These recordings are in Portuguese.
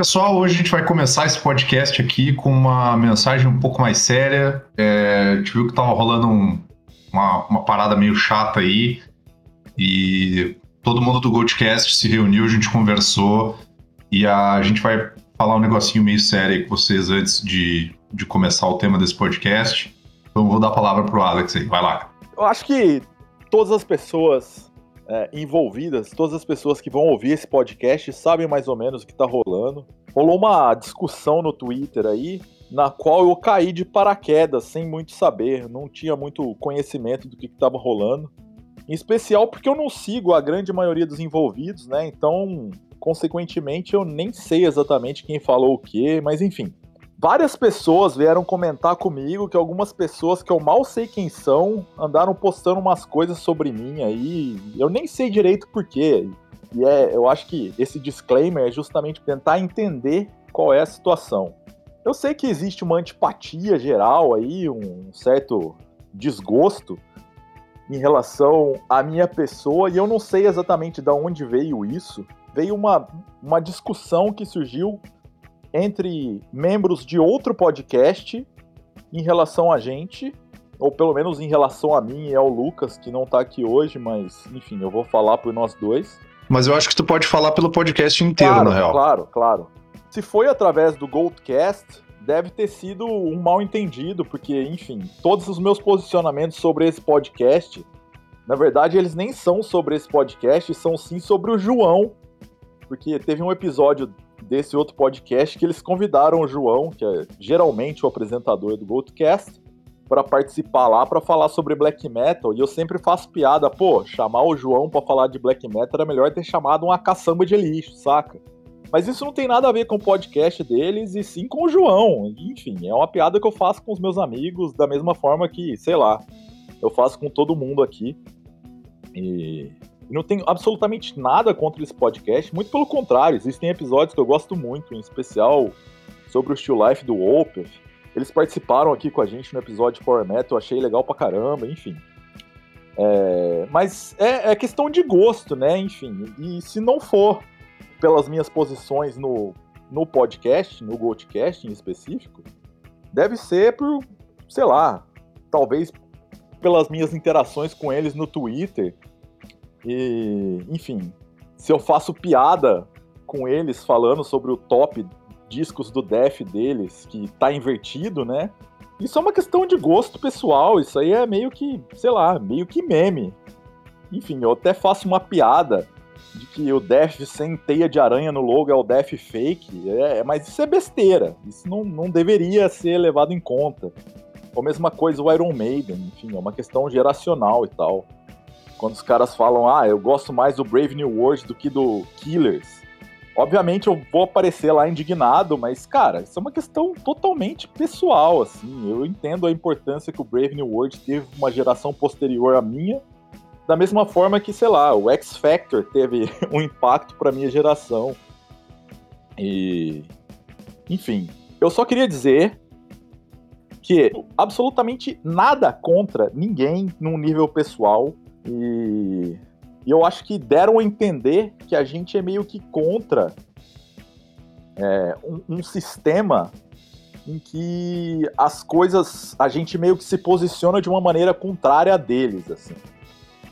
pessoal, hoje a gente vai começar esse podcast aqui com uma mensagem um pouco mais séria. É, a gente viu que tava rolando um, uma, uma parada meio chata aí e todo mundo do Goldcast se reuniu, a gente conversou e a gente vai falar um negocinho meio sério aí com vocês antes de, de começar o tema desse podcast. Então vou dar a palavra pro Alex aí, vai lá. Eu acho que todas as pessoas é, envolvidas, todas as pessoas que vão ouvir esse podcast sabem mais ou menos o que tá rolando. Rolou uma discussão no Twitter aí, na qual eu caí de paraquedas sem muito saber, não tinha muito conhecimento do que estava rolando. Em especial porque eu não sigo a grande maioria dos envolvidos, né? Então, consequentemente, eu nem sei exatamente quem falou o que, mas enfim. Várias pessoas vieram comentar comigo que algumas pessoas que eu mal sei quem são andaram postando umas coisas sobre mim aí. Eu nem sei direito porquê. E é, eu acho que esse disclaimer é justamente tentar entender qual é a situação. Eu sei que existe uma antipatia geral aí, um certo desgosto em relação à minha pessoa, e eu não sei exatamente de onde veio isso. Veio uma, uma discussão que surgiu entre membros de outro podcast em relação a gente, ou pelo menos em relação a mim e ao Lucas, que não tá aqui hoje, mas enfim, eu vou falar por nós dois. Mas eu acho que tu pode falar pelo podcast inteiro, claro, na real. Claro, claro. Se foi através do Goldcast, deve ter sido um mal entendido, porque, enfim, todos os meus posicionamentos sobre esse podcast, na verdade, eles nem são sobre esse podcast, são sim sobre o João, porque teve um episódio desse outro podcast que eles convidaram o João, que é geralmente o apresentador do Goldcast, para participar lá para falar sobre black metal. E eu sempre faço piada, pô, chamar o João para falar de black metal era melhor ter chamado uma caçamba de lixo, saca? Mas isso não tem nada a ver com o podcast deles e sim com o João. Enfim, é uma piada que eu faço com os meus amigos da mesma forma que, sei lá, eu faço com todo mundo aqui. E não tenho absolutamente nada contra esse podcast, muito pelo contrário, existem episódios que eu gosto muito, em especial sobre o Still Life do Opeth. Eles participaram aqui com a gente no episódio Power Metal, achei legal pra caramba, enfim. É, mas é, é, questão de gosto, né? Enfim, e se não for pelas minhas posições no, no podcast, no Goldcast em específico, deve ser por, sei lá, talvez pelas minhas interações com eles no Twitter e, enfim, se eu faço piada com eles falando sobre o top discos do Def deles, que tá invertido, né? Isso é uma questão de gosto pessoal, isso aí é meio que, sei lá, meio que meme. Enfim, eu até faço uma piada de que o Def sem teia de aranha no logo é o Def fake, é, mas isso é besteira, isso não, não deveria ser levado em conta. Ou mesma coisa o Iron Maiden, enfim, é uma questão geracional e tal. Quando os caras falam, ah, eu gosto mais do Brave New World do que do Killers. Obviamente eu vou aparecer lá indignado, mas, cara, isso é uma questão totalmente pessoal, assim. Eu entendo a importância que o Brave New World teve uma geração posterior à minha, da mesma forma que, sei lá, o X Factor teve um impacto para minha geração. E. Enfim, eu só queria dizer que absolutamente nada contra ninguém num nível pessoal. E, e eu acho que deram a entender que a gente é meio que contra é, um, um sistema em que as coisas a gente meio que se posiciona de uma maneira contrária a deles, assim.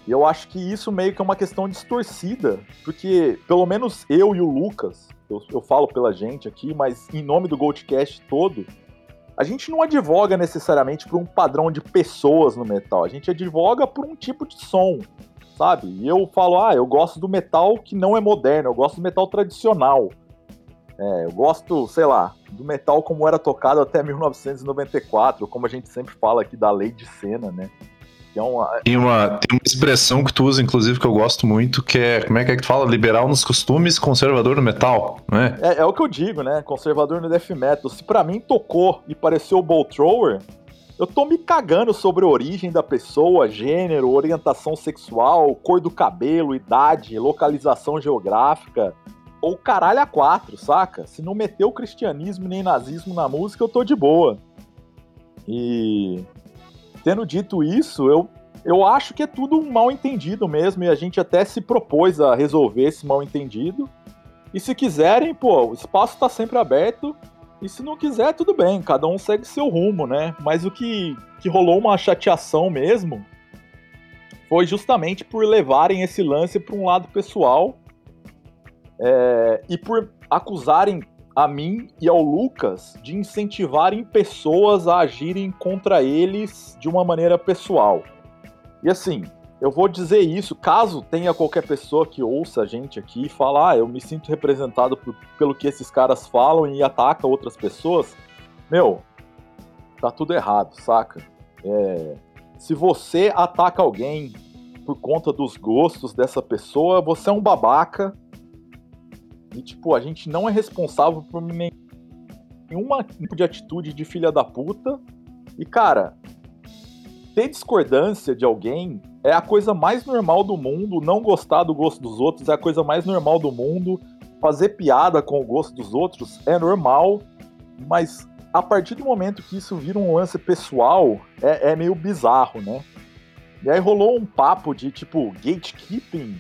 E eu acho que isso meio que é uma questão distorcida, porque pelo menos eu e o Lucas, eu, eu falo pela gente aqui, mas em nome do Goldcast todo, a gente não advoga necessariamente por um padrão de pessoas no metal, a gente advoga por um tipo de som, sabe? E eu falo, ah, eu gosto do metal que não é moderno, eu gosto do metal tradicional. É, eu gosto, sei lá, do metal como era tocado até 1994, como a gente sempre fala aqui da lei de cena, né? É uma... Tem, uma, tem uma expressão que tu usa, inclusive, que eu gosto muito, que é, como é que é que tu fala? Liberal nos costumes, conservador no metal, né? É, é o que eu digo, né? Conservador no death metal. Se pra mim tocou e pareceu Bowl Thrower, eu tô me cagando sobre a origem da pessoa, gênero, orientação sexual, cor do cabelo, idade, localização geográfica, ou caralho a quatro, saca? Se não meteu cristianismo nem nazismo na música, eu tô de boa. E tendo dito isso, eu, eu acho que é tudo um mal entendido mesmo, e a gente até se propôs a resolver esse mal entendido. E se quiserem, pô, o espaço está sempre aberto. E se não quiser, tudo bem, cada um segue seu rumo, né? Mas o que, que rolou uma chateação mesmo foi justamente por levarem esse lance para um lado pessoal é, e por acusarem a mim e ao Lucas de incentivarem pessoas a agirem contra eles de uma maneira pessoal. E assim, eu vou dizer isso, caso tenha qualquer pessoa que ouça a gente aqui e fala, ah, eu me sinto representado por, pelo que esses caras falam e ataca outras pessoas, meu, tá tudo errado, saca? É, se você ataca alguém por conta dos gostos dessa pessoa, você é um babaca e, tipo, a gente não é responsável por nenhuma tipo de atitude de filha da puta. E, cara, ter discordância de alguém é a coisa mais normal do mundo. Não gostar do gosto dos outros é a coisa mais normal do mundo. Fazer piada com o gosto dos outros é normal. Mas a partir do momento que isso vira um lance pessoal, é, é meio bizarro, né? E aí rolou um papo de tipo gatekeeping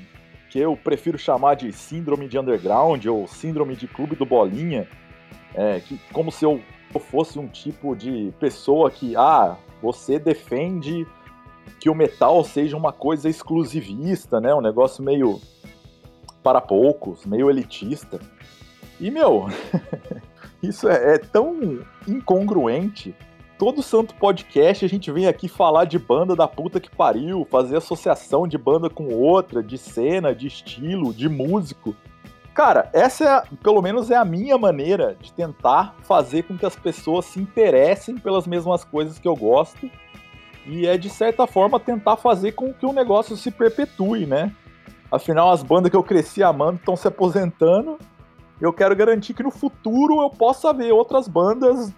que eu prefiro chamar de síndrome de underground ou síndrome de clube do bolinha, é, que, como se eu fosse um tipo de pessoa que, ah, você defende que o metal seja uma coisa exclusivista, né? Um negócio meio para poucos, meio elitista. E, meu, isso é, é tão incongruente todo santo podcast a gente vem aqui falar de banda da puta que pariu, fazer associação de banda com outra, de cena, de estilo, de músico. Cara, essa é, pelo menos é a minha maneira de tentar fazer com que as pessoas se interessem pelas mesmas coisas que eu gosto. E é de certa forma tentar fazer com que o negócio se perpetue, né? Afinal, as bandas que eu cresci amando estão se aposentando. Eu quero garantir que no futuro eu possa ver outras bandas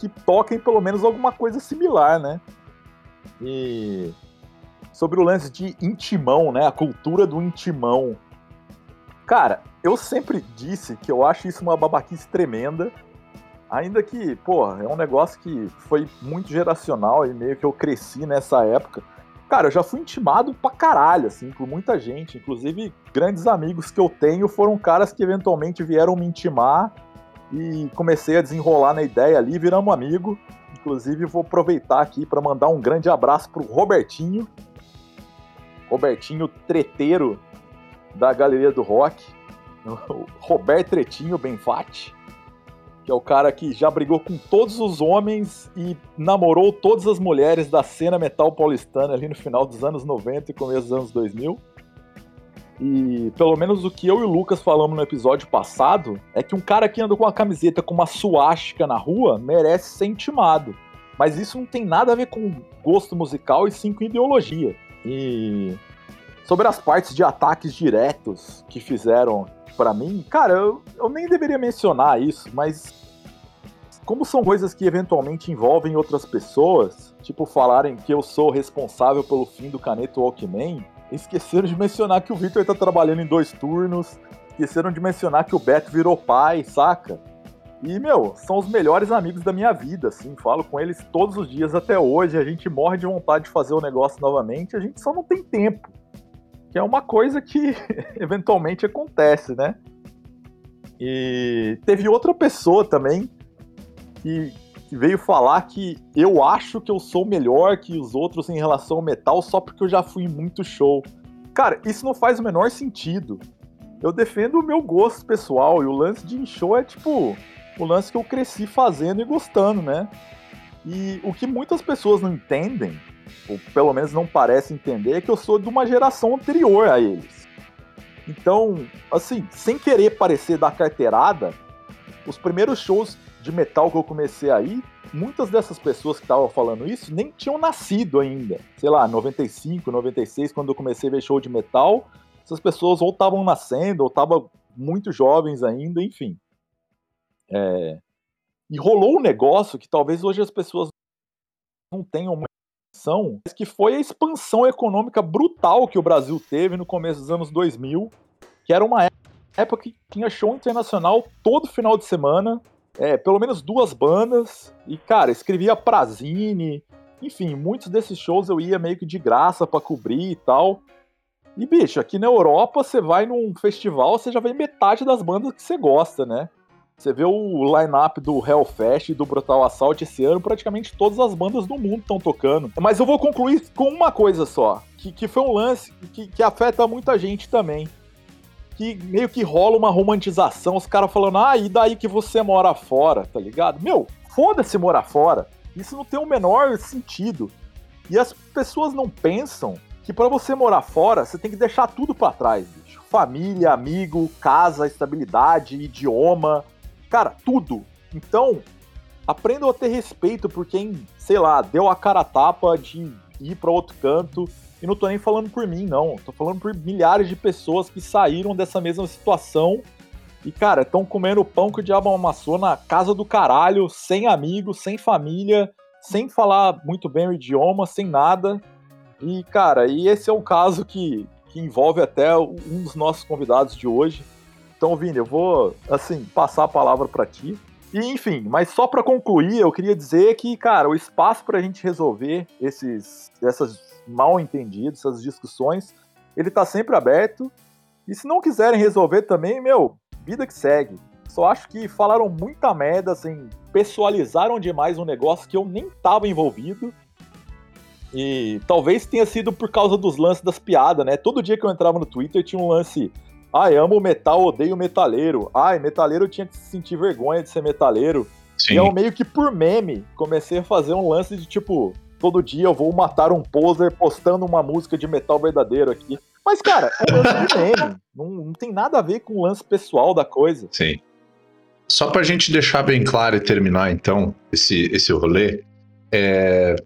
que toquem pelo menos alguma coisa similar, né? E sobre o lance de intimão, né? A cultura do intimão. Cara, eu sempre disse que eu acho isso uma babaquice tremenda. Ainda que, pô, é um negócio que foi muito geracional e meio que eu cresci nessa época. Cara, eu já fui intimado pra caralho, assim, por muita gente. Inclusive, grandes amigos que eu tenho foram caras que eventualmente vieram me intimar e comecei a desenrolar na ideia ali, viramos amigo. Inclusive, vou aproveitar aqui para mandar um grande abraço pro Robertinho. Robertinho treteiro da Galeria do Rock. Roberto Tretinho Benfatti. Que é o cara que já brigou com todos os homens e namorou todas as mulheres da cena metal paulistana ali no final dos anos 90 e começo dos anos 2000. E pelo menos o que eu e o Lucas falamos no episódio passado é que um cara que anda com uma camiseta com uma suástica na rua merece ser intimado. Mas isso não tem nada a ver com gosto musical e sim com ideologia. E sobre as partes de ataques diretos que fizeram para mim, cara, eu, eu nem deveria mencionar isso, mas como são coisas que eventualmente envolvem outras pessoas, tipo falarem que eu sou responsável pelo fim do Caneto Walkman, Esqueceram de mencionar que o Victor tá trabalhando em dois turnos. Esqueceram de mencionar que o Beto virou pai, saca? E, meu, são os melhores amigos da minha vida, assim. Falo com eles todos os dias até hoje. A gente morre de vontade de fazer o negócio novamente. A gente só não tem tempo. Que é uma coisa que eventualmente acontece, né? E teve outra pessoa também que veio falar que eu acho que eu sou melhor que os outros em relação ao metal só porque eu já fui muito show. Cara, isso não faz o menor sentido. Eu defendo o meu gosto pessoal e o lance de show é tipo o lance que eu cresci fazendo e gostando, né? E o que muitas pessoas não entendem, ou pelo menos não parecem entender, é que eu sou de uma geração anterior a eles. Então, assim, sem querer parecer da carteirada, os primeiros shows de metal que eu comecei aí, muitas dessas pessoas que estavam falando isso nem tinham nascido ainda. Sei lá, 95, 96, quando eu comecei a ver show de metal, essas pessoas ou estavam nascendo, ou estavam muito jovens ainda, enfim. É... E rolou um negócio que talvez hoje as pessoas não tenham uma noção, mas que foi a expansão econômica brutal que o Brasil teve no começo dos anos 2000, que era uma época que tinha show internacional todo final de semana, é, pelo menos duas bandas. E, cara, escrevia Prazine. Enfim, muitos desses shows eu ia meio que de graça para cobrir e tal. E, bicho, aqui na Europa, você vai num festival, você já vê metade das bandas que você gosta, né? Você vê o line-up do Hellfest e do Brutal Assault esse ano, praticamente todas as bandas do mundo estão tocando. Mas eu vou concluir com uma coisa só, que, que foi um lance que, que afeta muita gente também. Que meio que rola uma romantização, os caras falando, ah, e daí que você mora fora, tá ligado? Meu, foda-se morar fora. Isso não tem o menor sentido. E as pessoas não pensam que para você morar fora, você tem que deixar tudo para trás, bicho. Família, amigo, casa, estabilidade, idioma, Cara, tudo. Então, aprendam a ter respeito por quem, sei lá, deu a cara a tapa de ir para outro canto. E não tô nem falando por mim, não. Tô falando por milhares de pessoas que saíram dessa mesma situação e, cara, estão comendo pão que o diabo amassou na casa do caralho, sem amigos, sem família, sem falar muito bem o idioma, sem nada. E, cara, e esse é um caso que, que envolve até um dos nossos convidados de hoje, então, Vini, eu vou, assim, passar a palavra para ti. E, enfim, mas só para concluir, eu queria dizer que, cara, o espaço para a gente resolver esses, essas mal entendidos, essas discussões, ele tá sempre aberto. E se não quiserem resolver também, meu, vida que segue. Só acho que falaram muita merda, assim, pessoalizaram demais um negócio que eu nem tava envolvido. E talvez tenha sido por causa dos lances das piadas, né? Todo dia que eu entrava no Twitter tinha um lance Ai, amo metal, odeio metaleiro. Ai, metaleiro tinha que se sentir vergonha de ser metaleiro. Sim. E eu meio que por meme comecei a fazer um lance de tipo, todo dia eu vou matar um poser postando uma música de metal verdadeiro aqui. Mas, cara, é um lance de meme. Não, não tem nada a ver com o lance pessoal da coisa. Sim. Só pra gente deixar bem claro e terminar, então, esse, esse rolê, é...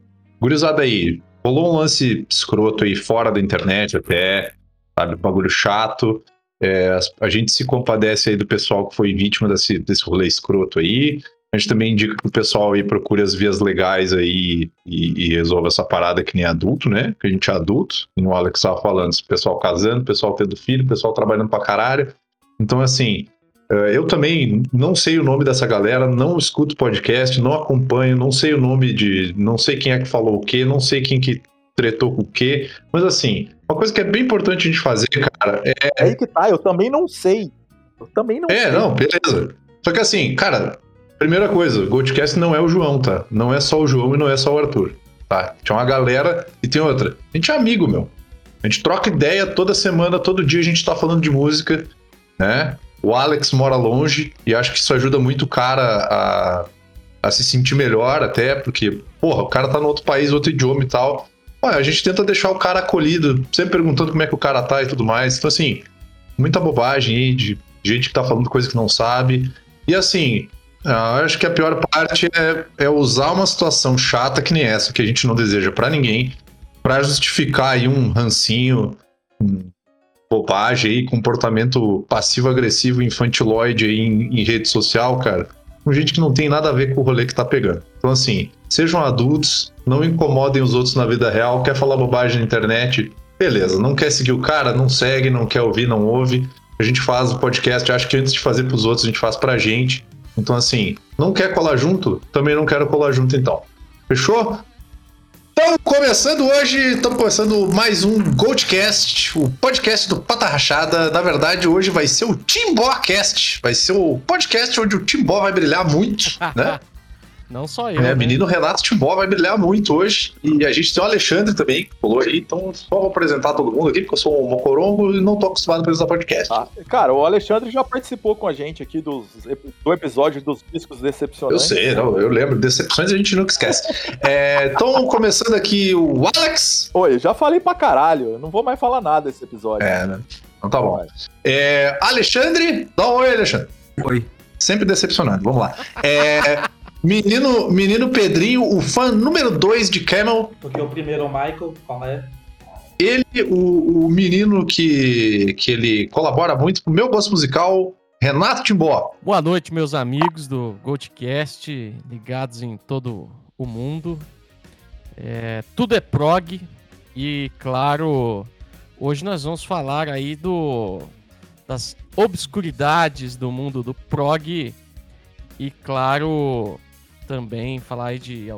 Gurizada aí, rolou um lance escroto aí fora da internet até, sabe, bagulho chato. É, a gente se compadece aí do pessoal que foi vítima desse, desse rolê escroto aí. A gente também indica que o pessoal aí procure as vias legais aí e, e resolva essa parada que nem adulto, né? Que a gente é adulto, como o Alex estava falando, pessoal casando, pessoal tendo filho, pessoal trabalhando pra caralho. Então, assim, é, eu também não sei o nome dessa galera, não escuto podcast, não acompanho, não sei o nome de. não sei quem é que falou o quê, não sei quem que tretou com o quê, mas assim, uma coisa que é bem importante a gente fazer, cara, é. É aí que tá, eu também não sei. Eu também não é, sei. É, não, beleza. Só que assim, cara, primeira coisa, Goldcast não é o João, tá? Não é só o João e não é só o Arthur. Tá? Tinha uma galera e tem outra. A gente é amigo, meu. A gente troca ideia toda semana, todo dia a gente tá falando de música, né? O Alex mora longe e acho que isso ajuda muito o cara a, a se sentir melhor, até porque, porra, o cara tá no outro país, outro idioma e tal a gente tenta deixar o cara acolhido, sempre perguntando como é que o cara tá e tudo mais. Então, assim, muita bobagem aí de gente que tá falando coisa que não sabe. E assim, acho que a pior parte é, é, usar uma situação chata que nem essa, que a gente não deseja para ninguém, para justificar aí um rancinho, um bobagem aí, comportamento passivo-agressivo infantiloide aí em, em rede social, cara com gente que não tem nada a ver com o rolê que tá pegando. Então, assim, sejam adultos, não incomodem os outros na vida real, quer falar bobagem na internet, beleza, não quer seguir o cara, não segue, não quer ouvir, não ouve. A gente faz o podcast, acho que antes de fazer pros outros, a gente faz pra gente. Então, assim, não quer colar junto? Também não quero colar junto, então. Fechou? Então, começando hoje, estamos começando mais um Goldcast, o podcast do Pata Rachada. Na verdade, hoje vai ser o Timbocast. Vai ser o podcast onde o Timbó vai brilhar muito, né? Não só eu. É, né? menino Renato Timbó vai brilhar muito hoje. E a gente tem o Alexandre também, que pulou aí. Então, só vou apresentar todo mundo aqui, porque eu sou um mocorongo e não tô acostumado a apresentar podcast. Ah, cara, o Alexandre já participou com a gente aqui dos, do episódio dos discos decepcionantes. Eu sei, não, eu lembro. Decepções a gente nunca esquece. é, então, começando aqui o Alex. Oi, já falei pra caralho. Eu não vou mais falar nada desse episódio. É, né? Então tá bom. É, Alexandre, dá um oi, Alexandre. Oi. Sempre decepcionado, vamos lá. É, Menino, menino Pedrinho, o fã número 2 de Camel. Porque o primeiro é o Michael, qual é? Ele, o, o menino que, que ele colabora muito pro meu gosto musical, Renato Timbó. Boa noite, meus amigos do Goldcast, ligados em todo o mundo. É, tudo é prog e, claro, hoje nós vamos falar aí do das obscuridades do mundo do prog e, claro, também falar de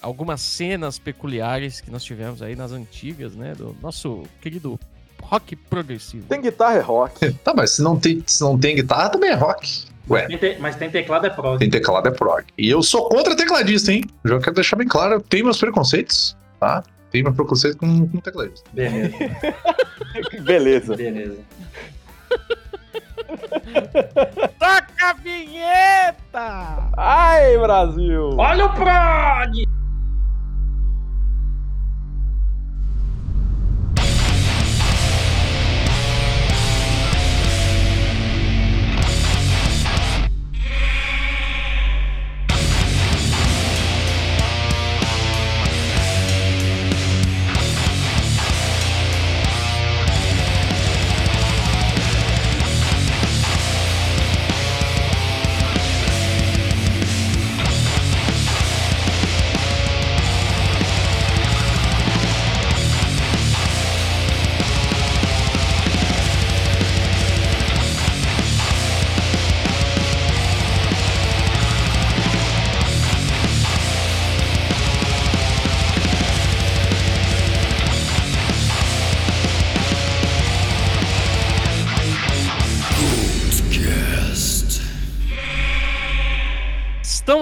algumas cenas peculiares que nós tivemos aí nas antigas, né? Do nosso querido rock progressivo? Tem guitarra é rock. Tá, mas se não tem, se não tem guitarra, também é rock. Ué, Tem te- Mas tem teclado é prog. tem teclado é prog. E eu sou contra tecladista, hein? Já quero deixar bem claro, eu tenho meus preconceitos, tá? Tenho meu preconceito com, com tecladista. Beleza, Beleza. beleza. Toca a vinheta! Ai, Brasil! Olha o prog!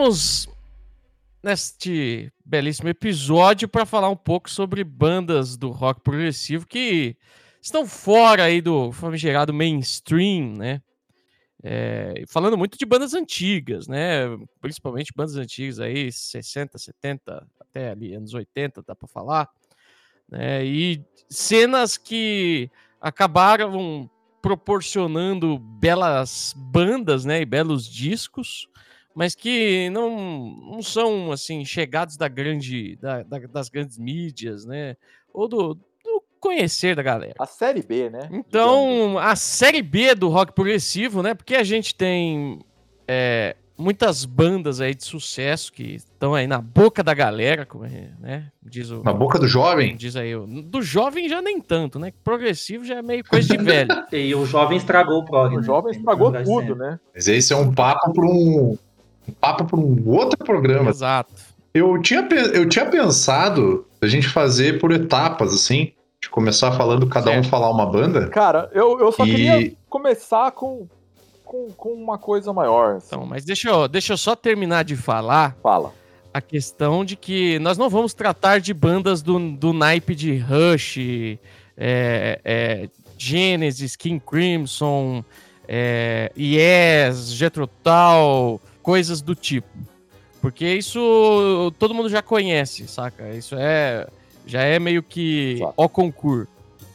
Estamos neste belíssimo episódio para falar um pouco sobre bandas do rock progressivo que estão fora aí do famigerado mainstream, né? É, falando muito de bandas antigas, né? Principalmente bandas antigas aí, 60, 70, até ali anos 80, dá para falar. Né? E cenas que acabaram proporcionando belas bandas, né? E belos discos mas que não, não são assim chegados da grande da- da- das grandes mídias, né? Ou do, do conhecer da galera. A série B, né? Digamos. Então, a série B do rock progressivo, né? Porque a gente tem é, muitas bandas aí de sucesso que estão aí na boca da galera, como é, né? Diz o Na boca do jovem, diz aí, o- do jovem já nem tanto, né? Progressivo já é meio coisa de velho. E o jovem estragou o prog. O né? jovem estragou lembrar tudo, né? mas esse é um papo para um, um papo para um outro programa. Exato. Eu tinha, eu tinha pensado a gente fazer por etapas, assim, de começar falando cada um Certo. falar uma banda. Cara, eu, eu só E- queria começar com, com, com uma coisa maior. assim. Então, mas deixa eu, deixa eu só terminar de falar Fala. a questão de que nós não vamos tratar de bandas do, do naipe de Rush, é, é, Genesis, King Crimson, é, Yes, Jethro Tull, coisas do tipo. Porque isso todo mundo já conhece, saca? Isso é já é meio que Exato. ó concurso.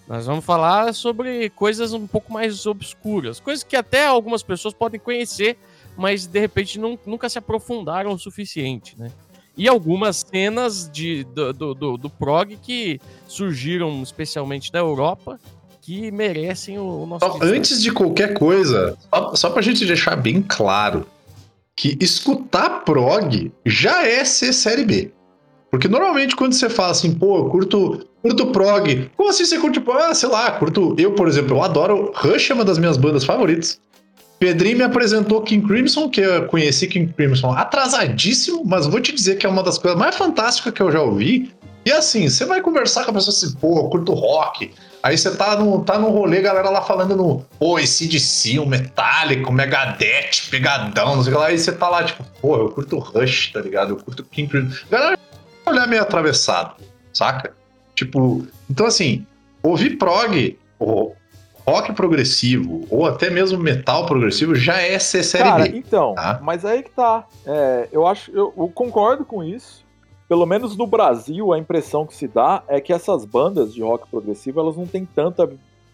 Nós vamos falar sobre coisas um pouco mais obscuras, coisas que até algumas pessoas podem conhecer, mas de repente não- nunca se aprofundaram o suficiente, né? E algumas cenas de, do, do, do- do prog que surgiram especialmente na Europa que merecem o, o nosso antes de qualquer coisa, só, só pra gente deixar bem claro que escutar prog já é ser série B. Porque normalmente quando você fala assim, pô, eu curto, curto prog, como assim você curte prog? Ah, sei lá, curto. Eu, por exemplo, eu adoro. Rush é uma das minhas bandas favoritas. Pedrinho me apresentou King Crimson, que eu conheci King Crimson atrasadíssimo, mas vou te dizer que é uma das coisas mais fantásticas que eu já ouvi. E assim, você vai conversar com a pessoa assim, pô, eu curto rock. Aí você tá no, tá no rolê, galera lá falando no, pô, esse DC, o Metallica, o Megadeth, pegadão, não sei o que lá. Aí você tá lá, tipo, pô, eu curto Rush, tá ligado? Eu curto King Crimson. Galera olhar meio atravessado, saca? Tipo, então assim, ouvir prog, ou rock progressivo, ou até mesmo metal progressivo, já é ser série Cara, B. então, tá? mas aí que tá. É, eu acho, eu, eu concordo com isso. Pelo menos no Brasil, a impressão que se dá é que essas bandas de rock progressivo elas não têm tanta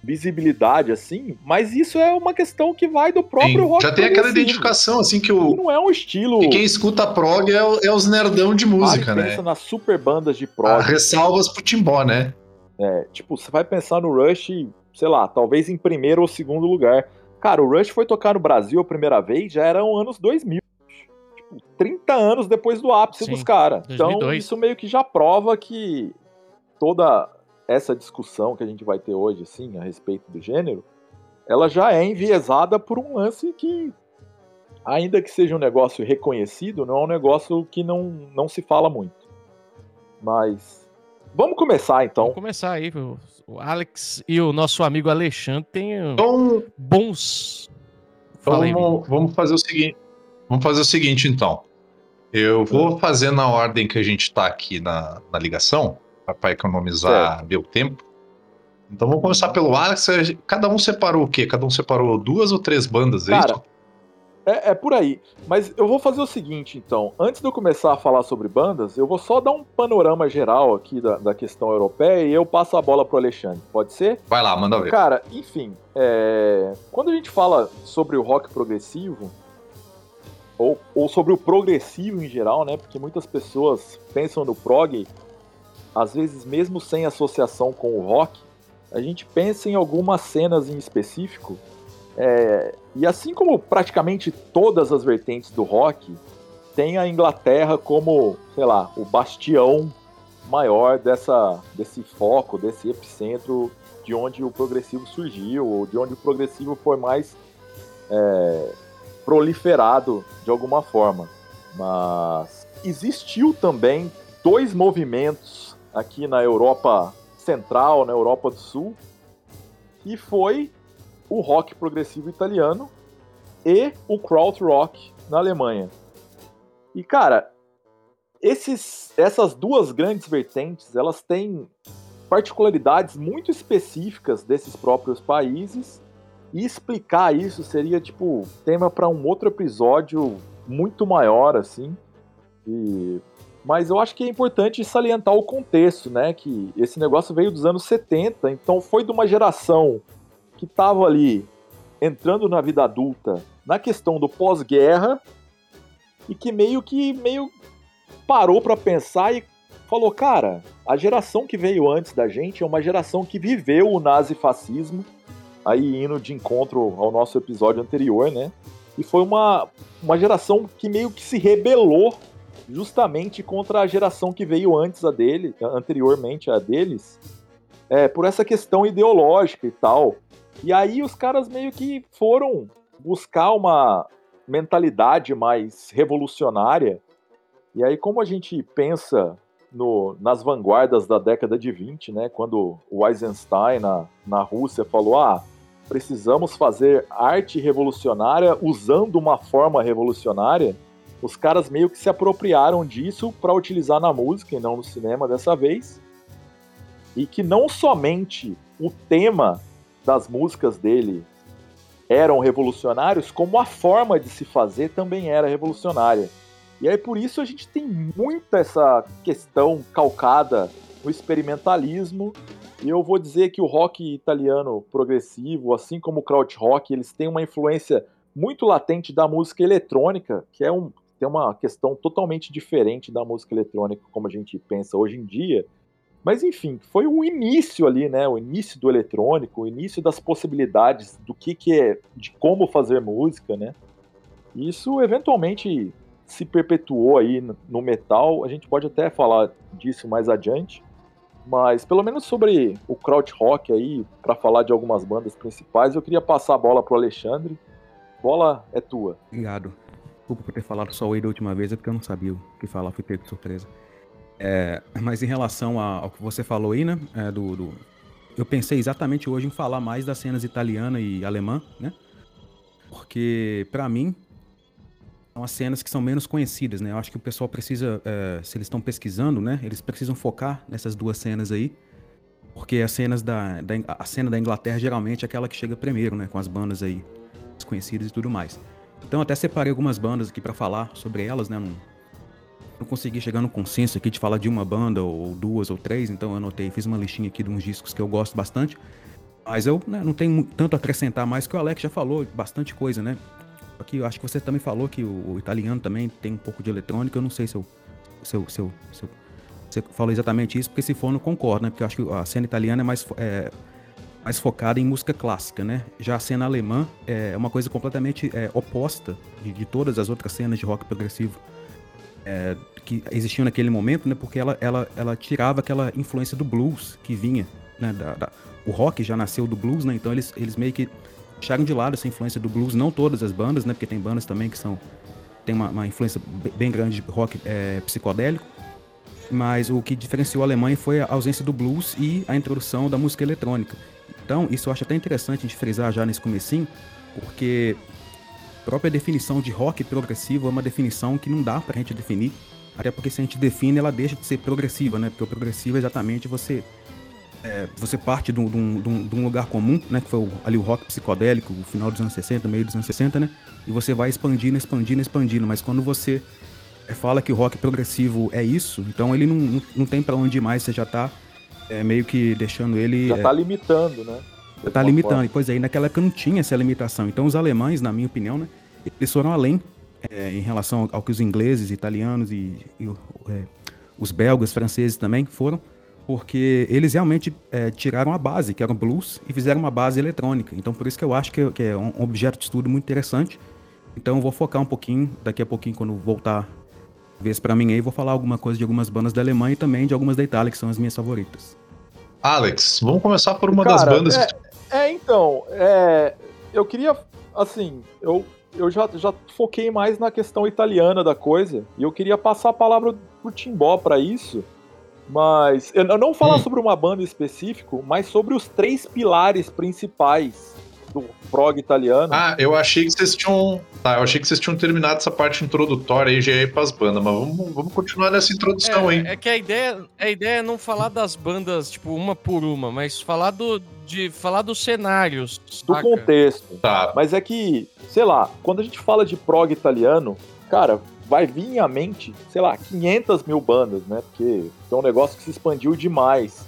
visibilidade assim, mas isso é uma questão que vai do próprio Tem- rock já tem aquela identificação, assim, que E o. Não é um estilo. Que quem escuta prog é, o- é os nerdão de música, Pare e né? pensa nas super bandas de Ah, prog. ressalvas pro Timbó, né? É, tipo, você vai pensar no Rush, sei lá, talvez em primeiro ou segundo lugar. Cara, o Rush foi tocar no Brasil a primeira vez, já eram anos 2000. Tipo, 30 anos depois do ápice Sim, dos caras. Então, 2002. isso meio que já prova que toda essa discussão que a gente vai ter hoje, assim, a respeito do gênero, ela já é enviesada por um lance que, ainda que seja um negócio reconhecido, não é um negócio que não, não se fala muito. Mas Vamos começar então. Vamos começar aí. O Alex e o nosso amigo Alexandre têm Então, bons. então vamos, vamos fazer o seguinte. Vamos fazer o seguinte, então. Eu vou fazer na ordem que a gente está aqui na, na ligação, para economizar meu tempo. Então vamos começar pelo Alex. Cada um separou o quê? Cada um separou duas ou três bandas aí? Cara, é, é por aí. Mas eu vou fazer o seguinte, então. Antes de eu começar a falar sobre bandas, eu vou só dar um panorama geral aqui da, da questão europeia e eu passo a bola pro Alexandre. Pode ser? Vai lá, manda ver. Cara, enfim, é, quando a gente fala sobre o rock progressivo, ou, ou sobre o progressivo em geral, né? Porque muitas pessoas pensam no prog, às vezes mesmo sem associação com o rock, a gente pensa em algumas cenas em específico. é, e assim como praticamente todas as vertentes do rock, tem a Inglaterra como, sei lá, o bastião maior dessa, desse foco, desse epicentro de onde o progressivo surgiu, ou de onde o progressivo foi mais é, proliferado de alguma forma. Mas existiu também dois movimentos aqui na Europa Central, na Europa do Sul, que foi o rock progressivo italiano e o krautrock na Alemanha. E cara, esses, essas duas grandes vertentes, elas têm particularidades muito específicas desses próprios países e explicar isso seria tipo tema para um outro episódio muito maior assim. E mas eu acho que é importante salientar o contexto, né, que esse negócio veio dos anos 70, então foi de uma geração que estava ali entrando na vida adulta, na questão do pós-guerra e que meio que meio parou para pensar e falou, cara, a geração que veio antes da gente é uma geração que viveu o nazifascismo, aí indo de encontro ao nosso episódio anterior, né? E foi uma, uma geração que meio que se rebelou justamente contra a geração que veio antes a dele, anteriormente a deles, é, por essa questão ideológica e tal. E aí os caras meio que foram buscar uma mentalidade mais revolucionária. E aí, como a gente pensa no, nas vanguardas da década de 20, né, quando o Eisenstein na, na Rússia falou: ah, precisamos fazer arte revolucionária usando uma forma revolucionária, os caras meio que se apropriaram disso para utilizar na música e não no cinema dessa vez. E que não somente o tema das músicas dele eram revolucionários, como a forma de se fazer também era revolucionária. E aí por isso a gente tem muita essa questão calcada no experimentalismo. E eu vou dizer que o rock italiano progressivo, assim como o krautrock, eles têm uma influência muito latente da música eletrônica, que é um, tem uma questão totalmente diferente da música eletrônica como a gente pensa hoje em dia. Mas enfim, foi o início ali, né? O início do eletrônico, o início das possibilidades do que, que é, de como fazer música, né? Isso eventualmente se perpetuou aí no metal. A gente pode até falar disso mais adiante. Mas pelo menos sobre o krautrock aí, para falar de algumas bandas principais, eu queria passar a bola pro Alexandre. Bola é tua. Obrigado. Desculpa por ter falado só oi da última vez, é porque eu não sabia o que falar, fui pego de surpresa. É, mas em relação ao que você falou aí, né? é, do, do- eu pensei exatamente hoje em falar mais das cenas italiana e alemã, né? Porque, pra mim, são as cenas que são menos conhecidas, né? Eu acho que o pessoal precisa, é, se eles estão pesquisando, né? Eles precisam focar nessas duas cenas aí. Porque as cenas da, da- a cena da Inglaterra geralmente é aquela que chega primeiro, né? Com as bandas aí desconhecidas e tudo mais. Então até separei algumas bandas aqui pra falar sobre elas, né? Não, não consegui chegar no consenso aqui de falar de uma banda ou duas ou três, então eu anotei, fiz uma listinha aqui de uns discos que eu gosto bastante. Mas eu né, não tenho tanto a acrescentar mais que o Alex já falou, bastante coisa, né? Aqui acho que você também falou que o, o italiano também tem um pouco de eletrônica, eu não sei se eu, se eu, se eu- se eu- você falou exatamente isso, porque se for não concordo, né? Porque eu acho que a cena italiana é mais, é, mais focada em música clássica, né? Já a cena alemã é uma coisa completamente é, oposta de, de todas as outras cenas de rock progressivo é, que existiam naquele momento, né? Porque ela, ela, ela tirava aquela influência do blues que vinha, né? da- da- o rock já nasceu do blues, né? Então eles, eles meio que deixaram de lado essa influência do blues, não todas as bandas, né? Porque tem bandas também que são tem uma, uma influência be- bem grande de rock é, psicodélico. mas o que diferenciou a Alemanha foi a ausência do blues e a introdução da música eletrônica. Então, isso eu acho até interessante a gente frisar já nesse comecinho, porque a própria definição de rock progressivo é uma definição que não dá pra gente definir, até porque se a gente define, ela deixa de ser progressiva, né? Porque o progressivo é exatamente você é, você parte de um, lugar comum, né? Que foi ali o rock psicodélico, o final dos anos 60, meio dos anos 60, né? E você vai expandindo, expandindo, expandindo. Mas quando você é, fala que o rock progressivo é isso, então ele não, não, não tem para onde ir mais, você já tá é, meio que deixando ele. Já é, tá limitando, né? Já tá limitando. Forma. Pois aí, naquela época não tinha essa limitação. Então os alemães, na minha opinião, né? Eles foram além é, em relação ao que os ingleses, italianos e, e é, os belgas, franceses também foram porque eles realmente é, tiraram a base, que era o blues, e fizeram uma base eletrônica. Então, por isso que eu acho que, que é um objeto de estudo muito interessante. Então, eu vou focar um pouquinho, daqui a pouquinho, quando voltar vez para mim aí, vou falar alguma coisa de algumas bandas da Alemanha e também de algumas da Itália, que são as minhas favoritas. Alex, vamos começar por uma Cara, das bandas. É, é então, é, eu queria, assim, eu, eu já, já foquei mais na questão italiana da coisa, e eu queria passar a palavra pro Timbó para isso, mas eu não falar hum. sobre uma banda específico, mas sobre os três pilares principais do prog italiano. Ah, eu achei que vocês tinham. Tá, eu achei que vocês tinham terminado essa parte introdutória aí já ia pras bandas, mas vamos, vamos continuar nessa introdução, é, hein? É que a ideia, a ideia é não falar das bandas, tipo, uma por uma, mas falar do. de falar dos cenários. Do saca? contexto. Tá. Mas é que, sei lá, quando a gente fala de prog italiano, cara, vai vir à mente, sei lá, 500 mil bandas, né? Porque é um negócio que se expandiu demais.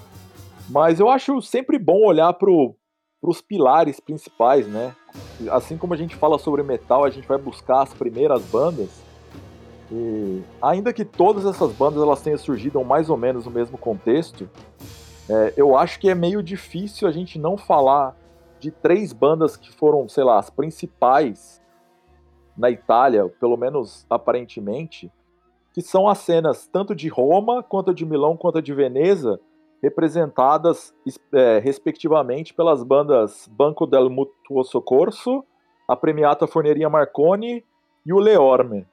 Mas eu acho sempre bom olhar pro, pros pilares principais, né? Assim como a gente fala sobre metal, a gente vai buscar as primeiras bandas. E ainda que todas essas bandas elas tenham surgido mais ou menos no mesmo contexto, é, eu acho que é meio difícil a gente não falar de três bandas que foram, sei lá, as principais na Itália, pelo menos aparentemente, que são as cenas tanto de Roma, quanto de Milão, quanto de Veneza, representadas é, respectivamente pelas bandas Banco del Mutuo Soccorso, a Premiata Forneria Marconi e o Leorme.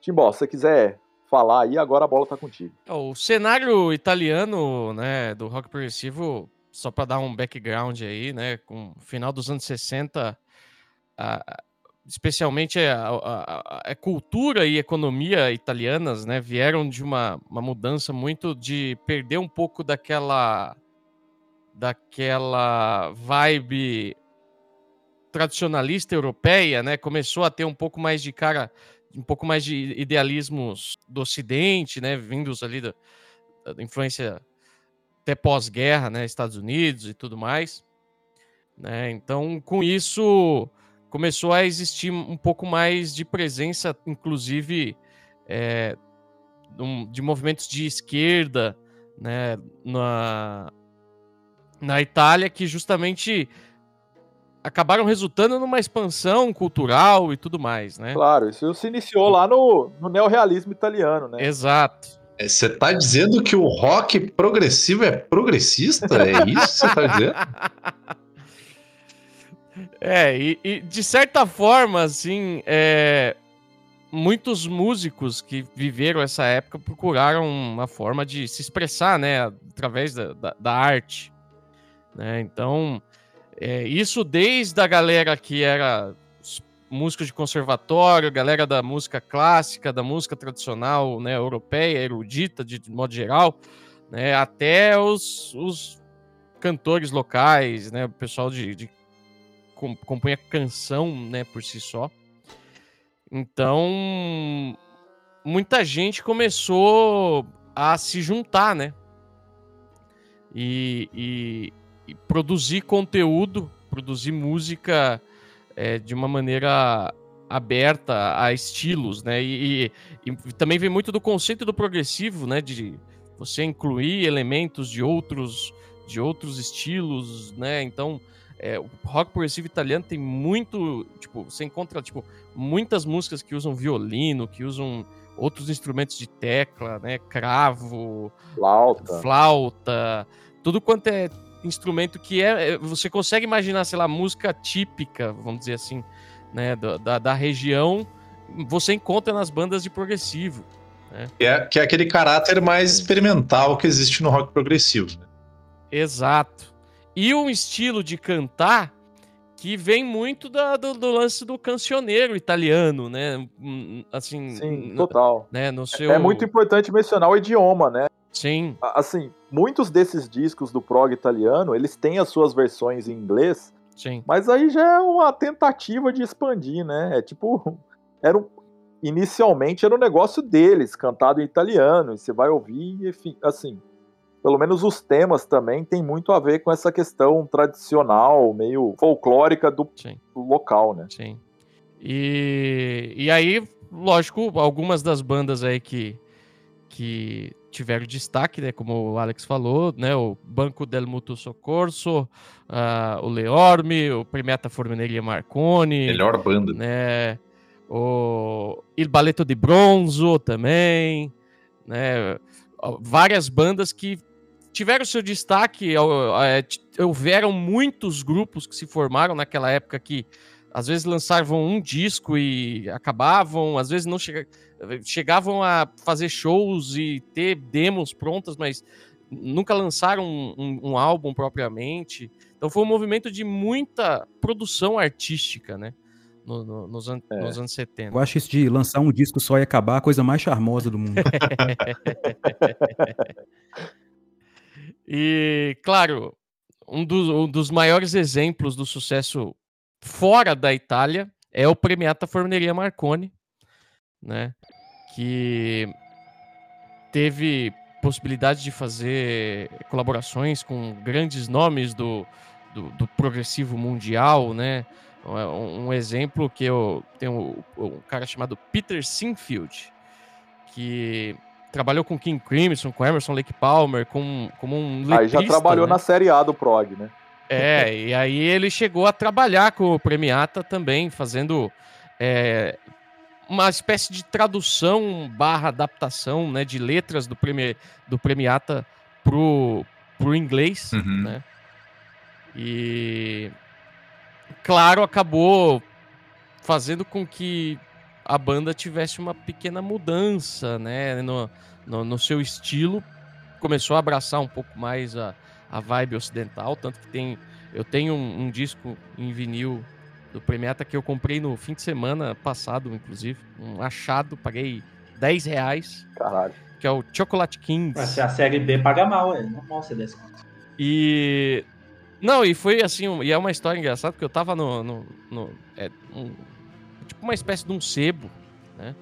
Timbó, se você quiser falar aí, agora a bola tá contigo. O cenário italiano, né, do rock progressivo, só para dar um background aí, né, com final dos anos 60, a, especialmente a, a, a, cultura e economia italianas, né, vieram de uma, uma mudança muito de perder um pouco daquela daquela vibe tradicionalista europeia, né, começou a ter um pouco mais de cara, um pouco mais de idealismos do Ocidente, né, vindos ali da, da influência até pós-guerra, né, Estados Unidos e tudo mais, né, então com isso começou a existir um pouco mais de presença, inclusive é, de movimentos de esquerda né, na, na Itália, que justamente acabaram resultando numa expansão cultural e tudo mais, né? Claro, isso se iniciou lá no, no neorrealismo italiano, né? Exato. É, você tá dizendo que o rock progressivo é progressista? É isso que você tá dizendo? É, e, e, de certa forma, assim, é, muitos músicos que viveram essa época procuraram uma forma de se expressar, né, através da, da, da arte. Né? Então, é, isso desde a galera que era músicos de conservatório, galera da música clássica, da música tradicional, né, europeia, erudita, de, de modo geral, né, até os, os cantores locais, né, o pessoal de, de compõe a canção, né, por si só. Então, muita gente começou a se juntar, né? E, e, e produzir conteúdo, produzir música é, de uma maneira aberta a estilos, né? E, e, e, também vem muito do conceito do progressivo, né? De você incluir elementos de outros de outros estilos, né? Então é, o rock progressivo italiano tem muito, tipo, você encontra, tipo, muitas músicas que usam violino, que usam outros instrumentos de tecla, né, cravo, flauta, flauta tudo quanto é instrumento que é, é você consegue imaginar, sei lá, música típica, vamos dizer assim, né, da, da, região, você encontra nas bandas de progressivo. Que é, que é aquele caráter mais experimental que existe no rock progressivo. Né? Exato. E um estilo de cantar que vem muito da- do, do lance do cancioneiro italiano, né? Assim, Sim, total. né? no seu... É muito importante mencionar o idioma, né? Sim, Assim, muitos desses discos do prog italiano, eles têm as suas versões em inglês, sim. mas aí já é uma tentativa de expandir, né? É tipo, era um, inicialmente era um negócio deles, cantado em italiano, e você vai ouvir, e, enfim, assim, pelo menos os temas também tem muito a ver com essa questão tradicional, meio folclórica do Sim. local, né? Sim. E, e aí, lógico, algumas das bandas aí que, que tiveram destaque, né? Como o Alex falou, né? O Banco del Mutuo Soccorso, ah, o Leorme, o Primeta Formineria Marconi, Melhor banda. né? O Il Balletto di Bronzo também, né? Várias bandas que tiveram seu destaque, é, t- houveram muitos grupos que se formaram naquela época que às vezes lançavam um disco e acabavam, às vezes não chega- chegavam a fazer shows e ter demos prontas, mas nunca lançaram um, um- um álbum propriamente. Então foi um movimento de muita produção artística, né? No- no- nos, an- É. nos anos 70. Eu acho isso de lançar um disco só e acabar a coisa mais charmosa do mundo. E, claro, um dos, um dos maiores exemplos do sucesso fora da Itália é o Premiata Forneria Marconi, né? Que teve possibilidade de fazer colaborações com grandes nomes do, do, do progressivo mundial, né? Um, um exemplo que eu tenho um cara chamado Peter Sinfield, que trabalhou com King Crimson, com Emerson Lake Palmer, com, como um Aí já letrista, trabalhou né? na série A do prog, né? É, e aí ele chegou a trabalhar com o Premiata também, fazendo é, uma espécie de tradução barra adaptação né, de letras do, premi, do Premiata pro, pro inglês, Uhum. né? E claro, acabou fazendo com que a banda tivesse uma pequena mudança, né, no, no, no seu estilo, começou a abraçar um pouco mais a, a vibe ocidental, tanto que tem eu tenho um, um disco em vinil do Premiata que eu comprei no fim de semana passado, inclusive, um achado, paguei 10 reais, Caralho. que é o Chocolate Kings. Mas se a série B paga mal, é normal ser desconto. E. Não, e foi assim, um- e é uma história engraçada, porque eu tava no. no, no- é, um- tipo uma espécie de um sebo, né?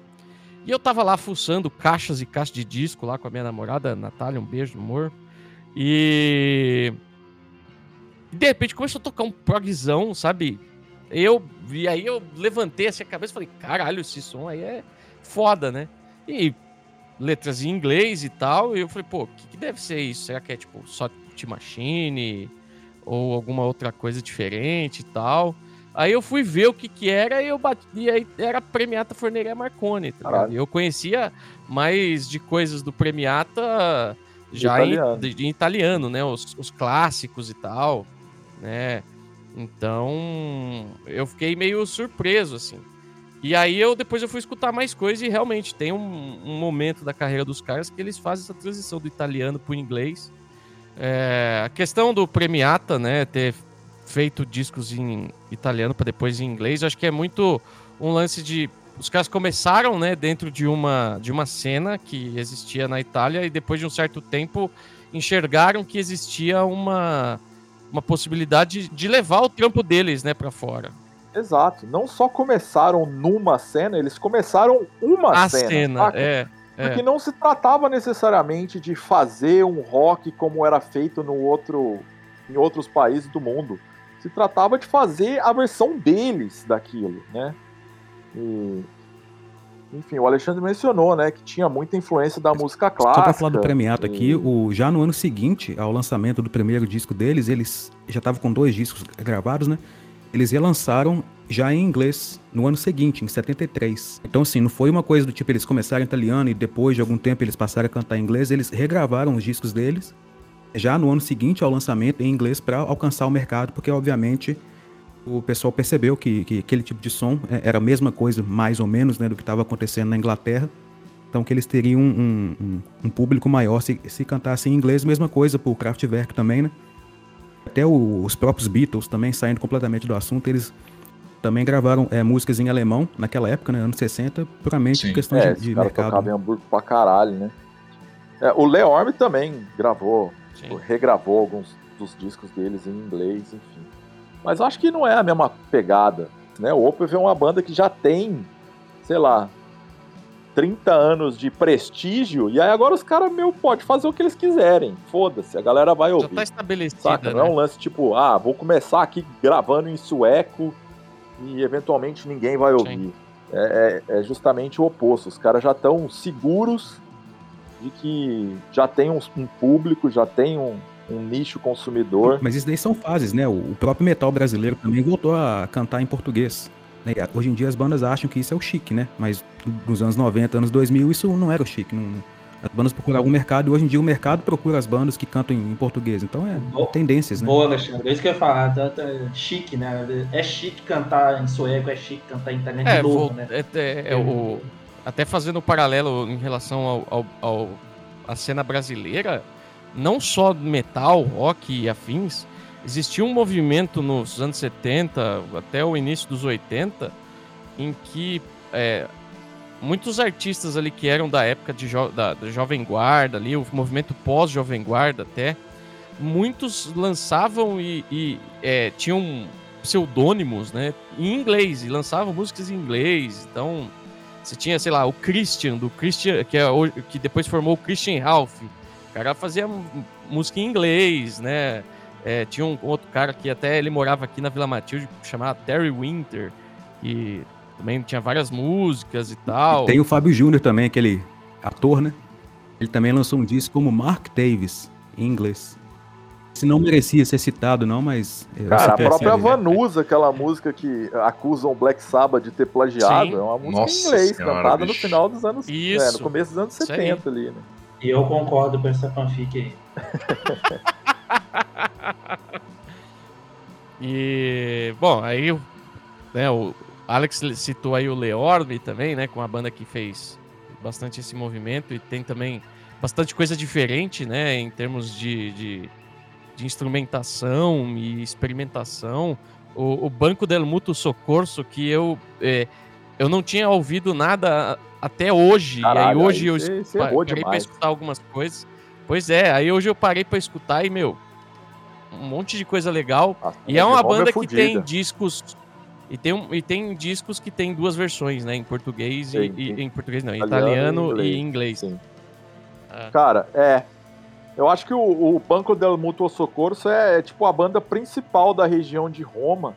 E eu tava lá fuçando caixas e caixas de disco lá com a minha namorada, Natália, um beijo, amor. E. e de repente começou a tocar um progzão, sabe? Eu. E aí eu levantei assim a cabeça e falei, caralho, esse som aí é foda, né? E letras em inglês e tal. E eu falei, pô, o que, que deve ser isso? Será que é tipo só Machine ou alguma outra coisa diferente e tal? Aí eu fui ver o que que era e eu bati, e aí era Premiata Forneria Marconi, tá Eu conhecia mais de coisas do Premiata já em, italiano. de- em italiano, né? Os, os clássicos e tal, né? Então, eu fiquei meio surpreso, assim. E aí eu depois eu fui escutar mais coisas e realmente tem um, um momento da carreira dos caras que eles fazem essa transição do italiano pro inglês. É, a questão do Premiata, né, ter feito discos em italiano para depois em inglês, eu acho que é muito um lance de os caras começaram, né, dentro de uma de uma cena que existia na Itália e depois de um certo tempo enxergaram que existia uma uma possibilidade de levar o trampo deles, né, para fora. Exato. Não só começaram numa cena, eles começaram uma a cena. cena, é, é. Porque não se tratava necessariamente de fazer um rock como era feito no outro, em outros países do mundo. Se tratava de fazer a versão deles daquilo, né? E, enfim, o Alexandre mencionou, né, que tinha muita influência da música Só clássica. pra falar do Premiato e- aqui, o, já no ano seguinte ao lançamento do primeiro disco deles, eles já estavam com dois discos gravados, né? Eles relançaram já em inglês no ano seguinte, em 73. Então, assim, não foi uma coisa do tipo eles começaram em italiano e depois de algum tempo eles passaram a cantar em inglês, eles regravaram os discos deles já no ano seguinte ao lançamento em inglês para alcançar o mercado, porque obviamente o pessoal percebeu que, que aquele tipo de som é, era a mesma coisa, mais ou menos, né, do que estava acontecendo na Inglaterra. então que eles teriam um, um, um público maior se, se cantassem em inglês, mesma coisa pro Kraftwerk também, né? Até o, os próprios Beatles também saindo completamente do assunto, eles também gravaram é, músicas em alemão naquela época, né, anos 60, puramente Sim. por questão É, de, de cara mercado. tocava em Hamburgo pra caralho, né? É, o Leorme também gravou, Sim. regravou alguns dos discos deles em inglês, enfim. Mas eu acho que não é a mesma pegada, né? O Opeth é uma banda que já tem, sei lá, 30 anos de prestígio, e aí agora os caras, meu, pode fazer o que eles quiserem. Foda-se, a galera vai Já ouvir. tá estabelecida, Saca? Não é né? um lance tipo, ah, vou começar aqui gravando em sueco e eventualmente ninguém vai ouvir. É, é- é justamente o oposto. Os caras já estão seguros de que já tem um, um público, já tem um, um nicho consumidor. Mas isso daí são fases, né? O próprio metal brasileiro também voltou a cantar em português. né? Hoje em dia as bandas acham que isso é o chique, né? Mas nos anos 90, anos 2000, isso não era o chique. não- As bandas procuravam o mercado e hoje em dia o mercado procura as bandas que cantam em português. Então é Boa. tendências, né? Boa, Alexandre. É isso que eu ia falar. Tá chique, né? É chique cantar em sueco, é chique cantar em italiano de É, novo, vou- né? é- é- é o- até fazendo um paralelo em relação ao, ao- ao- à cena brasileira, não só metal, rock e afins, existia um movimento nos anos 70 até o início dos 80 em que é, muitos artistas ali que eram da época de jo- da, da Jovem Guarda ali, o movimento pós-Jovem Guarda até, muitos lançavam e, e, é, tinham pseudônimos, né, em inglês e lançavam músicas em inglês. Então, você tinha, sei lá, o Christian do Christian, que é que depois formou o Christian Ralph. O cara fazia música em inglês, né? É, tinha um outro cara que até ele morava aqui na Vila Matilde, chamado Terry Winter, que também tinha várias músicas e tal. Tem o Fábio Júnior também, aquele ator, né? Ele também lançou um disco como Mark Davis, em inglês. Se não merecia ser citado, não, mas. eu Cara, a própria assim, né? Vanusa, aquela música que acusam o Black Sabbath de ter plagiado, Sim. é uma música Nossa em inglês, senhora, cantada no bicho. final dos anos. Isso. É, no começo dos anos Isso aí. 70 ali, né? E eu concordo com essa fanfic aí. E, bom, aí o- né, o Alex citou aí o Leorme também, né, com a banda que fez bastante esse movimento e tem também bastante coisa diferente, né, em termos de, de, de instrumentação e experimentação. O, o Banco del Mutuo Socorso, que eu, é, eu não tinha ouvido nada até hoje, e aí Caralho, hoje aí eu você pa- errou parei pra demais. escutar algumas coisas. Pois é, aí hoje eu parei pra escutar e, meu, um monte de coisa legal. E é uma Home banda que fudida. tem discos. E tem, e tem discos que tem duas versões, né? Em português e, Tem, e- tem. em português não, em Italiano italiano e e inglês. Sim. Ah. Cara, é. Eu acho que o, o Banco del Mutuo Socorso é, é, tipo a banda principal da região de Roma.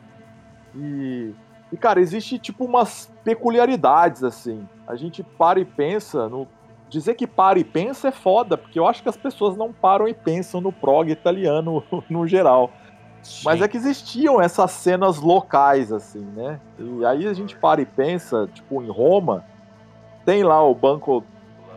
E, e, cara, existe tipo umas peculiaridades assim. A gente para e pensa no dizer que para e pensa é foda, porque eu acho que as pessoas não param e pensam no prog italiano no geral. Mas Sim. é que existiam essas cenas locais, assim, né? E aí a gente para e pensa, tipo, em Roma, tem lá o Banco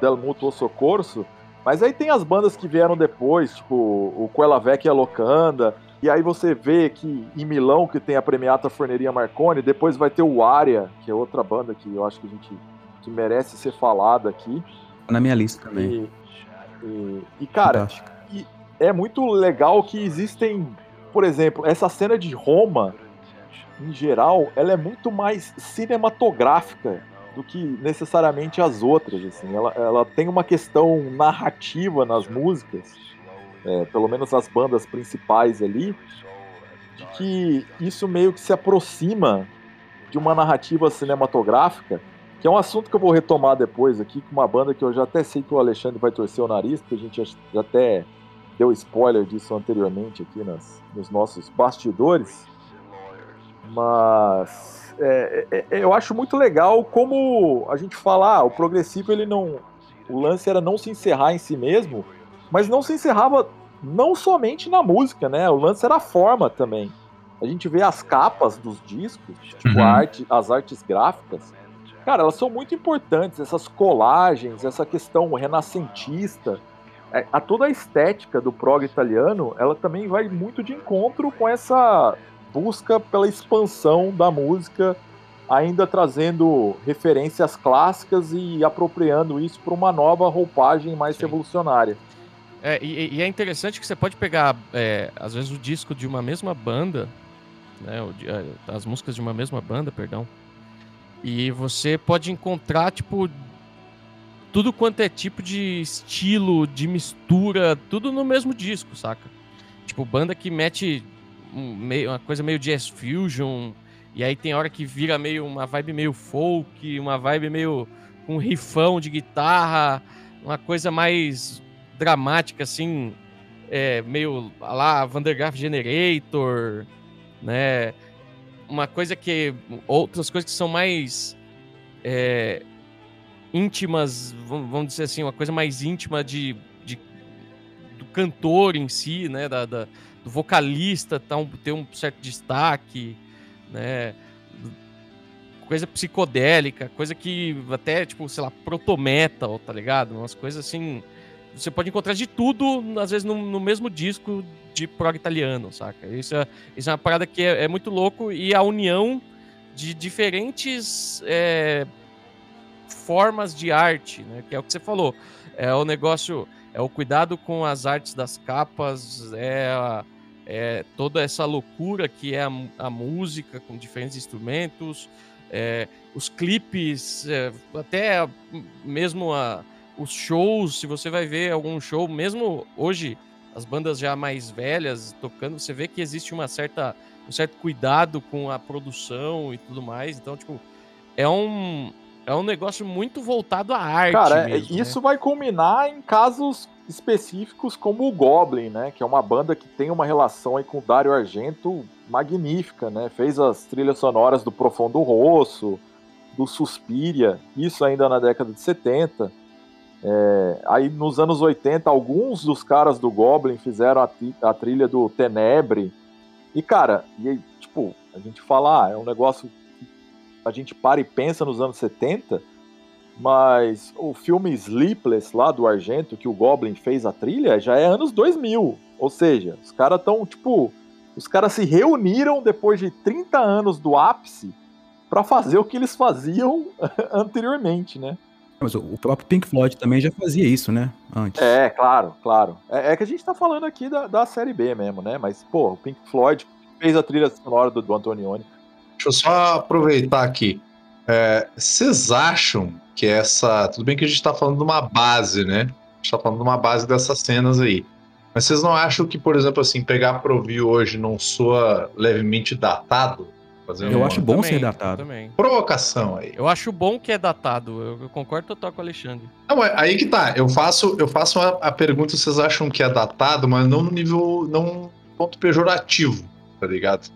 del Mutuo Socorso, mas aí tem as bandas que vieram depois, tipo, o Quella Vecchia Locanda, e aí você vê que em Milão, que tem a Premiata Forneria Marconi, depois vai ter o Aria, que é outra banda que eu acho que a gente que merece ser falada aqui. Na minha lista também. E, e, e, cara, Fantástico. é muito legal que existem, por exemplo, essa cena de Roma, em geral, ela é muito mais cinematográfica do que necessariamente as outras. Assim. Ela, ela tem uma questão narrativa nas músicas, é, pelo menos as bandas principais ali, de que isso meio que se aproxima de uma narrativa cinematográfica, que é um assunto que eu vou retomar depois aqui, com uma banda que eu já até sei que o Alexandre vai torcer o nariz, porque a gente já- até deu spoiler disso anteriormente aqui nas, nos nossos bastidores. Mas é, é, é, eu acho muito legal como a gente fala, ah, o progressivo ele não. O lance era não se encerrar em si mesmo, mas não se encerrava não somente na música, né? O lance era a forma também. A gente vê as capas dos discos, tipo Uhum. arte, as artes gráficas. Cara, elas são muito importantes, essas colagens, essa questão renascentista. É, a toda a estética do prog italiano, ela também vai muito de encontro com essa busca pela expansão da música ainda trazendo referências clássicas e apropriando isso para uma nova roupagem mais Sim. revolucionária. É, e, e é interessante que você pode pegar, é, às vezes, o disco de uma mesma banda, né? é, as músicas de uma mesma banda, perdão. E você pode encontrar, tipo, tudo quanto é tipo de estilo, de mistura, tudo no mesmo disco, saca? Tipo, banda que mete meio, uma coisa meio jazz fusion, e aí tem hora que vira meio uma vibe meio folk, uma vibe meio com rifão de guitarra, uma coisa mais dramática, assim, é, meio lá Vandergraaf Generator, né? Uma coisa que. Outras coisas que são mais. é, íntimas, vamos dizer assim, uma coisa mais íntima de, de- do cantor em si, né? Da, da- do vocalista tá um- ter um certo destaque, né? Coisa psicodélica, coisa que até, tipo, sei lá, proto-metal, tá ligado? Umas coisas assim. Você pode encontrar de tudo, às vezes, no, no mesmo disco de prog italiano, saca? Isso é, isso é uma parada que é, é muito louco e a união de diferentes é, formas de arte, né? Que é o que você falou. É o negócio, é o cuidado com as artes das capas, é, a- é toda essa loucura que é a, a música com diferentes instrumentos, é, os clipes, é, até mesmo a, os shows, se você vai ver algum show, mesmo hoje, as bandas já mais velhas tocando, você vê que existe uma certa, um certo cuidado com a produção e tudo mais. Então, tipo, é um, é um negócio muito voltado à arte. Cara, mesmo, né? isso vai culminar em casos específicos como o Goblin, né? Que é uma banda que tem uma relação aí com o Dario Argento magnífica, né? Fez as trilhas sonoras do Profundo Rosso, do Suspiria, isso ainda na década de 70. É, aí nos anos 80, alguns dos caras do Goblin fizeram a, a trilha do Tenebre. E, cara, e tipo, a gente fala, ah, é um negócio que a gente para e pensa nos anos 70, mas o filme Sleepless lá do Argento, que o Goblin fez a trilha, já é anos 2000. Ou seja, os caras estão, tipo, os caras se reuniram depois de 30 anos do ápice para fazer o que eles faziam anteriormente, né? Mas o próprio Pink Floyd também já fazia isso, né? Antes. É, claro, claro. É, é que a gente tá falando aqui da, da série B mesmo, né? Mas, pô, o Pink Floyd fez a trilha sonora do, do Antonioni. Deixa eu só aproveitar aqui. É, Vocês acham que essa. Tudo bem que a gente tá falando de uma base, né? A gente tá falando de uma base dessas cenas aí. Mas vocês não acham que, por exemplo, assim, pegar pra ouvir hoje não soa levemente datado? Fazer Eu uma acho bom Também, ser datado. Também. provocação aí. Eu acho bom que é datado. Eu, eu concordo total com o Alexandre. Não, mas aí que tá. Eu faço, eu faço a, a pergunta, vocês acham que é datado, mas não no nível, não ponto pejorativo, tá ligado?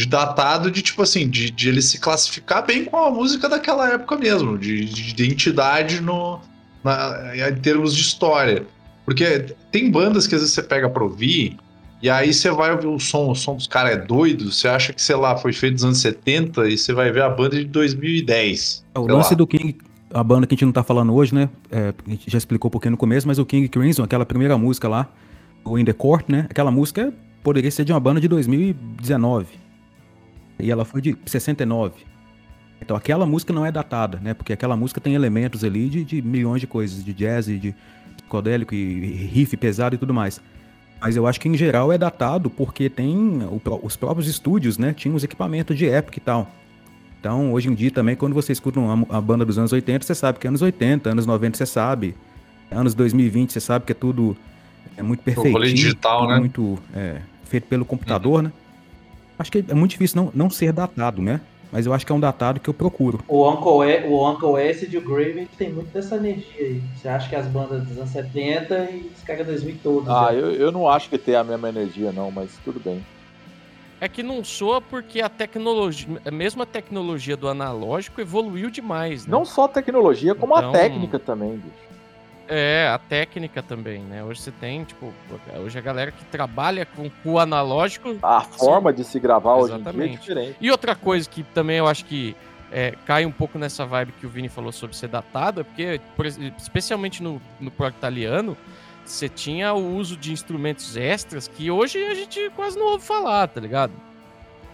De datado, de tipo assim, de, de ele se classificar bem com a música daquela época mesmo, de, de identidade no, na- em termos de história. Porque tem bandas que às vezes você pega pra ouvir, e aí você vai ouvir o som, o som dos caras é doido, você acha que, sei lá, foi feito nos anos 70 e você vai ver a banda de 2010. O sei lance lá. do King, a banda que a gente não tá falando hoje, né? é, a gente já explicou um pouquinho no começo, mas o King Crimson, aquela primeira música lá, o In The Court, né? Aquela música poderia ser de uma banda de 2019. E ela foi de 69. Então aquela música não é datada, né? Porque aquela música tem elementos ali de, de milhões de coisas, de jazz, de psicodélico e riff pesado e tudo mais. Mas eu acho que em geral é datado porque tem o os próprios estúdios, né? Tinham os equipamentos de época e tal. Então, hoje em dia também, quando você escuta uma, a banda dos anos 80, você sabe que é anos 80, anos 90 você sabe, anos 2020 você sabe que é tudo é muito perfeito. digital, né? Muito é, feito pelo computador, né? Acho que é muito difícil não, não ser datado, né? Mas eu acho que é um datado que eu procuro. O Uncle, e, o Uncle Acid e o Grave tem muito dessa energia aí. Você acha que as bandas dos anos 70 e os caras 2000 todos. Ah, né? eu, eu não acho que tem a mesma energia, não, mas tudo bem. É que não soa porque a tecnologia, mesmo a tecnologia do analógico evoluiu demais, né? Não só a tecnologia, como Então- a técnica também, bicho. É, a técnica também, né? Hoje você tem, tipo, hoje a galera que trabalha com, o analógico. A forma de se gravar hoje em dia é Exatamente. diferente. E outra coisa que também eu acho que é, cai um pouco nessa vibe que o Vini falou sobre ser datado, é porque, especialmente no, no prog italiano, você tinha o uso de instrumentos extras que hoje a gente quase não ouve falar, tá ligado?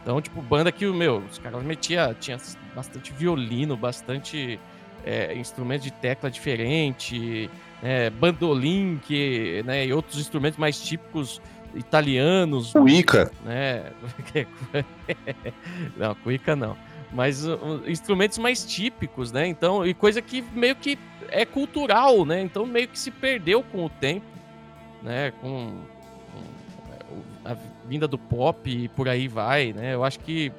Então, tipo, banda que, meu, os caras metia, tinha bastante violino, bastante é, instrumento de tecla diferente, é, bandolim, que, né, e outros instrumentos mais típicos italianos. Cuica. Né? não, cuica não. Mas uh, instrumentos mais típicos, né? Então, e coisa que meio que é cultural, né? Então meio que se perdeu com o tempo, né? Com, com a vinda do pop e por aí vai, né? Eu acho que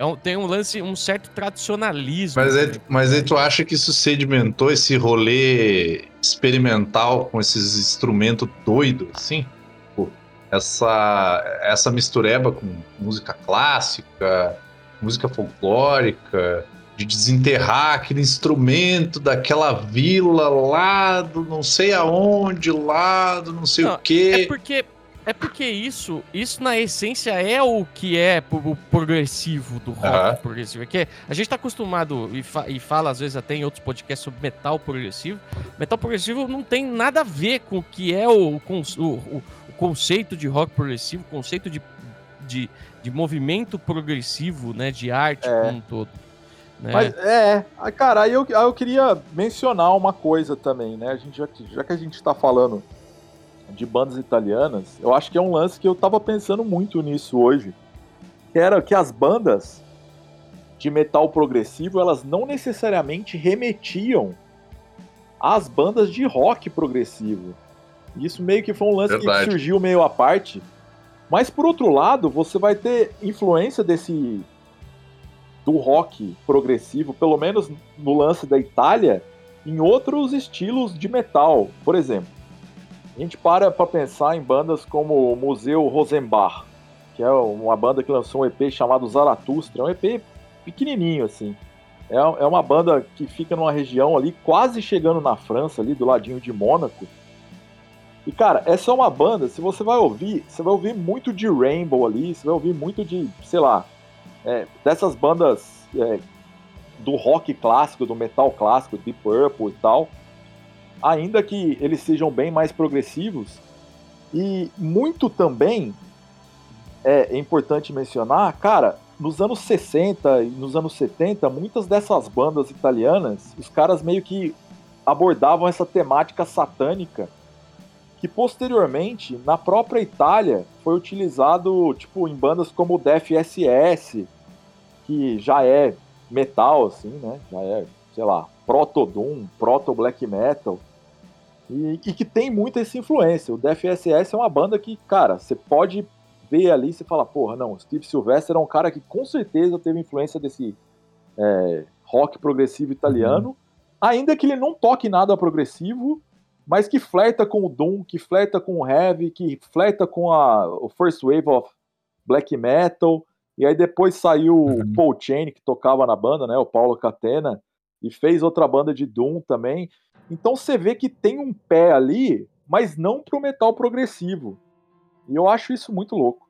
é um, tem um lance, um certo tradicionalismo. Mas, é, né? mas aí tu acha que isso sedimentou esse rolê experimental com esses instrumentos doidos, assim? Pô, essa, essa mistureba com música clássica, música folclórica, de desenterrar aquele instrumento daquela vila lá do não sei aonde, lá do não sei Não, o quê. É porque é porque isso, isso na essência é o que é o progressivo do rock Aham. progressivo. É que a gente tá acostumado e, fa- e fala às vezes até em outros podcasts sobre metal progressivo. Metal progressivo não tem nada a ver com o que é o, o, o- o conceito de rock progressivo, o conceito de, de, de movimento progressivo, né, de arte É. como um todo. né? Mas é, ah, cara, aí eu, aí eu queria mencionar uma coisa também, né? A gente, já, que- já que a gente tá falando de bandas italianas, eu acho que é um lance que eu tava pensando muito nisso hoje. Que era que as bandas de metal progressivo, elas não necessariamente remetiam às bandas de rock progressivo. Isso meio que foi um lance Verdade. que surgiu meio à parte. Mas por outro lado, você vai ter influência desse do rock progressivo, pelo menos no lance da Itália, em outros estilos de metal. Por exemplo, a gente para para pensar em bandas como o Museu Rosenbach, que é uma banda que lançou um EP chamado Zaratustra, é um EP pequenininho assim. É, é uma banda que fica numa região ali, quase chegando na França, ali do ladinho de Mônaco. E cara, essa é uma banda, se você vai ouvir, você vai ouvir muito de Rainbow ali, você vai ouvir muito de, sei lá, é, dessas bandas é, do rock clássico, do metal clássico, Deep Purple e tal, ainda que eles sejam bem mais progressivos, e muito também é, é importante mencionar, cara, nos anos 60 e nos anos 70, muitas dessas bandas italianas, os caras meio que abordavam essa temática satânica que posteriormente, na própria Itália, foi utilizado tipo em bandas como o Death SS, que já é metal assim, né? Já é, sei lá, proto doom, proto black metal. E, e que tem muita essa influência. O Death SS é uma banda que, cara, você pode ver ali e fala, porra, não, Steve Sylvester é um cara que com certeza teve influência desse é, rock progressivo italiano, ainda que ele não toque nada progressivo, mas que flerta com o Doom, que flerta com o Heavy, que flerta com a, o First Wave of Black Metal, e aí depois saiu Uhum. o Paul Chain, que tocava na banda, né, o Paulo Catena, e fez outra banda de Doom também. Então você vê que tem um pé ali, mas não pro metal progressivo. E eu acho isso muito louco.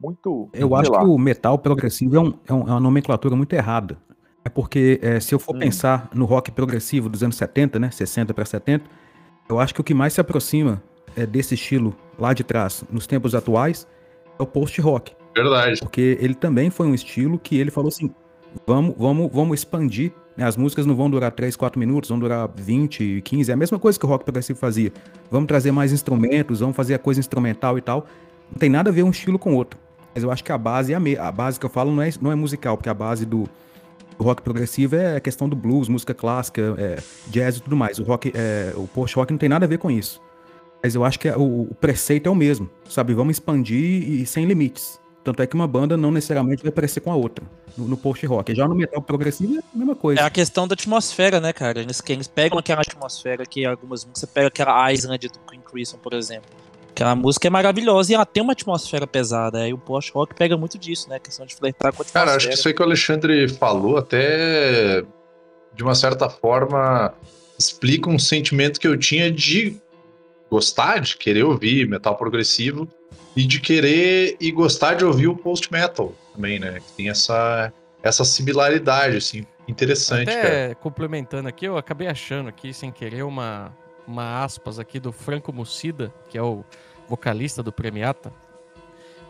Muito. Eu acho lá. que o metal progressivo é, um- é um- é uma nomenclatura muito errada. É porque é, se eu for Hum. pensar no rock progressivo dos anos 70, né, 60 para 70, eu acho que o que mais se aproxima é, desse estilo lá de trás, nos tempos atuais, é o post-rock. Verdade. Porque ele também foi um estilo que ele falou assim: vamos, vamos, vamos expandir. Né, As músicas não vão durar 3, 4 minutos, vão durar 20, 15. É a mesma coisa que o rock progressivo fazia. Vamos trazer mais instrumentos, vamos fazer a coisa instrumental e tal. Não tem nada a ver um estilo com outro. Mas eu acho que a base é a mesma. A base que eu falo não é, não é musical, porque a base do, rock progressivo é a questão do blues, música clássica, é, jazz e tudo mais. O rock, é, o post-rock não tem nada a ver com isso. Mas eu acho que é- o, o preceito é o mesmo, sabe? Vamos expandir e sem limites. Tanto é que uma banda não necessariamente vai parecer com a outra no, no post-rock. Já no metal progressivo é a mesma coisa. É a questão da atmosfera, né, cara? Eles, eles pegam aquela atmosfera que algumas músicas. Você pega aquela Island do Queen Crimson, por exemplo. Aquela música é maravilhosa e ela tem uma atmosfera pesada. Aí o post-rock pega muito disso, né? A questão de flertar com a atmosfera. Cara, acho que isso aí que o Alexandre falou até de uma certa forma explica um sentimento que eu tinha de gostar, de querer ouvir metal progressivo e de querer e gostar de ouvir o post metal também, né? Que tem essa essa similaridade assim, interessante, cara. Até complementando aqui, eu acabei achando aqui, sem querer, uma, uma aspas aqui do Franco Mucida, que é o vocalista do Premiata.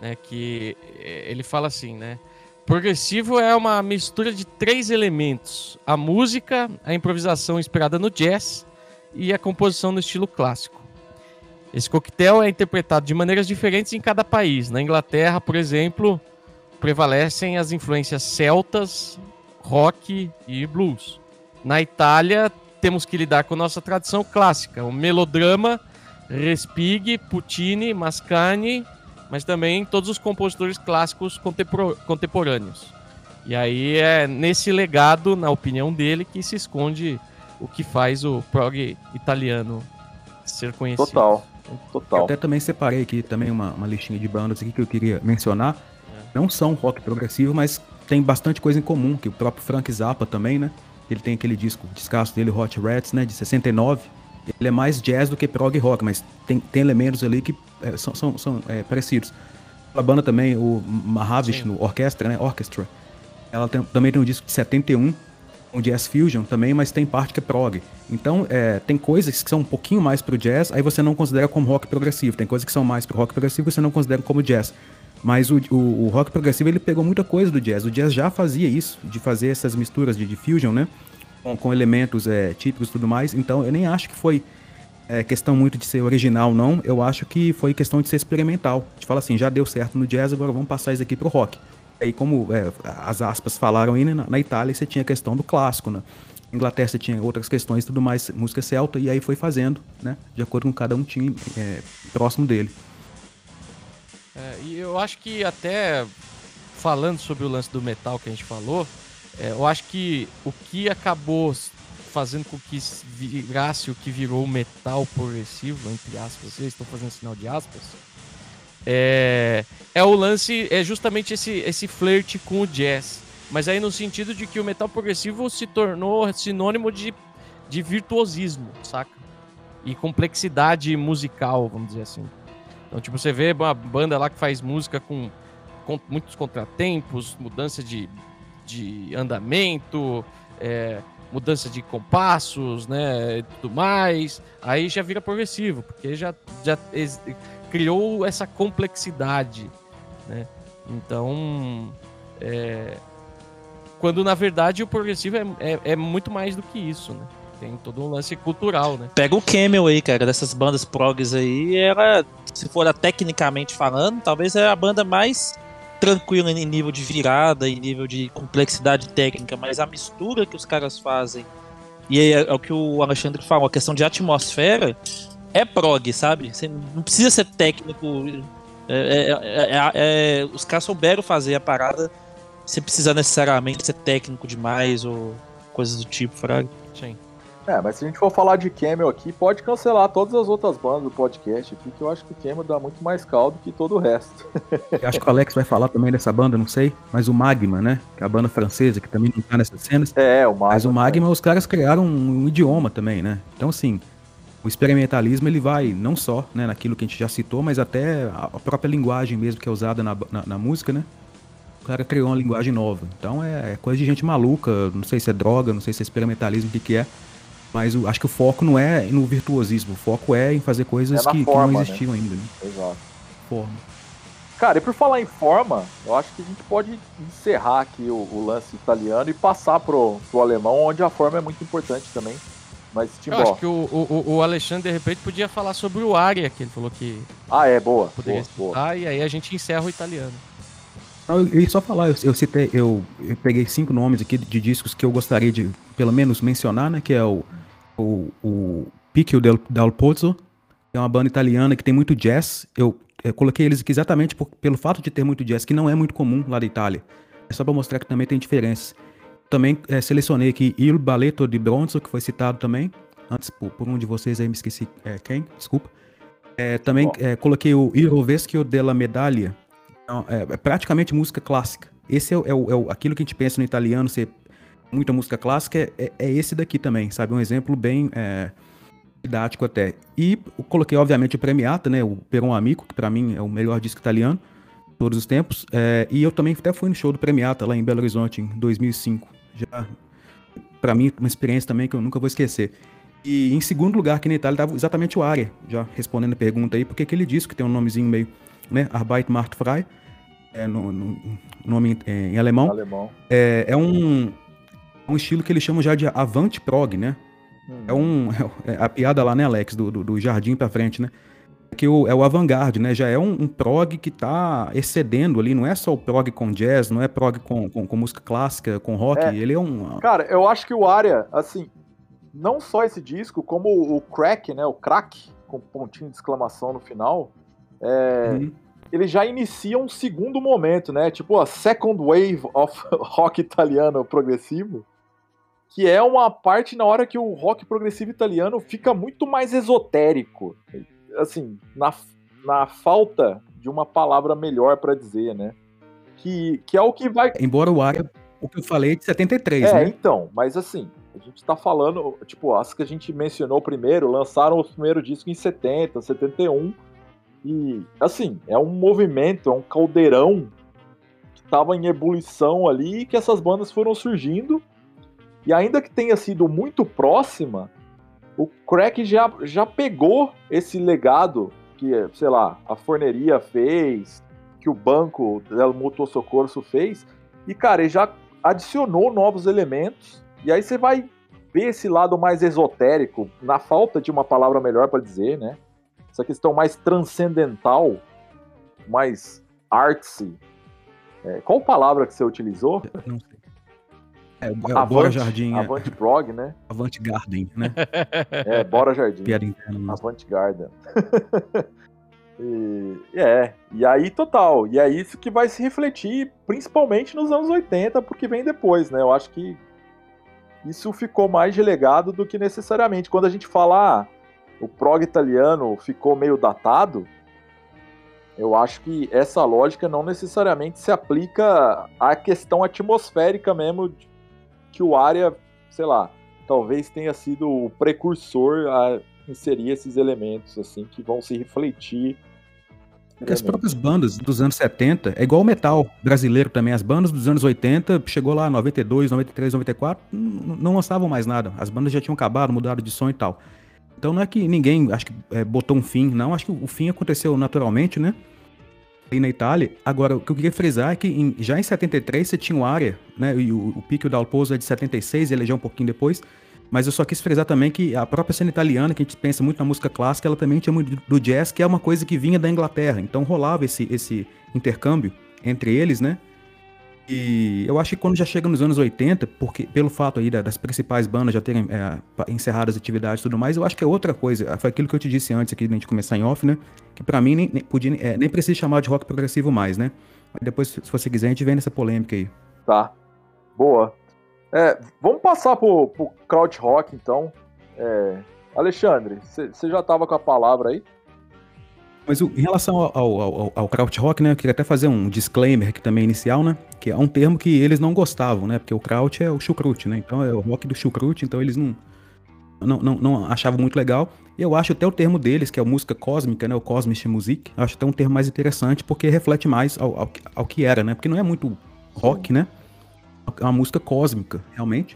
né, que eh, ele fala assim, né? Progressivo é uma mistura de três elementos: a música, a improvisação inspirada no jazz e a composição no estilo clássico. Esse coquetel é interpretado de maneiras diferentes em cada país. Na Inglaterra, por exemplo, prevalecem as influências celtas, rock e blues. Na Itália, temos que lidar com nossa tradição clássica, o melodrama, Respighi, Puccini, Mascagni, mas também todos os compositores clássicos contemporâneos. E aí é nesse legado, na opinião dele, que se esconde o que faz o prog italiano ser conhecido. Total. Total. Eu até também separei aqui também uma, uma listinha de bandas aqui que eu queria mencionar. É. Não são rock progressivo, mas tem bastante coisa em comum, que o próprio Frank Zappa também, né? Ele tem aquele disco, descasso dele, Hot Rats, né, de 69. Ele é mais jazz do que prog rock, mas tem, tem elementos ali que é, são, são, são é, parecidos. A banda também, o Mahavishnu Orchestra, né, Orchestra, ela tem, também tem um disco de 71, um jazz fusion também, mas tem parte que é prog. Então, é, tem coisas que são um pouquinho mais pro jazz, aí você não considera como rock progressivo. Tem coisas que são mais pro rock progressivo, você não considera como jazz. Mas o, o, o, rock progressivo ele pegou muita coisa do jazz. O jazz já fazia isso, de fazer essas misturas de, de fusion, né? Com, com elementos é, típicos e tudo mais. Então eu nem acho que foi é, questão muito de ser original, não. Eu acho que foi questão de ser experimental. De falar assim, já deu certo no jazz, agora vamos passar isso aqui pro rock. Aí, como é, as aspas falaram aí, né, na, na, Itália você tinha a questão do clássico, né? Inglaterra você tinha outras questões e tudo mais, música celta, e aí foi fazendo, né? De acordo com cada um tinha é, próximo dele. É, e eu acho que até falando sobre o lance do metal que a gente falou, é, eu acho que o que acabou fazendo com que virasse o que virou metal progressivo, entre aspas, vocês estão fazendo sinal de aspas, é, é o lance, é justamente esse, esse flerte com o jazz. Mas aí no sentido de que o metal progressivo se tornou sinônimo de, de virtuosismo, saca? E complexidade musical, vamos dizer assim. Então, tipo, você vê uma banda lá que faz música com, com muitos contratempos, mudança de, de andamento, é, mudança de compassos, né, e tudo mais. Aí já vira progressivo, porque já, já criou essa complexidade, né? Então, é, quando na verdade o progressivo é, é, é muito mais do que isso, né? Tem todo um lance cultural, né? Pega o Camel aí, cara, dessas bandas progs aí, era, se for tecnicamente falando, talvez é a banda mais tranquila em nível de virada, em nível de complexidade técnica, mas a mistura que os caras fazem, e é, é o que o Alexandre falou, a questão de atmosfera, é prog, sabe? Você não precisa ser técnico. É, é, é, os caras souberam fazer a parada sem precisar necessariamente ser técnico demais ou coisas do tipo, fraga. Sim. É, mas se a gente for falar de Camel aqui, pode cancelar todas as outras bandas do podcast aqui, que eu acho que o Camel dá muito mais caldo que todo o resto. eu acho que o Alex vai falar também dessa banda, não sei, mas o Magma, né? Que é a banda francesa, que também não tá nessas cenas. É, o Magma. Mas o Magma, os caras criaram um, um idioma também, né? Então, assim, o experimentalismo ele vai não só né, naquilo que a gente já citou, mas até a própria linguagem mesmo que é usada na, na, na música, né? O cara criou uma linguagem nova. Então é, é coisa de gente maluca, não sei se é droga, não sei se é experimentalismo, o que, que é. Mas o, acho que o foco não é no virtuosismo, o foco é em fazer coisas é que, forma, que, não existiam né? ainda. Né? Exato. Forma. Cara, e por falar em forma, eu acho que a gente pode encerrar aqui o, o lance italiano e passar pro, pro alemão, onde a forma é muito importante também. Mas, tipo, Eu acho que o, o, o Alexandre, de repente, podia falar sobre o Aria, que ele falou que. Ah, é, boa. Poderia boa, boa. e aí a gente encerra o italiano. Não, eu ia só falar, eu, eu citei, eu, eu, peguei cinco nomes aqui de discos que eu gostaria de, pelo menos, mencionar, né? Que é o o, o Picchio del, del Pozzo, que é uma banda italiana que tem muito jazz. Eu, eu coloquei eles aqui exatamente por, pelo fato de ter muito jazz, que não é muito comum lá da Itália. É só para mostrar que também tem diferenças. Também é, selecionei aqui Il Balletto di Bronzo, que foi citado também. Antes, por, por um de vocês aí, me esqueci é, quem, desculpa. É, também é, coloquei o Il Rovescio della Medaglia. Então, é, é, praticamente música clássica. Esse é, é, o, aquilo que a gente pensa no italiano, ser muita música clássica, é, é, é esse daqui também, sabe? Um exemplo bem é, didático até. E coloquei, obviamente, o Premiata, né? O Peron Amico, que para mim é o melhor disco italiano de todos os tempos. É, e eu também até fui no show do Premiata lá em Belo Horizonte em 2005. Já, para mim, uma experiência também que eu nunca vou esquecer. E em segundo lugar, aqui na Itália, estava exatamente o Aria, já respondendo a pergunta aí, porque aquele disco que tem um nomezinho meio né? Arbeit macht frei, é, no, no, nome é, em alemão. Alemão. É, é um, um estilo que eles chamam já de avant prog, né? Hum. É um é a piada lá, né, Alex, do, do, do jardim pra frente, né? Que o, é o avant-garde, né? Já é um, um prog que tá excedendo ali, não é só o prog com jazz, não é prog com, com, com música clássica, com rock, É. ele é um... Cara, eu acho que o Aria, assim, não só esse disco, como o Crack, né? O Crack, com pontinho de exclamação no final, é, Uhum. ele já inicia um segundo momento, né? Tipo a second wave of rock italiano progressivo, que é uma parte na hora que o rock progressivo italiano fica muito mais esotérico, assim, na, na falta de uma palavra melhor pra dizer, né? Que, que é o que vai Embora o área, o que eu falei é de 73, é, né? então, mas assim, a gente tá falando, tipo, as que a gente mencionou primeiro, lançaram o primeiro disco em 70, 71, e, assim, é um movimento, é um caldeirão que tava em ebulição ali, e que essas bandas foram surgindo, e ainda que tenha sido muito próxima, o Crack já, já pegou esse legado que, sei lá, a Forneria fez, que o Banco del Mutuo Socorro fez, e, cara, ele já adicionou novos elementos, e aí você vai ver esse lado mais esotérico, na falta de uma palavra melhor para dizer, né? Essa questão mais transcendental, mais artsy. É, qual palavra que você utilizou? Não sei. É, é o Bora Jardim, é, Avant Prog, né? Avant Garden, né? É, Bora Jardim. Piada interna. mas- Avant Garden. e, é, e aí total. E é isso que vai se refletir principalmente nos anos 80, porque vem depois, né? Eu acho que isso ficou mais relegado do que necessariamente. Quando a gente fala ah, o prog italiano ficou meio datado, eu acho que essa lógica não necessariamente se aplica à questão atmosférica mesmo, de- que o área, sei lá, talvez tenha sido o precursor a inserir esses elementos, assim, que vão se refletir. Porque as próprias bandas dos anos 70, é igual o metal brasileiro também, as bandas dos anos 80, chegou lá 92, 93, 94, n- não lançavam mais nada. As bandas já tinham acabado, mudado de som e tal. Então não é que ninguém, acho que é, botou um fim, não, acho que o fim aconteceu naturalmente, né? Aí na Itália. Agora, o que eu queria frisar é que em- já em 73 você tinha o Área, né? E o, o Pico da Alpozo é de 76, ele é já um pouquinho depois. Mas eu só quis frisar também que a própria cena italiana, que a gente pensa muito na música clássica, ela também tinha muito do jazz, que é uma coisa que vinha da Inglaterra. Então rolava esse, esse intercâmbio entre eles, né? E eu acho que quando já chega nos anos 80, porque pelo fato aí da- das principais bandas já terem é, encerrado as atividades e tudo mais, eu acho que é outra coisa. Foi aquilo que eu te disse antes aqui, da gente começar em off, né? Que pra mim nem, nem, podia, é, nem precisa chamar de rock progressivo mais, né? Mas depois, se você quiser, a gente vem nessa polêmica aí. Tá. Boa. É, vamos passar pro, pro crowd rock, então. É, Alexandre, você já tava com a palavra aí? Mas o- em relação ao, ao, ao, ao krautrock, né, eu queria até fazer um disclaimer aqui também inicial, né, que é um termo que eles não gostavam, né, porque o kraut é o chucrute, né, então é o rock do chucrute, então eles não, não, não, não achavam muito legal. E eu acho até o termo deles, que é a música cósmica, né, o Kosmische Musik, eu acho até um termo mais interessante, porque reflete mais ao, ao, que- ao que era, né, porque não é muito rock, né, é uma música cósmica, realmente.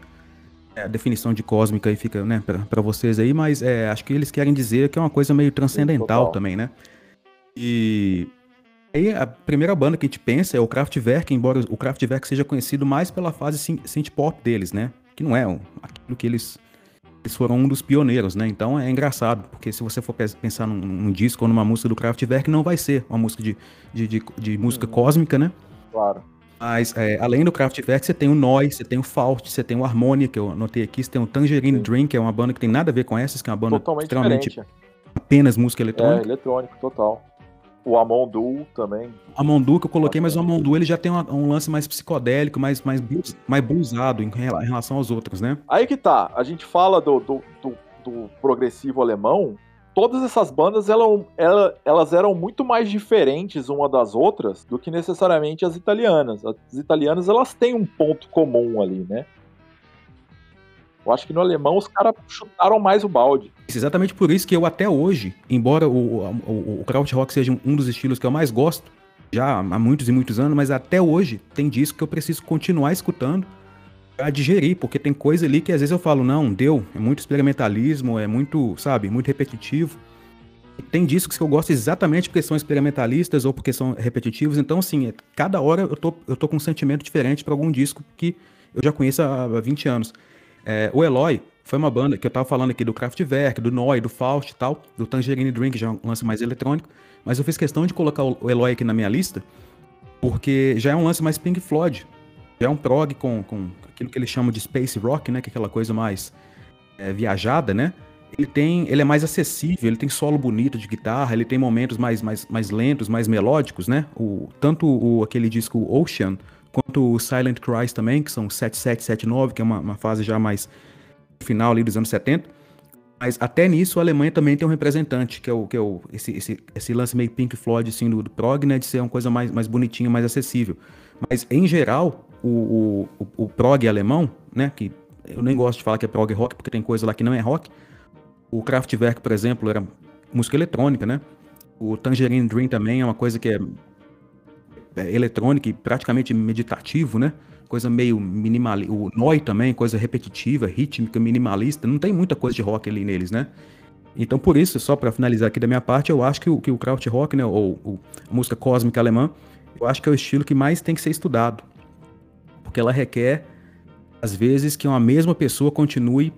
É, a definição de cósmica aí fica, né, pra, pra vocês aí, mas é, acho que eles querem dizer que é uma coisa meio transcendental total. também, né. E aí a primeira banda que a gente pensa é o Kraftwerk, embora o Kraftwerk seja conhecido mais pela fase syn- synth pop deles, né? Que não é um- aquilo que eles eles foram um dos pioneiros, né? Então é engraçado, porque se você for pensar num, num disco ou numa música do Kraftwerk, não vai ser uma música de, de, de, de música Uhum. cósmica, né? Claro. Mas é, além do Kraftwerk, você tem o Noise, você tem o Faust, você tem o Harmonia, que eu anotei aqui, você tem o Tangerine Sim. Dream, que é uma banda que tem nada a ver com essas, que é uma banda Totalmente extremamente diferente. apenas música É, eletrônica. eletrônico, total. O Amon Duo também. A Mondu que eu coloquei, mas o Mondu ele já tem uma- um lance mais psicodélico, mais, mais, blues, mais bluesado em em relação aos outros, né? Aí que tá, a gente fala do, do, do, do progressivo alemão, todas essas bandas elas, ela- elas eram muito mais diferentes uma das outras do que necessariamente as italianas. As italianas elas têm um ponto comum ali, né? Eu acho que no alemão os caras chutaram mais o balde. Exatamente por isso que eu até hoje, embora o, o, o, krautrock seja um- dos estilos que eu mais gosto, já há muitos e muitos anos, mas até hoje tem disco que eu preciso continuar escutando pra digerir, porque tem coisa ali que às vezes eu falo, não, deu, é muito experimentalismo, é muito, sabe, muito repetitivo. tem discos que eu gosto exatamente porque são experimentalistas ou porque são repetitivos. Então, assim, é, cada hora eu tô, eu tô com um sentimento diferente para algum disco que eu já conheço há 20 anos. É, o Eloy foi uma banda que eu tava falando aqui do Kraftwerk, do Noi, do Faust e tal, do Tangerine Drink, já é um lance mais eletrônico. Mas eu fiz questão de colocar o Eloy aqui na minha lista porque já é um lance mais Pink Floyd. Já é um prog com, com aquilo que eles chamam de space rock, né? Que é aquela coisa mais é, viajada, né? Ele tem, ele é mais acessível, ele tem solo bonito de guitarra, ele tem momentos mais, mais, mais lentos, mais melódicos, né? O, tanto o, aquele disco Ocean quanto o Silent Cries também, que são 7779, que é uma, uma fase já mais final ali dos anos 70. Mas até nisso a Alemanha também tem um representante, que é o, que é o esse, esse, esse lance meio Pink Floyd assim, do, do prog, né? De ser uma coisa mais, mais bonitinha, mais acessível. Mas em geral, o, o, o prog alemão, né? Que eu nem gosto de falar que é prog rock, porque tem coisa lá que não é rock. O Kraftwerk, por exemplo, era música eletrônica, né? O Tangerine Dream também é uma coisa que é, é eletrônica e praticamente meditativo, né? Coisa meio minimalista. O Noi também, coisa repetitiva, rítmica, minimalista. Não tem muita coisa de rock ali neles, né? Então, por isso, só para finalizar aqui da minha parte, eu acho que o, que o Krautrock, né, ou, ou a música cósmica alemã, eu acho que é o estilo que mais tem que ser estudado. Porque ela requer, às vezes, que uma mesma pessoa continue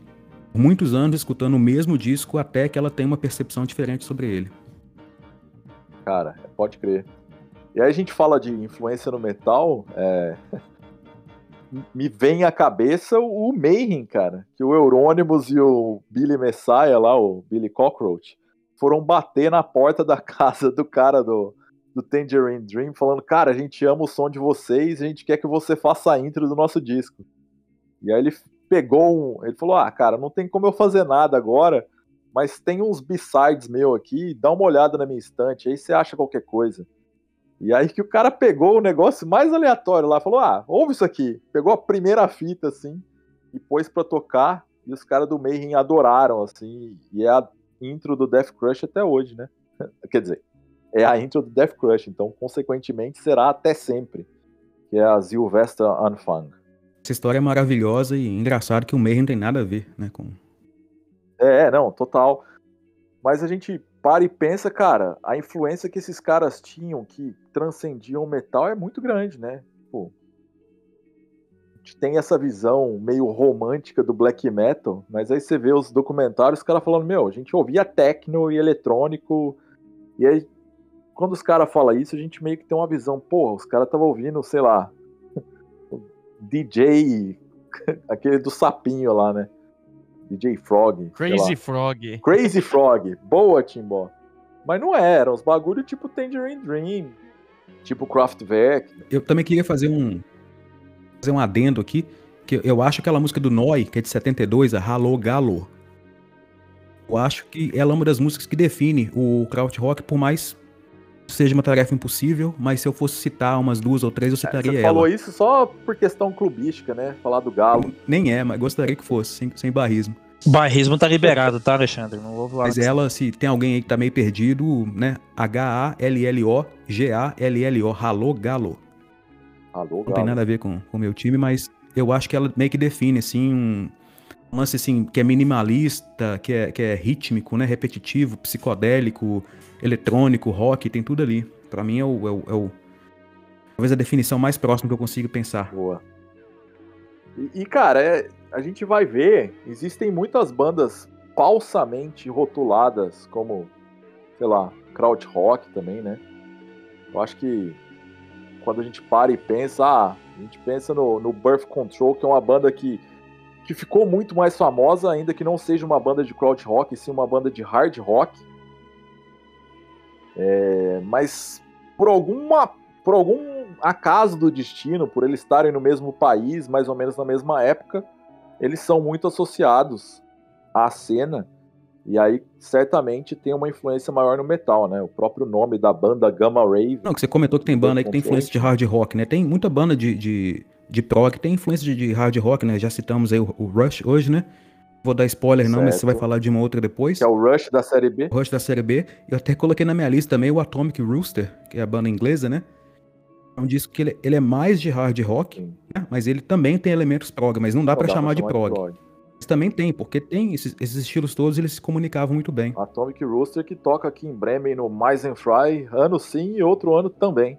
muitos anos escutando o mesmo disco até que ela tenha uma percepção diferente sobre ele. Cara, pode crer. E aí a gente fala de influência no metal, é... me vem à cabeça o Mayhem, cara. Que o Euronymous e o Billy Messiah lá, o Billy Cockroach, foram bater na porta da casa do cara do, do Tangerine Dream, falando, cara, a gente ama o som de vocês, a gente quer que você faça a intro do nosso disco. E aí ele pegou um. Ele falou: Ah, cara, não tem como eu fazer nada agora, mas tem uns B-sides meu aqui, dá uma olhada na minha estante, aí você acha qualquer coisa. E aí que o cara pegou o negócio mais aleatório lá, falou: Ah, ouve isso aqui. Pegou a primeira fita, assim, e pôs pra tocar, e os caras do Mayhem adoraram, assim, e é a intro do Death Crush até hoje, né? Quer dizer, é a intro do Death Crush, então, consequentemente, será até sempre, que é a Sylvester Unfang. Essa história é maravilhosa e engraçado que o Mayhem não tem nada a ver, né? Com... É, não, total. Mas a gente para e pensa, cara, a influência que esses caras tinham, que transcendiam o metal, é muito grande, né? Pô, a gente tem essa visão meio romântica do black metal, mas aí você vê os documentários, os caras falando, meu, a gente ouvia techno e eletrônico, e aí quando os caras falam isso, a gente meio que tem uma visão, pô, os caras estavam ouvindo, sei lá, DJ, aquele do sapinho lá, né? DJ Frog. Crazy Frog. Crazy Frog. Boa, Timbó. Mas não era, uns bagulho tipo Tangerine Dream, tipo Kraftwerk. Eu também queria fazer um fazer um adendo aqui, que eu acho aquela música do Noi, que é de 72, a Halo Galo. Eu acho que ela é uma das músicas que define o krautrock, por mais seja uma tarefa impossível, mas se eu fosse citar umas duas ou três, eu citaria é, você ela. falou isso só por questão clubística, né? Falar do Galo. Nem é, mas gostaria que fosse, sem, sem barrismo. Barrismo tá liberado, tá, Alexandre? Não vou falar. Mas ela, se tem alguém aí que tá meio perdido, né? H-A-L-L-O-G-A-L-L-O, Ralô Galo. Alô, Galo. Não tem nada a ver com o meu time, mas eu acho que ela meio que define, assim, um lance, assim, que é minimalista, que é, que é rítmico, né? Repetitivo, psicodélico, eletrônico, rock, tem tudo ali. Para mim é o, é o, é o, talvez a definição mais próxima que eu consigo pensar. Boa. E, e cara, é, a gente vai ver, existem muitas bandas falsamente rotuladas como, sei lá, crowd rock também, né? Eu acho que quando a gente para e pensa, ah, a gente pensa no, no Birth Control, que é uma banda que, que ficou muito mais famosa, ainda que não seja uma banda de crowd rock, sim uma banda de hard rock. É, mas por alguma por algum acaso do destino, por eles estarem no mesmo país, mais ou menos na mesma época, eles são muito associados à cena. E aí, certamente, tem uma influência maior no metal, né? O próprio nome da banda Gamma Rave. Não, que você comentou que tem banda aí que tem influência de hard rock, né? Tem muita banda de, de, de prog que tem influência de, de, hard rock, né? Já citamos aí o, o Rush hoje, né? Vou dar spoiler não, certo. mas você vai falar de uma outra depois. Que é o Rush da série B. Rush da série B. Eu até coloquei na minha lista também o Atomic Rooster, que é a banda inglesa, né? É um disco que ele, ele é mais de hard rock, né? mas ele também tem elementos prog, mas não dá para chamar de prog. prog. também tem, porque tem esses, esses estilos todos, eles se comunicavam muito bem. Atomic Rooster que toca aqui em Bremen no Meisenfrei, ano sim e outro ano também.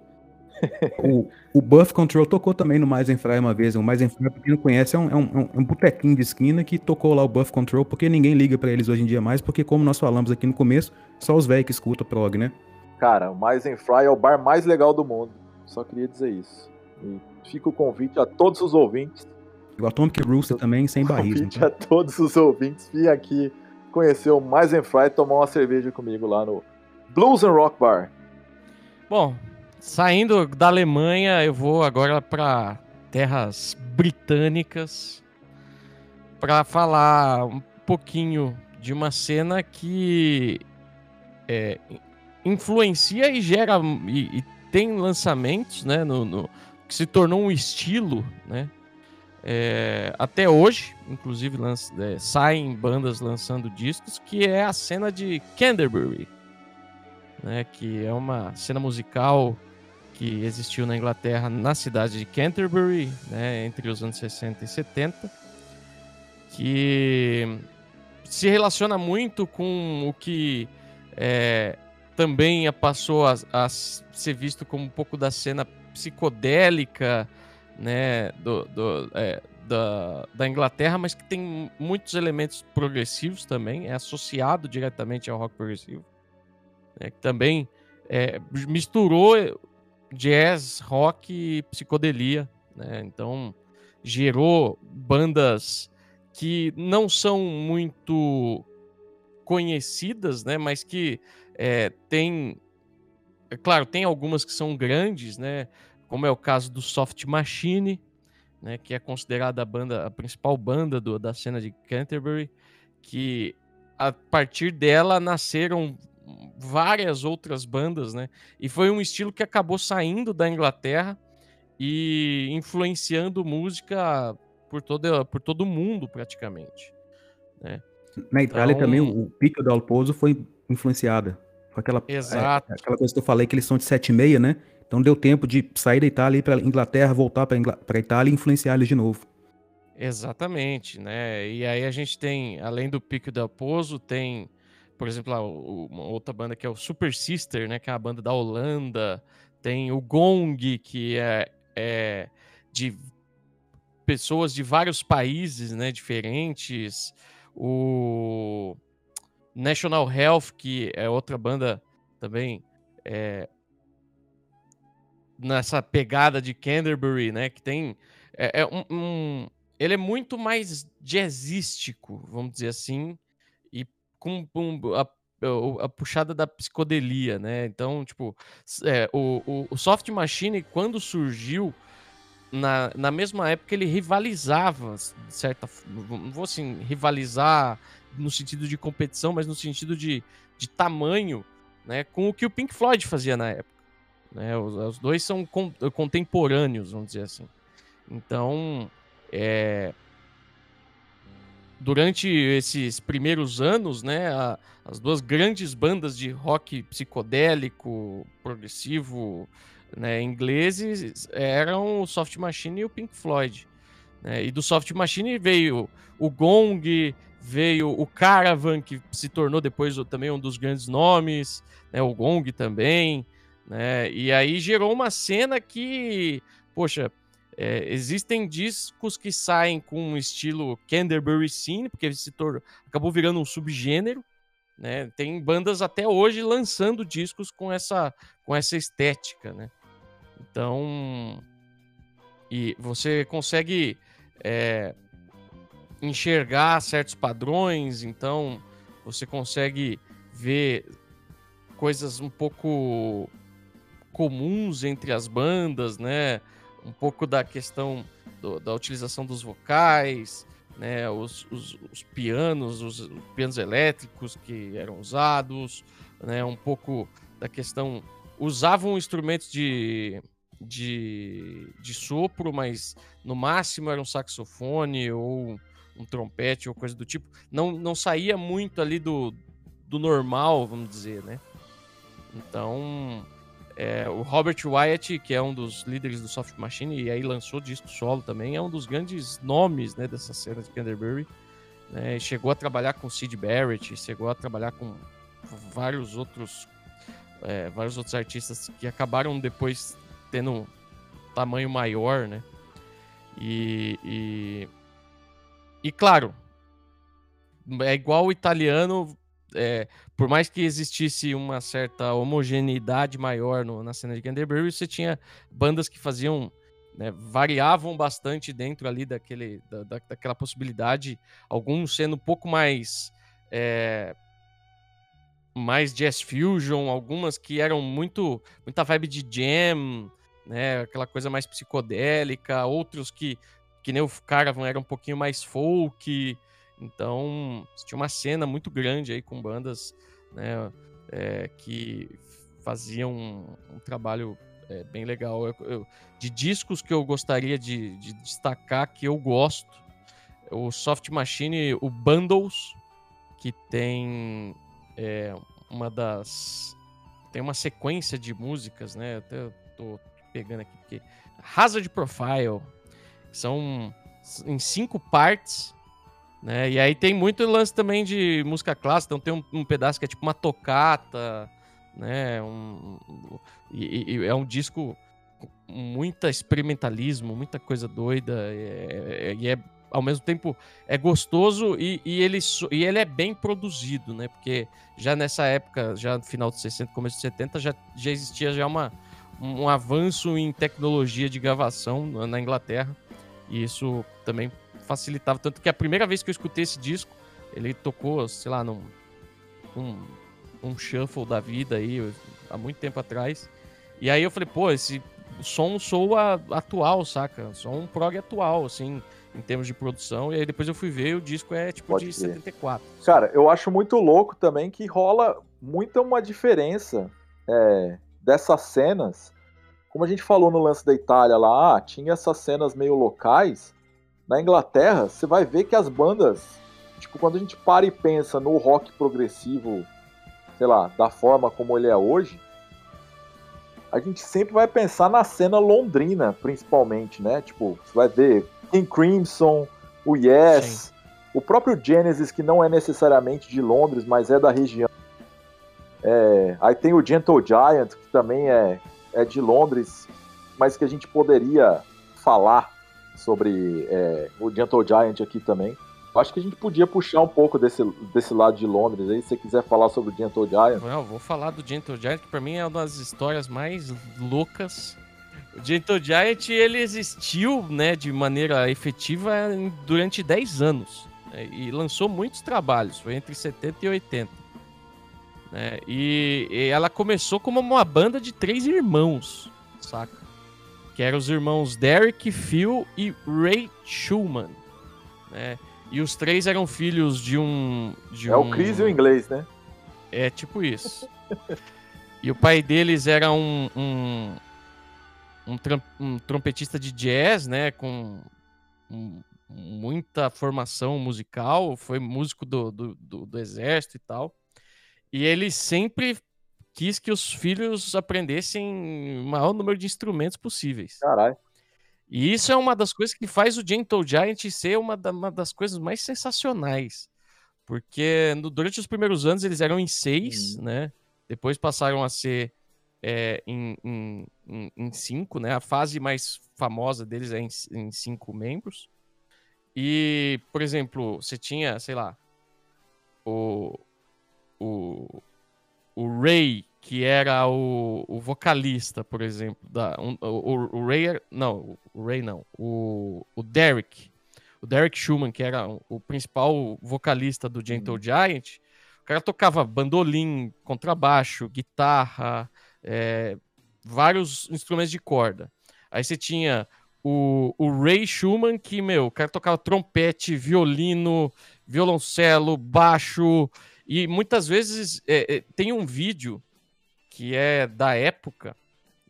O, o Buff Control tocou também no Meisenfrei uma vez. O Meisenfrei, pra quem não conhece, é um, é um, é um botequinho de esquina que tocou lá o Buff Control, porque ninguém liga para eles hoje em dia mais, porque como nós falamos aqui no começo, só os velhos que escutam prog, né? Cara, o Meisenfrei é o bar mais legal do mundo. Só queria dizer isso. E fica o convite a todos os ouvintes. O Atomic Rooster também, sem barrismo. Convite a todos os ouvintes. Vim aqui conhecer o Meisenfrei e tomar uma cerveja comigo lá no Blues and Rock Bar. Bom, saindo da Alemanha, eu vou agora para terras britânicas para falar um pouquinho de uma cena que é, influencia e gera e, e tem lançamentos, né, no, no, que se tornou um estilo, né, é, até hoje, inclusive lança, é, saem bandas lançando discos, que é a cena de Canterbury, né, que é uma cena musical que existiu na Inglaterra, na cidade de Canterbury, né, entre os anos 60 e 70, que se relaciona muito com o que é, também passou a, a, ser visto como um pouco da cena psicodélica né, do, do é, da, da Inglaterra, mas que tem muitos elementos progressivos também, é associado diretamente ao rock progressivo, né, que também é, misturou jazz, rock psicodelia, né, então gerou bandas que não são muito conhecidas, né, mas que é, tem, é claro, tem algumas que são grandes, né, como é o caso do Soft Machine, né, que é considerada a banda, a principal banda do, da cena de Canterbury, que a partir dela nasceram várias outras bandas, né? E foi um estilo que acabou saindo da Inglaterra e influenciando música por todo, por todo o mundo, praticamente. Né? Na Itália então... também, o Pico do Alposo foi influenciada. Com aquela, Exato. É, aquela coisa que eu falei, que eles são de 7 e meia, né? Então deu tempo de sair da Itália, ir para Inglaterra, voltar para a Itália e influenciar eles de novo. Exatamente, né? E aí a gente tem, além do Pico del Pozo, tem, por exemplo, lá, uma outra banda que é o Super Sister, né? Que é a banda da Holanda. Tem o Gong, que é, é de pessoas de vários países, né? Diferentes. O National Health, que é outra banda também é, nessa pegada de Canterbury, né? Que tem é, é um, um, ele é muito mais jazzístico, vamos dizer assim, com, a, a, puxada da psicodelia, né? Então, tipo, é, o, o, o, Soft Machine, quando surgiu, na, na mesma época ele rivalizava, certa não vou assim, rivalizar no sentido de competição, mas no sentido de, de tamanho, né, com o que o Pink Floyd fazia na época. Né? Os, os dois são con contemporâneos, vamos dizer assim. Então, é, durante esses primeiros anos, né, a, as duas grandes bandas de rock psicodélico, progressivo, né, ingleses eram o Soft Machine e o Pink Floyd. Né? E do Soft Machine veio o Gong, veio o Caravan, que se tornou depois também um dos grandes nomes, né? o Gong também. Né? E aí gerou uma cena que, poxa, é, existem discos que saem com um estilo Canterbury Scene, porque se tornou, acabou virando um subgênero. Né? Tem bandas até hoje lançando discos com essa, com essa estética. Né? Então, e você consegue é, enxergar certos padrões, então você consegue ver coisas um pouco comuns entre as bandas, né? Um pouco da questão do, da utilização dos vocais, né? Os, os, os pianos, os, os, pianos elétricos que eram usados, né? Um pouco da questão usavam instrumentos de, de, de sopro, mas no máximo era um saxofone ou um trompete ou coisa do tipo. Não, não saía muito ali do, do normal, vamos dizer, né? Então, é, o Robert Wyatt, que é um dos líderes do Soft Machine, e aí lançou disco solo também, é um dos grandes nomes né, dessa cena de Canterbury. né? Chegou a trabalhar com Sid Barrett, chegou a trabalhar com vários outros, é, vários outros artistas que acabaram depois tendo um tamanho maior, né? E, e, e claro, é igual o italiano, é, por mais que existisse uma certa homogeneidade maior no, na cena de Canterbury, você tinha bandas que faziam, né, variavam bastante dentro ali daquele, da, da, daquela possibilidade, alguns sendo um pouco mais é, mais jazz fusion, algumas que eram muito muita vibe de jam, né, aquela coisa mais psicodélica, outros que que nem o Caravan era um pouquinho mais folk, então tinha uma cena muito grande aí com bandas, né, é, que faziam um, um trabalho é, bem legal. Eu, eu, de discos que eu gostaria de, de, destacar que eu gosto, o Soft Machine, o Bundles, que tem é, uma das. Tem uma sequência de músicas, né? Até tô pegando aqui, porque. Hazard Profile. São em cinco partes. Né? E aí tem muito lance também de música clássica. Então tem um, um pedaço que é tipo uma tocata. Né? Um, e, e é um disco com muita experimentalismo, muita coisa doida. E é, e é ao mesmo tempo é gostoso e, e, ele, e ele é bem produzido, né? Porque já nessa época, já no final dos 60, começo dos 70, já, já existia já uma, um avanço em tecnologia de gravação na Inglaterra. E isso também facilitava. Tanto que a primeira vez que eu escutei esse disco, ele tocou, sei lá, num um, um shuffle da vida aí, há muito tempo atrás. E aí eu falei, pô, esse som soa atual, saca? Som um prog atual, assim em termos de produção. E aí depois eu fui ver e o disco é tipo Pode de ser. 74. Cara, eu acho muito louco também que rola muita uma diferença é, dessas cenas. Como a gente falou no lance da Itália lá, ah, tinha essas cenas meio locais. Na Inglaterra, você vai ver que as bandas, tipo, quando a gente para e pensa no rock progressivo, sei lá, da forma como ele é hoje, a gente sempre vai pensar na cena londrina, principalmente, né? Tipo, você vai ver King Crimson, o Yes, Sim. o próprio Genesis, que não é necessariamente de Londres, mas é da região. É, aí tem o Gentle Giant, que também é, é de Londres, mas que a gente poderia falar sobre é, o Gentle Giant aqui também. Acho que a gente podia puxar um pouco desse, desse lado de Londres aí, se você quiser falar sobre o Gentle Giant. Não, vou falar do Gentle Giant, que pra mim é uma das histórias mais loucas o Gentle Giant ele existiu, né, de maneira efetiva durante 10 anos né, e lançou muitos trabalhos, foi entre 70 e 80. Né, e, e, ela começou como uma banda de três irmãos, saca? Que eram os irmãos Derek, Phil e Ray Schumann, né? E os três eram filhos de um. De é um... o Chris e o inglês, né? É tipo isso. e o pai deles era um, um, um, um trompetista de jazz, né? Com um, muita formação musical, foi músico do, do, do, do exército e tal. E ele sempre quis que os filhos aprendessem o maior número de instrumentos possíveis. Caralho. E isso é uma das coisas que faz o Gentle Giant ser uma, da, uma das coisas mais sensacionais. Porque no, durante os primeiros anos eles eram em seis, uhum. né? Depois passaram a ser é, em, em, em, cinco, né? A fase mais famosa deles é em, em cinco membros. E, por exemplo, você tinha, sei lá, o, o, o Ray, que era o, o vocalista, por exemplo, da, um, o, o Ray, não, o Ray não, o, o Derek, o Derek Schumann, que era o principal vocalista do Gentle uhum. Giant, o cara tocava bandolim, contrabaixo, guitarra, é, vários instrumentos de corda. Aí você tinha o, o Ray Schumann, que, meu, o cara tocava trompete, violino, violoncelo, baixo, e muitas vezes é, é, tem um vídeo que é da época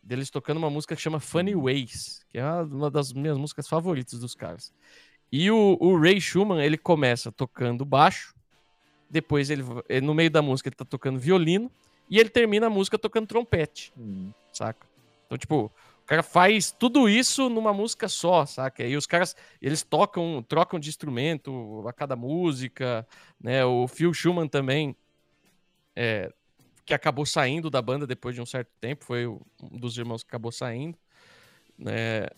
deles tocando uma música que chama Funny Ways, que é uma das minhas músicas favoritas dos caras. E o, o Ray Schumann, ele começa tocando baixo, depois ele, no meio da música ele tá tocando violino, e ele termina a música tocando trompete, hum. saca? Então, tipo, cara faz tudo isso numa música só, saca? E os caras, eles tocam, trocam de instrumento a cada música, né? O Phil Schumann também, é, que acabou saindo da banda depois de um certo tempo, foi um dos irmãos que acabou saindo, né?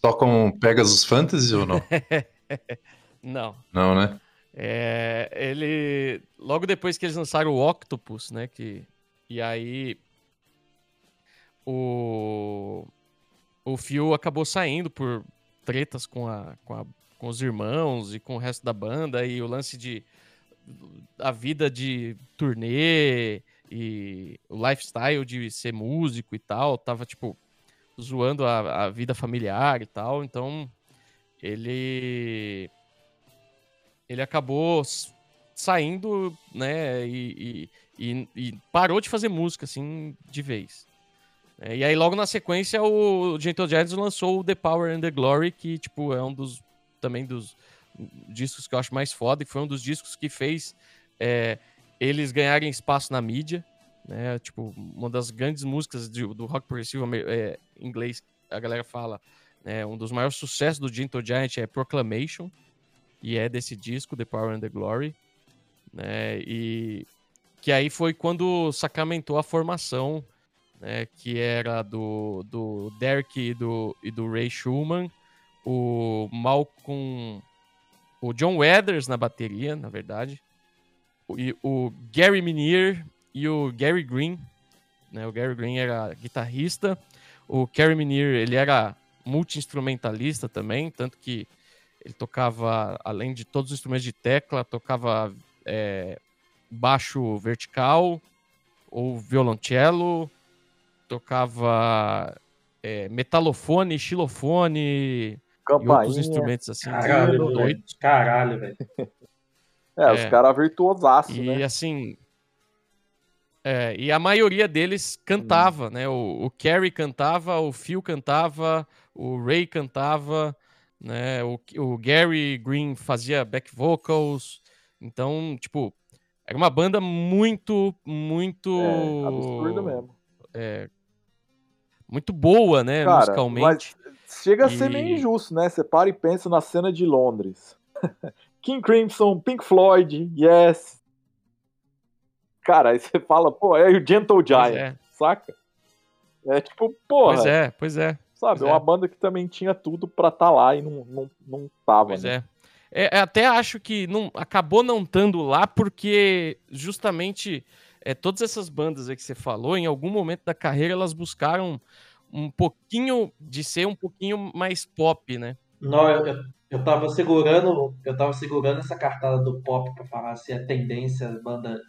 Tocam Pegasus Fantasy ou não? Não. não, né? É, ele logo depois que eles lançaram o Octopus, né, que e aí o o Phil acabou saindo por tretas com a, com a com os irmãos e com o resto da banda e o lance de a vida de turnê e o lifestyle de ser músico e tal, tava tipo zoando a, a vida familiar e tal, então ele ele acabou saindo, né, e, e, e, parou de fazer música, assim, de vez. É, e aí, logo na sequência, o Gentle Giants lançou o The Power and the Glory, que, tipo, é um dos, também dos discos que eu acho mais foda, e foi um dos discos que fez é, eles ganharem espaço na mídia, né, tipo, uma das grandes músicas de, do rock progressivo é, inglês, a galera fala, né, um dos maiores sucessos do Gentle Giant é Proclamation, e é desse disco, The Power and the Glory, né? E que aí foi quando sacramentou a formação, né? Que era do, do Derek e do, e do Ray Schumann, o Malcolm, o John Weathers na bateria, na verdade, e o Gary Minier e o Gary Green, né? O Gary Green era guitarrista, o Gary Minier ele era multi-instrumentalista também, tanto que ele tocava, além de todos os instrumentos de tecla, tocava é, baixo vertical ou violoncelo, tocava é, metalofone, xilofone Campainha. e outros instrumentos assim. Caralho, velho. Caralho, velho. É, é, os caras virtuosaços, e, né? E assim. É, e a maioria deles cantava, hum. né? O, o Kerry cantava, o Phil cantava, o Ray cantava, né? O, o Gary Green fazia back vocals, então, tipo, era uma banda muito, muito. É, absurdo mesmo. É, muito boa, né? Cara, musicalmente. chega a ser meio injusto, né? Você para e pensa na cena de Londres. King Crimson, Pink Floyd, Yes. Cara, aí você fala, pô, é o Gentle Giant, é. saca? É tipo, porra. Pois é, pois é. Sabe, pois é uma banda que também tinha tudo pra estar tá lá e não, não, não tava. Pois né? é. É, até acho que não acabou não estando lá porque justamente é, todas essas bandas que você falou, em algum momento da carreira elas buscaram um pouquinho de ser um pouquinho mais pop, né? Não, eu, eu, eu tava segurando, eu tava segurando essa cartada do pop para falar se a tendência a banda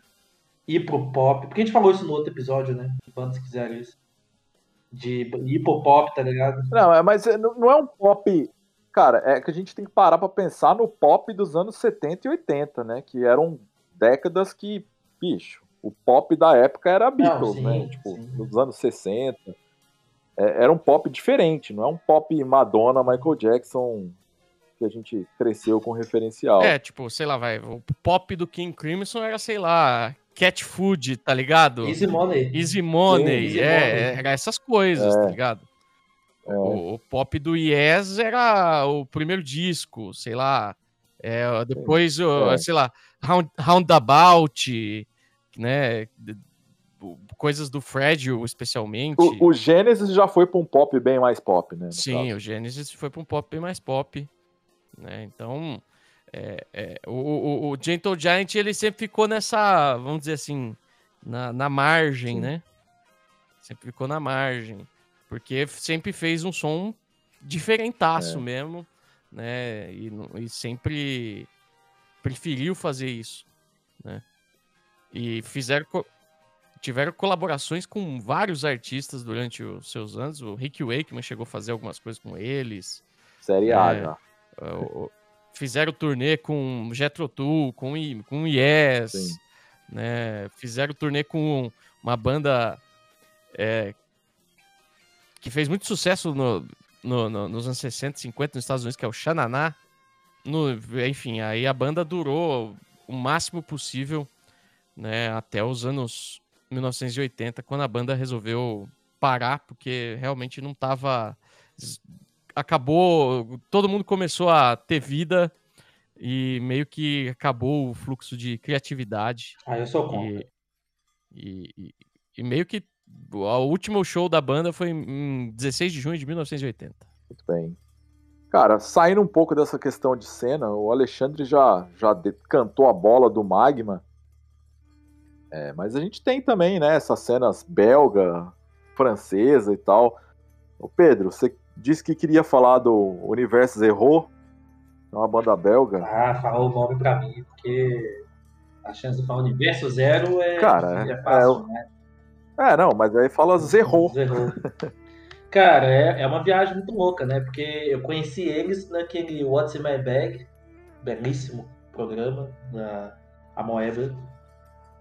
ir pro pop, porque a gente falou isso no outro episódio, né? Bandas quiserem isso. De ir pro pop, tá ligado? Não, é, mas não é um pop Cara, é que a gente tem que parar para pensar no pop dos anos 70 e 80, né? Que eram décadas que, bicho, o pop da época era Beatles, não, sim, né? Tipo, sim. nos anos 60. É, era um pop diferente, não é um pop Madonna, Michael Jackson que a gente cresceu com referencial. É, tipo, sei lá, vai, o pop do King Crimson era, sei lá, Cat Food, tá ligado? Easy Money. Easy Money, Sim, easy é, money. era essas coisas, é. tá ligado? É. O, o, pop do Yes era o primeiro disco, sei lá. É, depois, é. sei lá, Round, Roundabout, né? Coisas do Fred, especialmente. O, o Genesis já foi para um pop bem mais pop, né? Sim, caso. o Genesis foi para um pop bem mais pop. Né? Então, é, é, o, o, o, Gentle Giant ele sempre ficou nessa, vamos dizer assim, na, na margem, Sim. né? Sempre ficou na margem. Porque sempre fez um som diferentaço é. mesmo, né? E, e, sempre preferiu fazer isso, né? E fizeram tiveram colaborações com vários artistas durante os seus anos. O Rick Wakeman chegou a fazer algumas coisas com eles. Série A, é, já. Fizeram turnê com Jethro Tull, com, com Yes, Sim. né? Fizeram turnê com uma banda é, que fez muito sucesso no, no, no, nos anos 60, 50 nos Estados Unidos, que é o Xananá. No, enfim, aí a banda durou o máximo possível, né, até os anos 1980, quando a banda resolveu parar, porque realmente não tava. Acabou. Todo mundo começou a ter vida e meio que acabou o fluxo de criatividade. Ah, eu sou contra. E, e, e meio que o último show da banda foi em 16 de junho de 1980. Muito bem. Cara, saindo um pouco dessa questão de cena, o Alexandre já, já cantou a bola do Magma. É, mas a gente tem também, né, essas cenas belga, francesa e tal. Ô Pedro, você disse que queria falar do Universo Zerro, é uma banda belga. Ah, falou o nome pra mim, porque a chance de falar Universo Zero é, Cara, é fácil, é, né? É, não, mas aí fala Zerro. Zerro. Cara, é, é uma viagem muito louca, né? Porque eu conheci eles naquele What's in My Bag, belíssimo programa da Amoeba,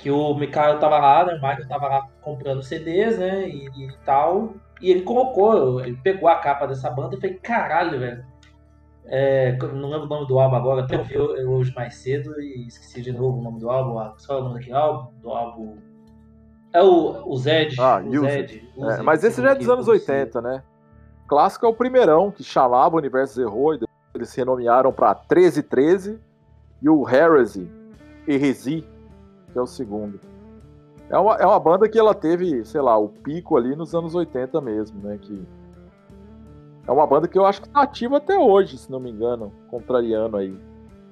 que o Mikael tava lá, né? O Michael tava lá comprando CDs, né? E, e, tal. E ele colocou, ele pegou a capa dessa banda e falei, caralho, velho. É, não lembro o nome do álbum agora, até ouvi hoje mais cedo e esqueci de novo o nome do álbum. Qual é o nome daquele álbum? Do álbum é o, o Zed. Ah, o Zed, o é, Zed, mas esse já é dos anos 80, né? O clássico é o primeirão, que chamava o Universo Zerro, e eles se renomearam para 1313, e o Heresy, Heresy, que é o segundo. É uma, é uma banda que ela teve, sei lá, o pico ali nos anos 80 mesmo, né? Que é uma banda que eu acho que tá ativa até hoje, se não me engano, contrariando aí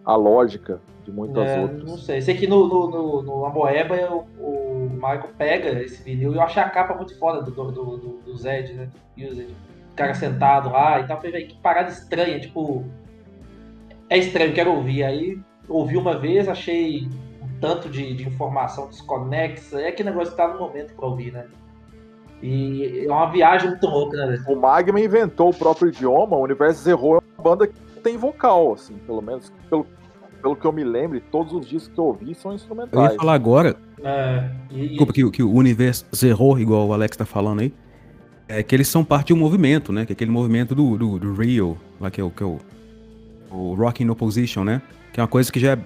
a lógica de muitas é, outras. Não sei. Sei que no, no, no, no Amoeba o, o Michael pega esse vinil e eu achei a capa muito foda do, do, do, do Zed, né? Used. O cara sentado lá e tal. Falei, que parada estranha, tipo. É estranho, quero ouvir. Aí ouvi uma vez, achei tanto de, de informação desconexa. É que negócio que tá no momento pra ouvir, né? E é uma viagem muito louca, né? O Magma inventou o próprio idioma, o Universo Zerro é uma banda que tem vocal, assim, pelo menos pelo, pelo que eu me lembro, todos os discos que eu ouvi são instrumentais. Eu ia falar agora, É, e, desculpa, que, que o universo Zerro, igual o Alex tá falando aí, é que eles são parte de um movimento, né? Que é aquele movimento do, do, do Rio, lá que é o, que é o, o Rock in Opposition, né? Que é uma coisa que já é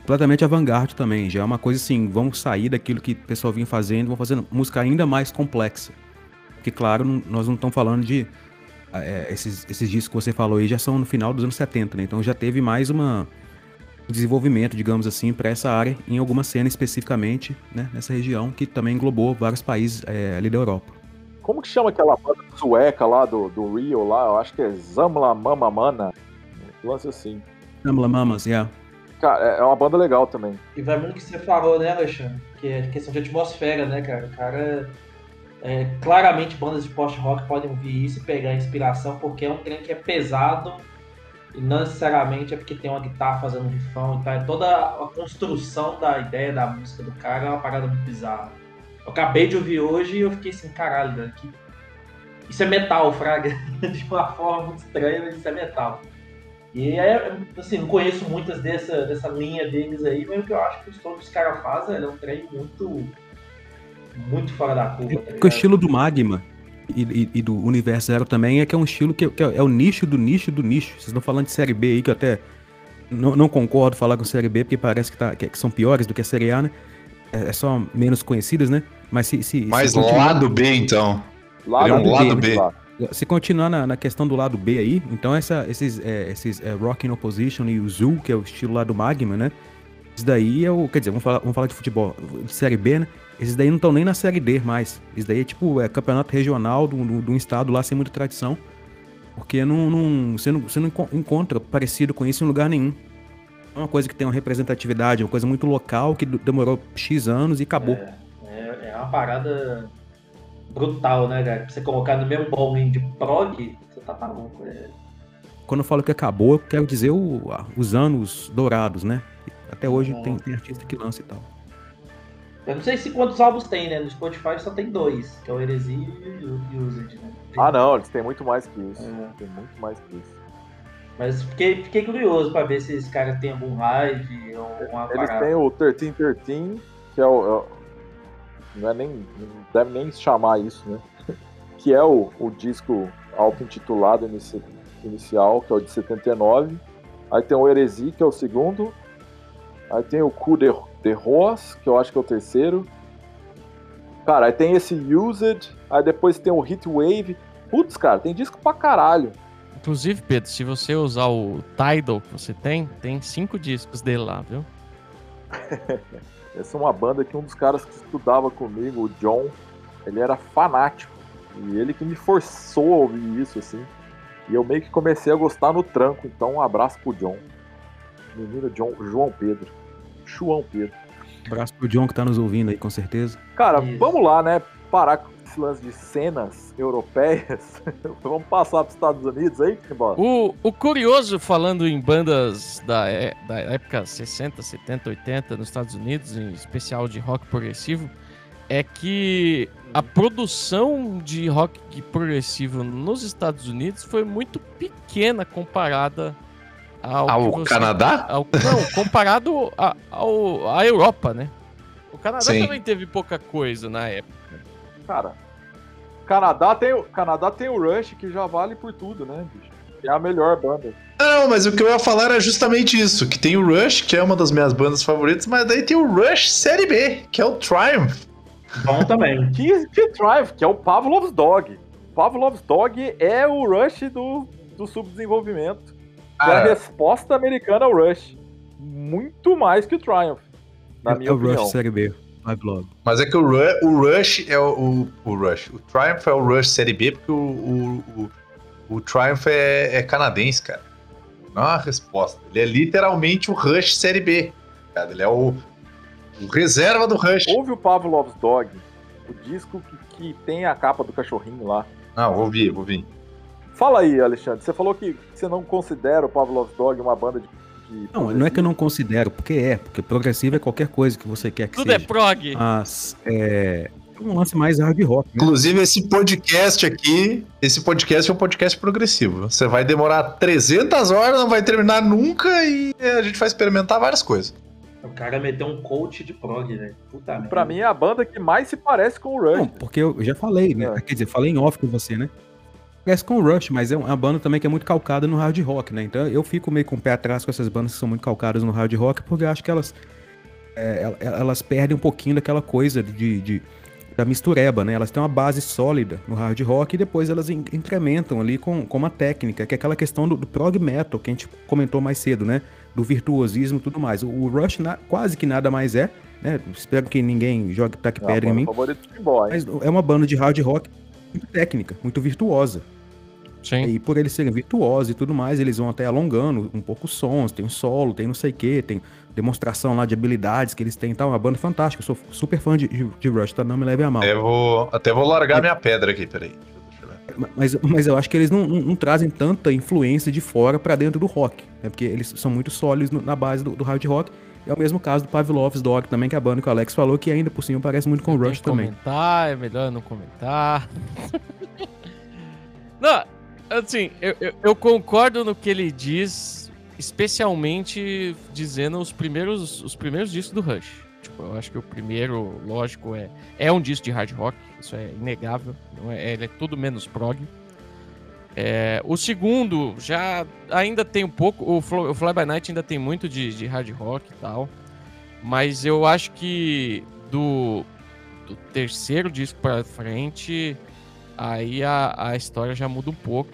completamente avant-garde também. Já é uma coisa assim, vamos sair daquilo que o pessoal vinha fazendo, vamos fazer música ainda mais complexa. Porque, claro, não- nós não estamos falando de. é, esses, esses discos que você falou aí já são no final dos anos 70, né? Então já teve mais uma um desenvolvimento, digamos assim, para essa área, em alguma cena especificamente, né? Nessa região, que também englobou vários países é, ali da Europa. Como que chama aquela banda sueca lá do, do Rio lá? Eu acho que é Zamla Mama Mana. Um lance assim. Namla Mamas, yeah. Cara, é é uma banda legal também. E vai muito que você falou, né, Alexandre? Que é questão de atmosfera, né, cara? O cara. é, claramente bandas de post-rock podem ouvir isso e pegar inspiração, porque é um trem que é pesado e não necessariamente é porque tem uma guitarra fazendo um rifão e tal. É toda a construção da ideia da música do cara é uma parada muito bizarra. Eu acabei de ouvir hoje e eu fiquei assim, caralho, isso é metal, Fraga. de uma forma muito estranha, mas isso é metal. E é, assim, não conheço muitas dessa, dessa linha deles aí, mas o que eu acho que os som que os caras fazem é um trem muito. muito fora da curva, tá Porque o estilo do Magma e, e- e do Universo Zero também é que é um estilo que, que é, é o nicho do nicho do nicho. Vocês estão falando de série B aí, que eu até não, não concordo falar com série B, porque parece que, tá, que, que são piores do que a série A, né? É, é só menos conhecidas, né? Mas se. se Mas se lado B, então. Ele é um do lado B, B. Se continuar na, na questão do lado B aí, então essa, esses, é, esses é, Rock Opposition e o Zoo, que é o estilo lá do Magma, né? Isso daí é o. Quer dizer, vamos falar, vamos falar de futebol, de série B, né? Esses daí não estão nem na série D mais. Isso daí é tipo é campeonato regional de um estado lá sem muita tradição. Porque não, não, você, não, você não enco- encontra parecido com isso em lugar nenhum. É uma coisa que tem uma representatividade, uma coisa muito local que demorou X anos e acabou. É, é uma parada brutal, né, cara? Pra você colocar no mesmo bowling de prog, você tá maluco. É... Quando eu falo que acabou, eu quero dizer o- os anos dourados, né? Até hoje tem, tem artista que lança e tal. Eu não sei se quantos álbuns tem, né? No Spotify só tem dois, que é o Heresia e o Used, né? Tem- Ah, não, eles têm muito mais que isso. É. Tem muito mais que isso. Mas fiquei, fiquei curioso pra ver se esse cara tem algum live ou uma Eles parada. têm o 1313, que é o. é o- não é nem. Deve nem chamar isso, né? Que é o, o disco auto-intitulado inici- inicial, que é o de 79. Aí tem o Heresi, que é o segundo. Aí tem o Coup de, de Roas, que eu acho que é o terceiro. Cara, aí tem esse Used, aí depois tem o Heat Wave. Putz, cara, tem disco pra caralho. Inclusive, Pedro, se você usar o Tidal que você tem, tem cinco discos dele lá, viu? Essa é uma banda que um dos caras que estudava comigo, o John, ele era fanático. E ele que me forçou a ouvir isso, assim. E eu meio que comecei a gostar no tranco. Então, um abraço pro John. Menino John, João Pedro. João Pedro. Abraço pro John que tá nos ouvindo aí, com certeza. Cara, Isso. vamos lá, né? Parar com esse lance de cenas europeias. vamos passar pros Estados Unidos aí, Timbora? O, o curioso, falando em bandas da, é- da época 60, 70, 80 nos Estados Unidos, em especial de rock progressivo, é que a produção de rock progressivo nos Estados Unidos foi muito pequena comparada ao, Ao você- Canadá? ao- não, comparado a- ao, à Europa, né? O Canadá Sim. também teve pouca coisa na época. Cara, Canadá tem, o- Canadá tem o Rush que já vale por tudo, né, bicho? É a melhor banda. Não, mas o que eu ia falar era justamente isso, que tem o Rush, que é uma das minhas bandas favoritas, mas daí tem o Rush Série B, que é o Triumph. Bom também. Que, que Drive, que é o Pavlov's Dog. Pavlov's Dog é o Rush do, do subdesenvolvimento. Que é a resposta americana ao Rush. Muito mais que o Triumph, na é minha o opinião. Rush Série B. Mas é que o, Ru- o Rush é o, o, o Rush. O Triumph é o Rush Série B, porque o, o, o, o Triumph é, é canadense, cara. Não é uma resposta. Ele é literalmente o Rush Série B. Cara. Ele é o, o reserva do Rush. Houve o Pavlov's Dog, o disco que, que tem a capa do cachorrinho lá. Não, vou ouvir, vou ouvir. Fala aí, Alexandre. Você falou que você não considera o Pavlov's Dog uma banda de. Não, não é que eu não considero, porque é. Porque progressivo é qualquer coisa que você quer que Tudo é seja. prog. Mas é um lance mais hard rock. Né? Inclusive, esse podcast aqui, esse podcast é um podcast progressivo. Você vai demorar 300 horas, não vai terminar nunca e a gente vai experimentar várias coisas. O cara meteu um coach de prog, né? Puta merda. Pra mim é a banda que mais se parece com o Rush. Não, porque eu já falei, né? É. Quer dizer, falei em off com você, né? Parece com o Rush, mas é uma banda também que é muito calcada no hard rock, né? Então eu fico meio com o pé atrás com essas bandas que são muito calcadas no hard rock, porque eu acho que elas, é, el- elas perdem um pouquinho daquela coisa de, de- da mistureba, né? Elas têm uma base sólida no hard rock e depois elas in- incrementam ali com, com uma técnica, que é aquela questão do, do prog metal que a gente comentou mais cedo, né? Do virtuosismo e tudo mais. O, o Rush na- quase que nada mais é, né? Espero que ninguém jogue É a pedra em mim. hein? Mas é uma banda de hard rock muito técnica, muito virtuosa. Sim. E por eles serem virtuosos e tudo mais, eles vão até alongando um pouco os sons, tem um solo, tem não sei o que, tem demonstração lá de habilidades que eles têm e tal. Uma banda fantástica, eu sou super fã de, de Rush, tá? Não me leve a mal. Até vou, até vou largar minha pedra aqui, peraí. Eu. Mas, mas eu acho que eles não, não- não trazem tanta influência de fora pra dentro do rock, né? Porque eles são muito sólidos no- na base do, do hard rock. É o mesmo caso do Pavlov's Dog também, que é a banda que o Alex falou, que ainda por cima parece muito com o Rush também. comentar, é melhor não comentar. não, assim, eu, eu, eu concordo no que ele diz, especialmente dizendo os primeiros, os primeiros discos do Rush. Tipo, eu acho que o primeiro, lógico, é, é um disco de hard rock, isso é inegável. Não é, ele é tudo menos prog. É, o segundo já ainda tem um pouco. O, Flo- o Fly By Night ainda tem muito de, de hard rock e tal. Mas eu acho que do, do terceiro disco pra frente, aí a, a história já muda um pouco.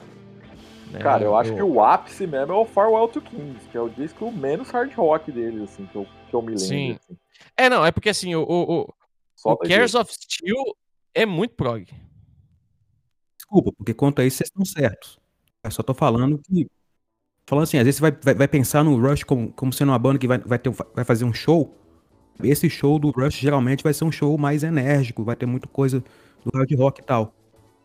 né? Cara, eu acho que o ápice mesmo é o Farewell to Kings, que é o disco menos hard rock deles, assim, que eu, que eu me lembro. Sim. assim. É, não, é porque assim, o, o, o, o Cares of Steel é muito prog. Desculpa, porque quanto a isso vocês estão certos. Eu só tô falando que. Falando assim, às vezes você vai, vai, vai pensar no Rush como, como sendo uma banda que vai, vai, ter, vai fazer um show. Esse show do Rush geralmente vai ser um show mais enérgico, vai ter muita coisa do hard rock e tal.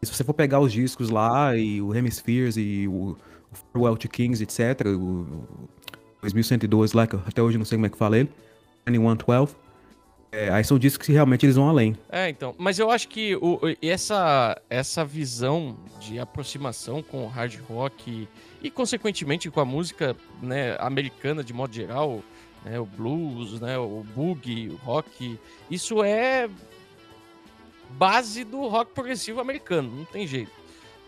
E se você for pegar os discos lá, e o Hemispheres e o, o Farewell to Kings, etc., o, o 2112 lá, que até hoje não sei como é que fala ele, 2112, é, aí são discos que realmente eles vão além. É, então. Mas eu acho que o, essa, essa visão de aproximação com o hard rock e, consequentemente, com a música né, americana de modo geral, né, o blues, né, o boogie, o rock, isso é base do rock progressivo americano, não tem jeito.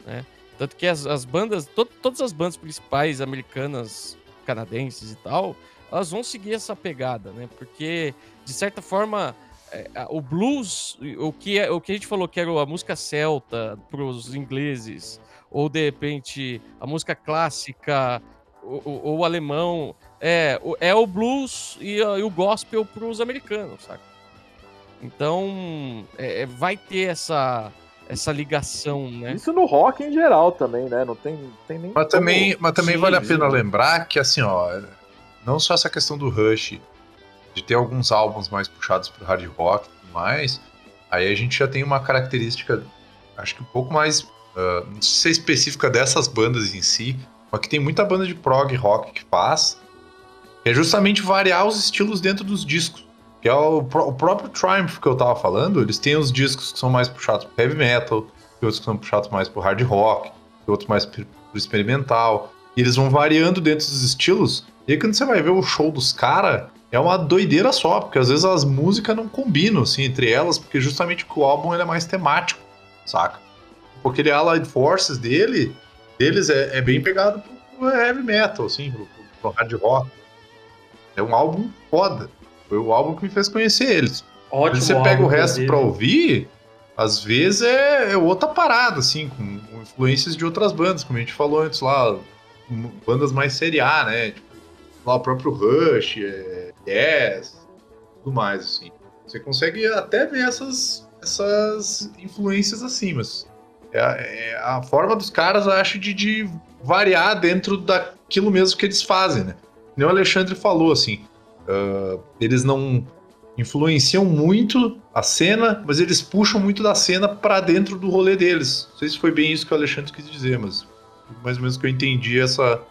Né? Tanto que as, as bandas, to- todas as bandas principais americanas, canadenses e tal, elas vão seguir essa pegada, né? Porque, de certa forma, é, o blues, o que, é, o que a gente falou que era a música celta para os ingleses, ou de repente a música clássica ou, o alemão, é, é o blues e, e o gospel para os americanos, sabe? Então, é, é, vai ter essa, essa ligação, né? Isso no rock em geral também, né? Não tem, tem nem. Mas também, mas também vale a pena lembrar que, assim, ó, não só essa questão do Rush, de ter alguns álbuns mais puxados pro hard rock e tudo mais, aí a gente já tem uma característica, acho que um pouco mais, uh, não sei se é específica dessas bandas em si, mas que tem muita banda de prog rock que faz, que é justamente variar os estilos dentro dos discos. Que é o, o próprio Triumph que eu tava falando, eles têm os discos que são mais puxados pro heavy metal, outros que são puxados mais pro hard rock, outros mais pro experimental. E eles vão variando dentro dos estilos. E aí quando você vai ver o show dos caras, é uma doideira só, porque às vezes as músicas não combinam assim, entre elas, porque justamente o álbum ele é mais temático, saca? Porque ele Allied Forces dele, deles é, é bem pegado pro heavy metal, assim, pro, pro hard rock. É um álbum foda. Foi o álbum que me fez conhecer eles. Ótimo. você pega o resto pra ouvir, às vezes é, é, outra parada, assim, com, com, influências de outras bandas, como a gente falou antes lá, bandas mais série A, né? Tipo, lá o próprio Rush, é, Yes, tudo mais, assim. Você consegue até ver essas, essas influências assim, mas é, é a forma dos caras, eu acho, de, de, variar dentro daquilo mesmo que eles fazem, né? Nem o Alexandre falou, assim, uh, eles não influenciam muito a cena, mas eles puxam muito da cena para dentro do rolê deles. Não sei se foi bem isso que o Alexandre quis dizer, mas mais ou menos que eu entendi essa,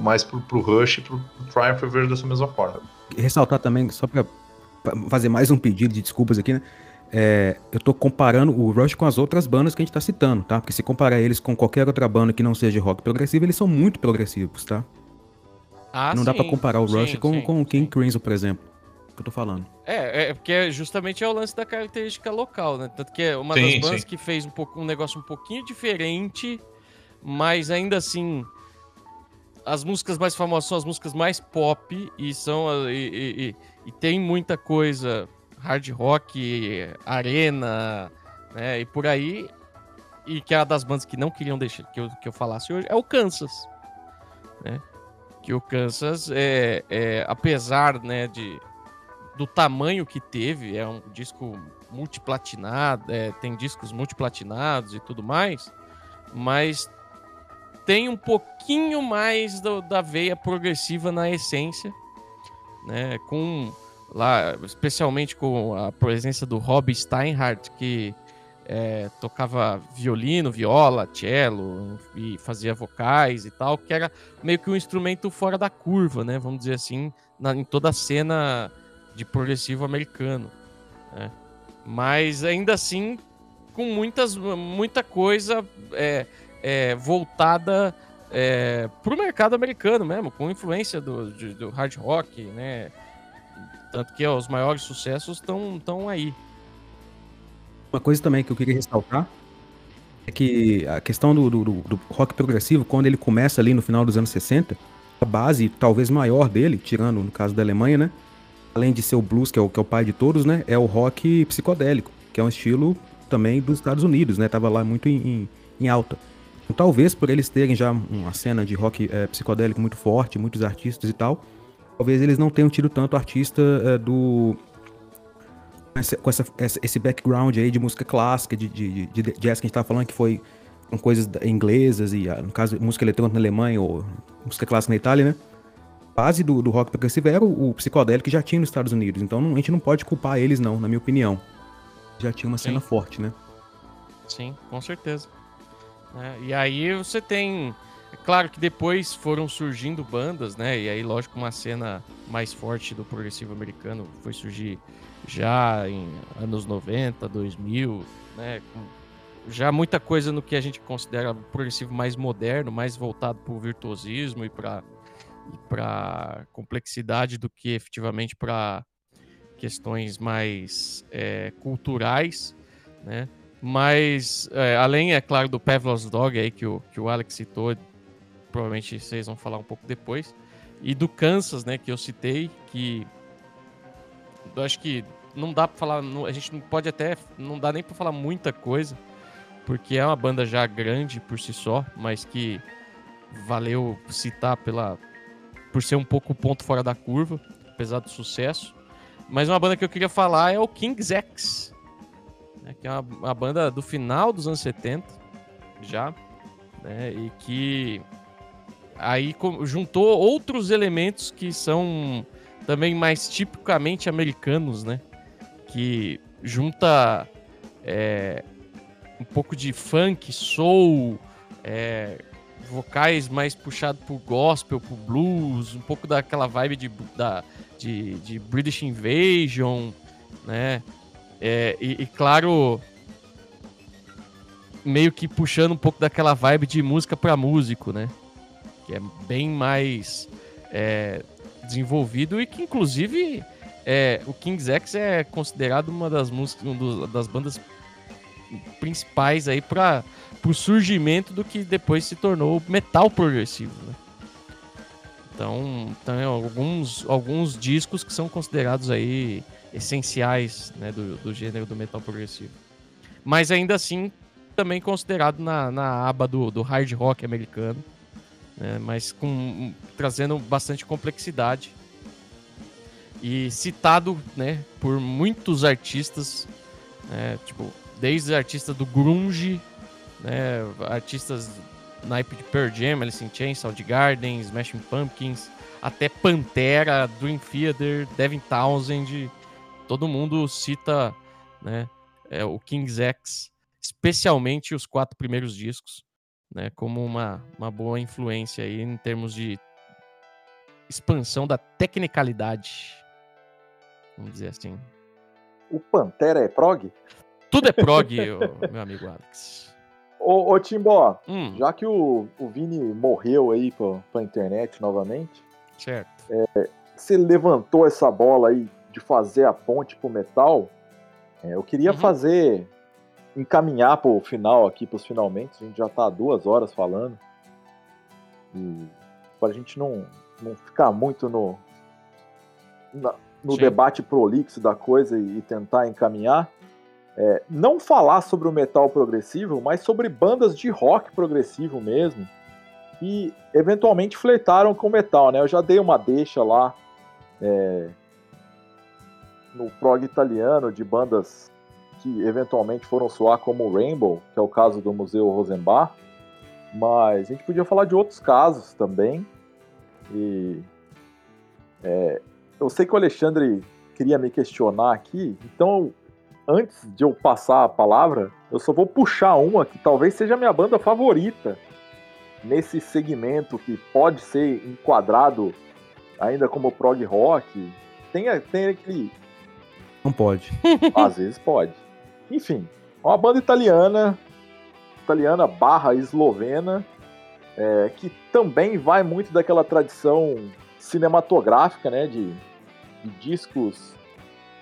mais pro, pro Rush e pro, pro Triumph eu vejo dessa mesma forma. Ressaltar também, só para fazer mais um pedido de desculpas aqui, né? É, eu tô comparando o Rush com as outras bandas que a gente tá citando, tá? Porque se comparar eles com qualquer outra banda que não seja rock progressivo, eles são muito progressivos, tá? Ah, não sim, dá para comparar o Rush sim, com, sim, com o King Crimson, por exemplo. Que eu tô falando. É, é porque justamente é o lance da característica local, né? Tanto que é uma das bandas que fez um, pouco, um negócio um pouquinho diferente, mas ainda assim as músicas mais famosas são as músicas mais pop e são e, e, e, tem muita coisa hard rock, arena, né, e por aí. E que é uma das bandas que não queriam deixar que eu, que eu falasse hoje é o Kansas, né? Que o Kansas é, é apesar, né, de do tamanho que teve, é um disco multiplatinado, é, tem discos multiplatinados e tudo mais, mas tem um pouquinho mais do, da veia progressiva na essência, né? Com lá, especialmente com a presença do Rob Steinhardt, que é, tocava violino, viola, cello e fazia vocais e tal, que era meio que um instrumento fora da curva, né? Vamos dizer assim, na, em toda a cena de progressivo americano. Né? Mas ainda assim, com muitas, muita coisa é, é, voltada é, para o mercado americano mesmo, com influência do, de, do hard rock, né? Tanto que ó, os maiores sucessos estão aí. Uma coisa também que eu queria ressaltar é que a questão do, do, do, rock progressivo, quando ele começa ali no final dos anos 60, a base talvez maior dele, tirando no caso da Alemanha, né? Além de ser o blues, que é o, que é o pai de todos, né? É o rock psicodélico, que é um estilo também dos Estados Unidos, né? Tava lá muito em, em, em alta. Talvez por eles terem já uma cena de rock é, psicodélico muito forte, muitos artistas e tal, talvez eles não tenham tido tanto artista é, do. com essa, esse background aí de música clássica, de, de, de, de jazz que a gente tava falando, que foi com coisas inglesas e, ah, no caso, música eletrônica na Alemanha ou música clássica na Itália, né? Base do, do rock progressivo era o, o, psicodélico que já tinha nos Estados Unidos. Então a gente não pode culpar eles, não, na minha opinião. Já tinha uma cena Sim. forte, né? Sim, com certeza. Né? E aí você tem. É claro que depois foram surgindo bandas, né? E aí, lógico, uma cena mais forte do progressivo americano foi surgir já em anos 90, 2000, né? Já muita coisa no que a gente considera progressivo mais moderno, mais voltado para o virtuosismo e para para complexidade do que efetivamente para questões mais é, culturais, né? Mas, é, além, é claro, do Pavlov's Dog aí que o, que o Alex citou, provavelmente vocês vão falar um pouco depois, e do Kansas, né, que eu citei, que eu acho que não dá pra falar. a gente não pode até. Não dá nem pra falar muita coisa. Porque é uma banda já grande por si só, mas que valeu citar pela. Por ser um pouco ponto fora da curva, apesar do sucesso. Mas uma banda que eu queria falar é o King's X. né, que é uma, uma banda do final dos anos 70, já. Né, e que aí juntou outros elementos que são também mais tipicamente americanos, né? Que junta é, um pouco de funk, soul, é, vocais mais puxado pro gospel, pro blues, um pouco daquela vibe de, da, de, de British Invasion, né? É, e, e claro, meio que puxando um pouco daquela vibe de música para músico, né? Que é bem mais é, desenvolvido e que inclusive é, o King's X é considerado uma das músicas, uma das bandas principais aí para o surgimento do que depois se tornou metal progressivo, né? Então, tem alguns, alguns discos que são considerados aí essenciais né, do, do gênero do metal progressivo. Mas ainda assim, também considerado na, na aba do, do hard rock americano, né, mas com, trazendo bastante complexidade. E citado né, por muitos artistas, né, tipo, desde artistas do grunge, né, artistas naipe de Pearl Jam, Alice in Chains, Soundgarden, Smashing Pumpkins, até Pantera, Dream Theater, Devin Townsend, todo mundo cita né, é, o King's X, especialmente os quatro primeiros discos, né, como uma, uma boa influência aí em termos de expansão da tecnicalidade, vamos dizer assim. O Pantera é prog? Tudo é prog, meu amigo Alex. Ô, ô Timbó, Hum, já que o, o Vini morreu aí pra, pra internet novamente, certo. você levantou essa bola aí de fazer a ponte pro metal, é, eu queria Uhum. fazer, encaminhar pro final aqui, pros finalmente, a gente já tá há duas horas falando, e pra gente não, não ficar muito no, na- no Sim. debate prolixo da coisa e, e tentar encaminhar, é, não falar sobre o metal progressivo, mas sobre bandas de rock progressivo mesmo, e eventualmente flertaram com o metal, né? Eu já dei uma deixa lá é, no prog italiano de bandas que eventualmente foram soar como Rainbow, que é o caso do Museu Rosenbach, mas a gente podia falar de outros casos também. E é, eu sei que o Alexandre queria me questionar aqui, então antes de eu passar a palavra, eu só vou puxar uma que talvez seja a minha banda favorita nesse segmento que pode ser enquadrado ainda como prog rock. Tem, tem aquele. Não pode. Às vezes pode. Enfim, é uma banda italiana, italiana barra eslovena, é, que também vai muito daquela tradição cinematográfica, né? De, de discos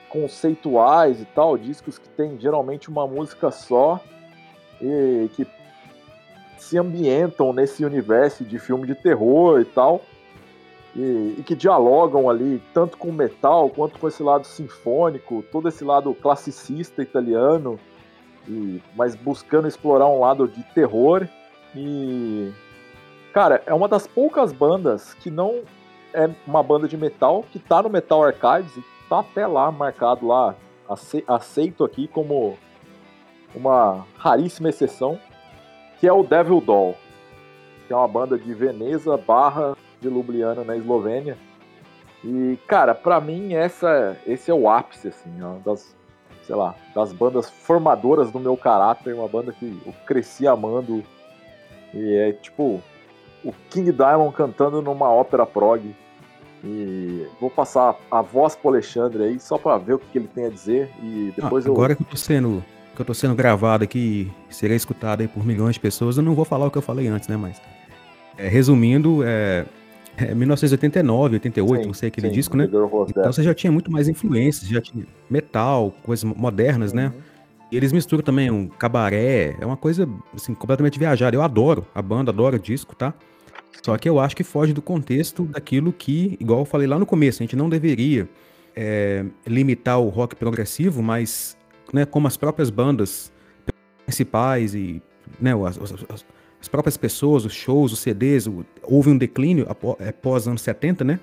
conceituais e tal, discos que tem geralmente uma música só e que se ambientam nesse universo de filme de terror e tal, e, e que dialogam ali tanto com metal quanto com esse lado sinfônico, todo esse lado classicista italiano, e, mas buscando explorar um lado de terror. E cara, é uma das poucas bandas que não é uma banda de metal que tá no Metal Archives e tá até lá marcado lá, ace- aceito aqui como uma raríssima exceção, que é o Devil Doll, que é uma banda de Veneza barra de Ljubljana na Eslovênia. E, cara, pra mim essa, esse é o ápice, assim, ó, das, sei lá, das bandas formadoras do meu caráter, uma banda que eu cresci amando. E é tipo o King Diamond cantando numa ópera prog. E vou passar a voz pro Alexandre aí, só pra ver o que, que ele tem a dizer. E Ah, depois eu. agora que eu tô sendo que eu tô sendo gravado aqui e serei escutado aí por milhões de pessoas, eu não vou falar o que eu falei antes, né? Mas é, resumindo, é, é 1989, 88, Sim, não sei aquele sim, disco, né? Então você já tinha muito mais influências, já tinha metal, coisas modernas, né? Uhum. E eles misturam também um cabaré, é uma coisa assim, completamente viajada. Eu adoro a banda, adoro o disco, tá? Só que eu acho que foge do contexto daquilo que, igual eu falei lá no começo, a gente não deveria é, limitar o rock progressivo, mas né, como as próprias bandas principais e né, as, as, as próprias pessoas, os shows, os CDs, houve um declínio após, após anos 70, né?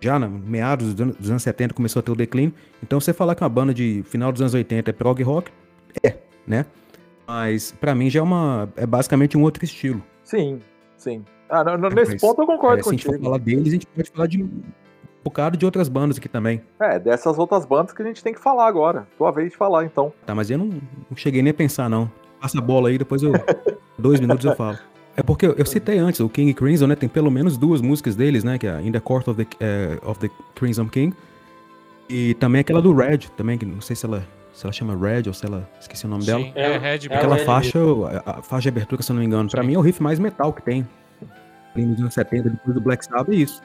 Já na meados dos anos 70 começou a ter o declínio. Então você falar que uma banda de final dos anos 80 é prog rock, é, né? Mas para mim já é uma é basicamente um outro estilo. Sim, sim. Ah, no, no, nesse Mas, ponto eu concordo é, contigo. Se a gente for falar deles, a gente pode falar de um bocado de outras bandas aqui também. É, dessas outras bandas que a gente tem que falar agora. Tua vez de falar, então. Tá, mas eu não, não cheguei nem a pensar, não. Passa a bola aí, depois eu. dois minutos eu falo. É porque eu, citei antes, o King Crimson, né? Tem pelo menos duas músicas deles, né? Que é In the Court of the, uh, of the Crimson King. E também aquela do Red, também, que não sei se ela, se ela chama Red ou se ela. Esqueci o nome Sim, dela. É, Red. Aquela é faixa, a, a, faixa de abertura, se eu não me engano, Sim. pra mim é o riff mais metal que tem. Nos anos 70, depois do Black Sabbath, é isso.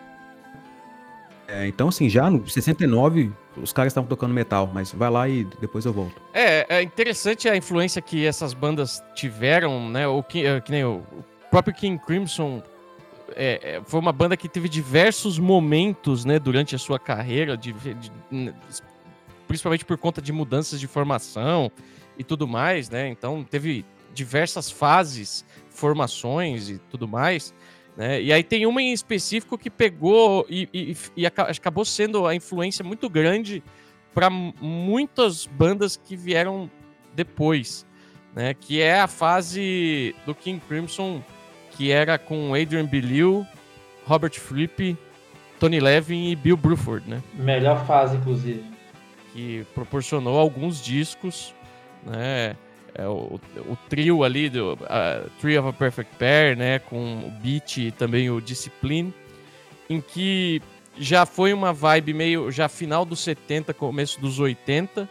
É, então, assim, já no 69, os caras estavam tocando metal, mas vai lá e depois eu volto. É, é interessante a influência que essas bandas tiveram, né? O que, é, que nem o, próprio King Crimson é, é, foi uma banda que teve diversos momentos, né, durante a sua carreira, de, de, principalmente por conta de mudanças de formação e tudo mais, né? Então teve diversas fases, formações e tudo mais. Né? E aí tem uma em específico que pegou e, e, e acabou sendo a influência muito grande para muitas bandas que vieram depois, né? Que é a fase do King Crimson, que era com Adrian Belew, Robert Fripp, Tony Levin e Bill Bruford, né? Melhor fase, inclusive. Que proporcionou alguns discos, né? É, o, o, trio ali do uh, Tree of a Perfect Pair, né, com o Beat e também o Discipline, em que já foi uma vibe meio já final dos 70, começo dos 80,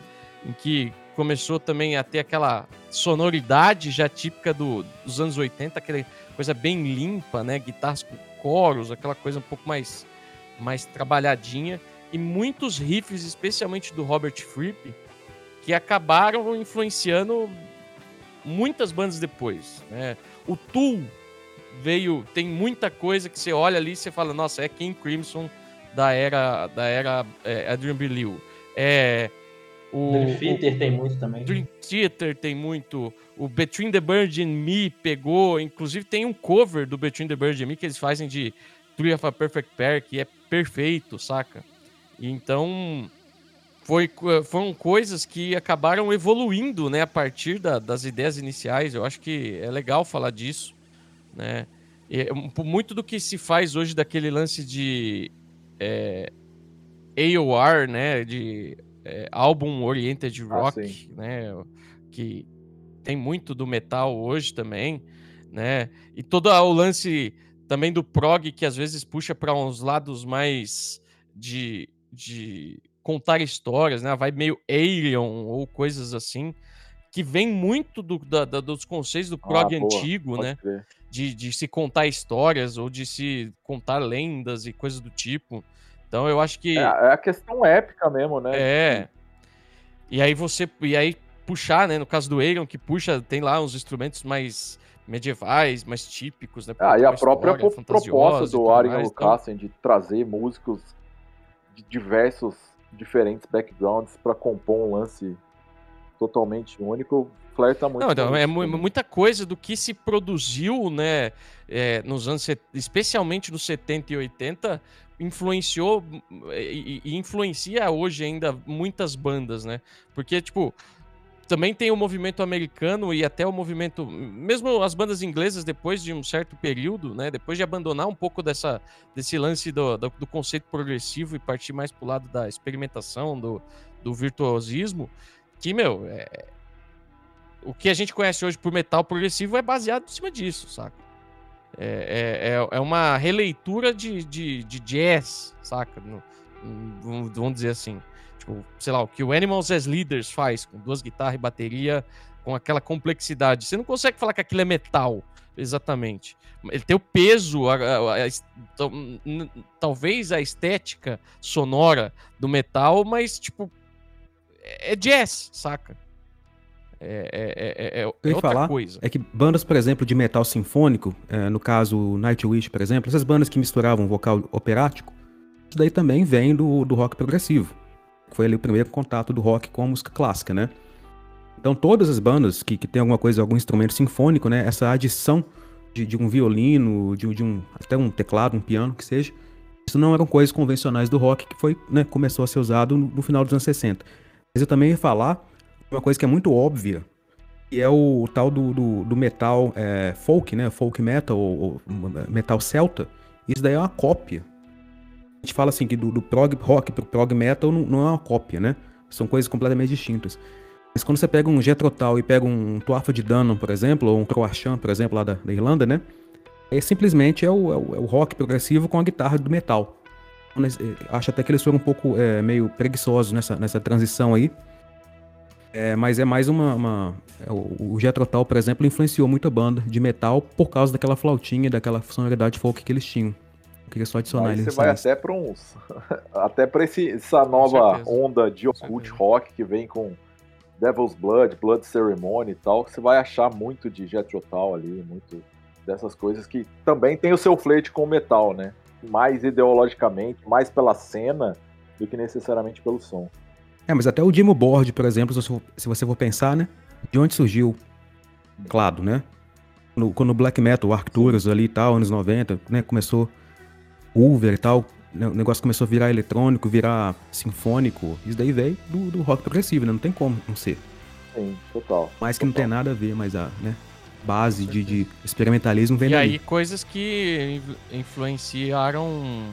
em que começou também a ter aquela sonoridade já típica do, dos anos 80, aquela coisa bem limpa, né, guitarras com coros, aquela coisa um pouco mais mais trabalhadinha e muitos riffs, especialmente do Robert Fripp, que acabaram influenciando muitas bandas depois. Né? O Tool veio, tem muita coisa que você olha ali e você fala, nossa, é King Crimson da era da era é, Adrian Belew. É o Dream Theater o, tem muito também. Dream Theater tem muito. O Between the Bird and Me pegou, inclusive tem um cover do Between the Bird and Me que eles fazem de Tree of a Perfect Pair que é perfeito, saca? então foi, foram coisas que acabaram evoluindo, né, a partir da, das ideias iniciais. Eu acho que é legal falar disso, né? E, muito do que se faz hoje daquele lance de é, AOR, né, de é, álbum oriented ah, rock, ah, né, que tem muito do metal hoje também, né? E todo o lance também do prog que às vezes puxa para uns lados mais de, de contar histórias, né? Vai meio Alien ou coisas assim, que vem muito do, da, da, dos conceitos do prog ah, antigo, né? De, de se contar histórias ou de se contar lendas e coisas do tipo. Então eu acho que. É, é a questão épica mesmo, né? É. E aí você. E aí puxar, né? No caso do Alien, que puxa, tem lá uns instrumentos mais medievais, mais típicos, né? Ah, e a própria proposta do Arian Lucassen então... de trazer músicos de diversos diferentes backgrounds para compor um lance totalmente único, flerta muito. Não, então, é muita coisa do que se produziu, né, é, nos anos, especialmente nos 70 e 80, influenciou e, e influencia hoje ainda muitas bandas, né? Porque, tipo, também tem o movimento americano e até o movimento, mesmo as bandas inglesas depois de um certo período, né, depois de abandonar um pouco dessa, desse lance do, do, do conceito progressivo e partir mais pro lado da experimentação, do, do virtuosismo, que, meu, é, o que a gente conhece hoje por metal progressivo é baseado em cima disso, saca? É, é, é, é uma releitura de, de, de jazz, saca? No, vamos dizer assim. Tipo, sei lá, o que o Animals as Leaders faz, com duas guitarras e bateria, com aquela complexidade. Você não consegue falar que aquilo é metal, exatamente. Ele tem o peso, a, a, a, talvez a estética sonora do metal, mas, tipo, é jazz, saca? É, é, é, é, é outra falar coisa. É que bandas, por exemplo, de metal sinfônico, é, no caso Nightwish, por exemplo, essas bandas que misturavam vocal operático, isso daí também vem do, do rock progressivo. Foi ali o primeiro contato do rock com a música clássica, né? Então todas as bandas que, que tem alguma coisa, algum instrumento sinfônico, né? Essa adição de, de um violino, de, de, um até um teclado, um piano, que seja, isso não eram coisas convencionais do rock que foi, né, começou a ser usado no, no final dos anos 60. Mas eu também ia falar uma coisa que é muito óbvia, que é o, tal do, do, do metal é, folk, né? Folk metal, ou, ou, metal celta. Isso daí é uma cópia. A gente fala assim que do, do prog rock pro prog metal não, não, é uma cópia, né? São coisas completamente distintas. Mas quando você pega um Getrotal e pega um Tuarfa de Danon, por exemplo, ou um Croachan, por exemplo, lá da, da Irlanda, né? É simplesmente é o, é o, é o rock progressivo com a guitarra do metal. Acho até que eles foram um pouco é, meio preguiçosos nessa, nessa transição aí. É, mas é mais uma. uma é, o, Jethro por exemplo, influenciou muito a banda de metal por causa daquela flautinha, daquela sonoridade folk que eles tinham. Eu queria só adicionar Aí você vai até para uns. até para essa nova onda de occult rock que vem com Devil's Blood, Blood Ceremony e tal. Você vai achar muito de Jethro ali, muito dessas coisas que também tem o seu flerte com o metal, né? Mais ideologicamente, mais pela cena do que necessariamente pelo som. É, mas até o Dimo Board, por exemplo, se você for pensar, né? De onde surgiu o teclado, né? Quando, quando o black metal, o Arcturus ali e tal, anos 90, né? Começou Hoover e tal, né, o negócio começou a virar eletrônico, virar sinfônico. Isso daí veio do, do rock progressivo, né? Não tem como não ser. Sim, total. Mais que total. não tem nada a ver, mas a né, base de, de experimentalismo vem e daí. E aí coisas que influenciaram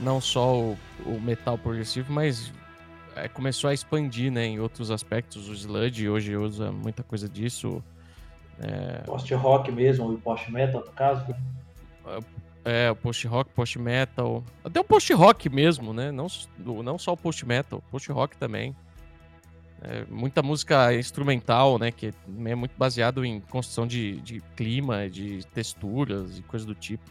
não só o, o metal progressivo, mas é, começou a expandir né, em outros aspectos. O Sludge hoje usa muita coisa disso. É... Post-rock mesmo, ou post-metal, no caso. É, o post-rock, post-metal. Até o post-rock mesmo, né? Não, não só o post-metal, post-rock também. É, muita música instrumental, né? Que é muito baseado em construção de, de clima, de texturas e coisas do tipo.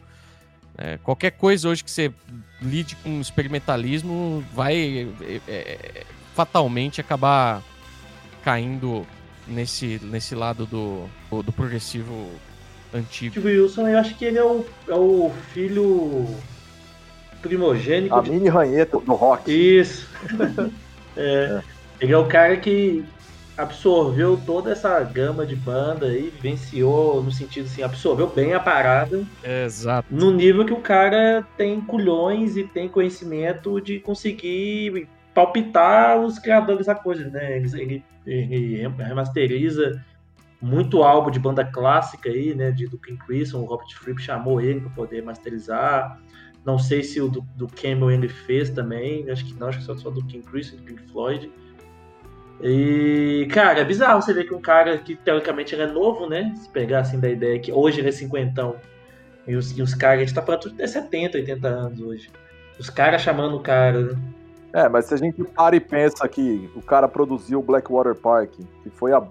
É, qualquer coisa hoje que você lide com experimentalismo vai é, é, fatalmente acabar caindo nesse, nesse lado do, do progressivo antigo. O Wilson, eu acho que ele é o, é o filho primogênito. A de... mini ranheta do rock. Isso. é, ele é o cara que absorveu toda essa gama de banda e vivenciou no sentido assim, absorveu bem a parada. Exato. No nível que o cara tem culhões e tem conhecimento de conseguir palpitar os criadores da coisa, né? Ele, ele, ele remasteriza muito álbum de banda clássica aí, né? De, do King Crimson, o Robert Fripp chamou ele para poder masterizar. Não sei se o do, do ele fez também, acho que não, acho que só, só do King Crimson, do Pink Floyd. E, cara, é bizarro você ver que um cara que teoricamente ele é novo, né? Se pegar assim da ideia que hoje ele é cinquentão e os, e os caras, a gente tá falando tudo de 70, 80 anos hoje. Os caras chamando o cara, né? É, mas se a gente para e pensa que o cara produziu o Blackwater Park, que foi a,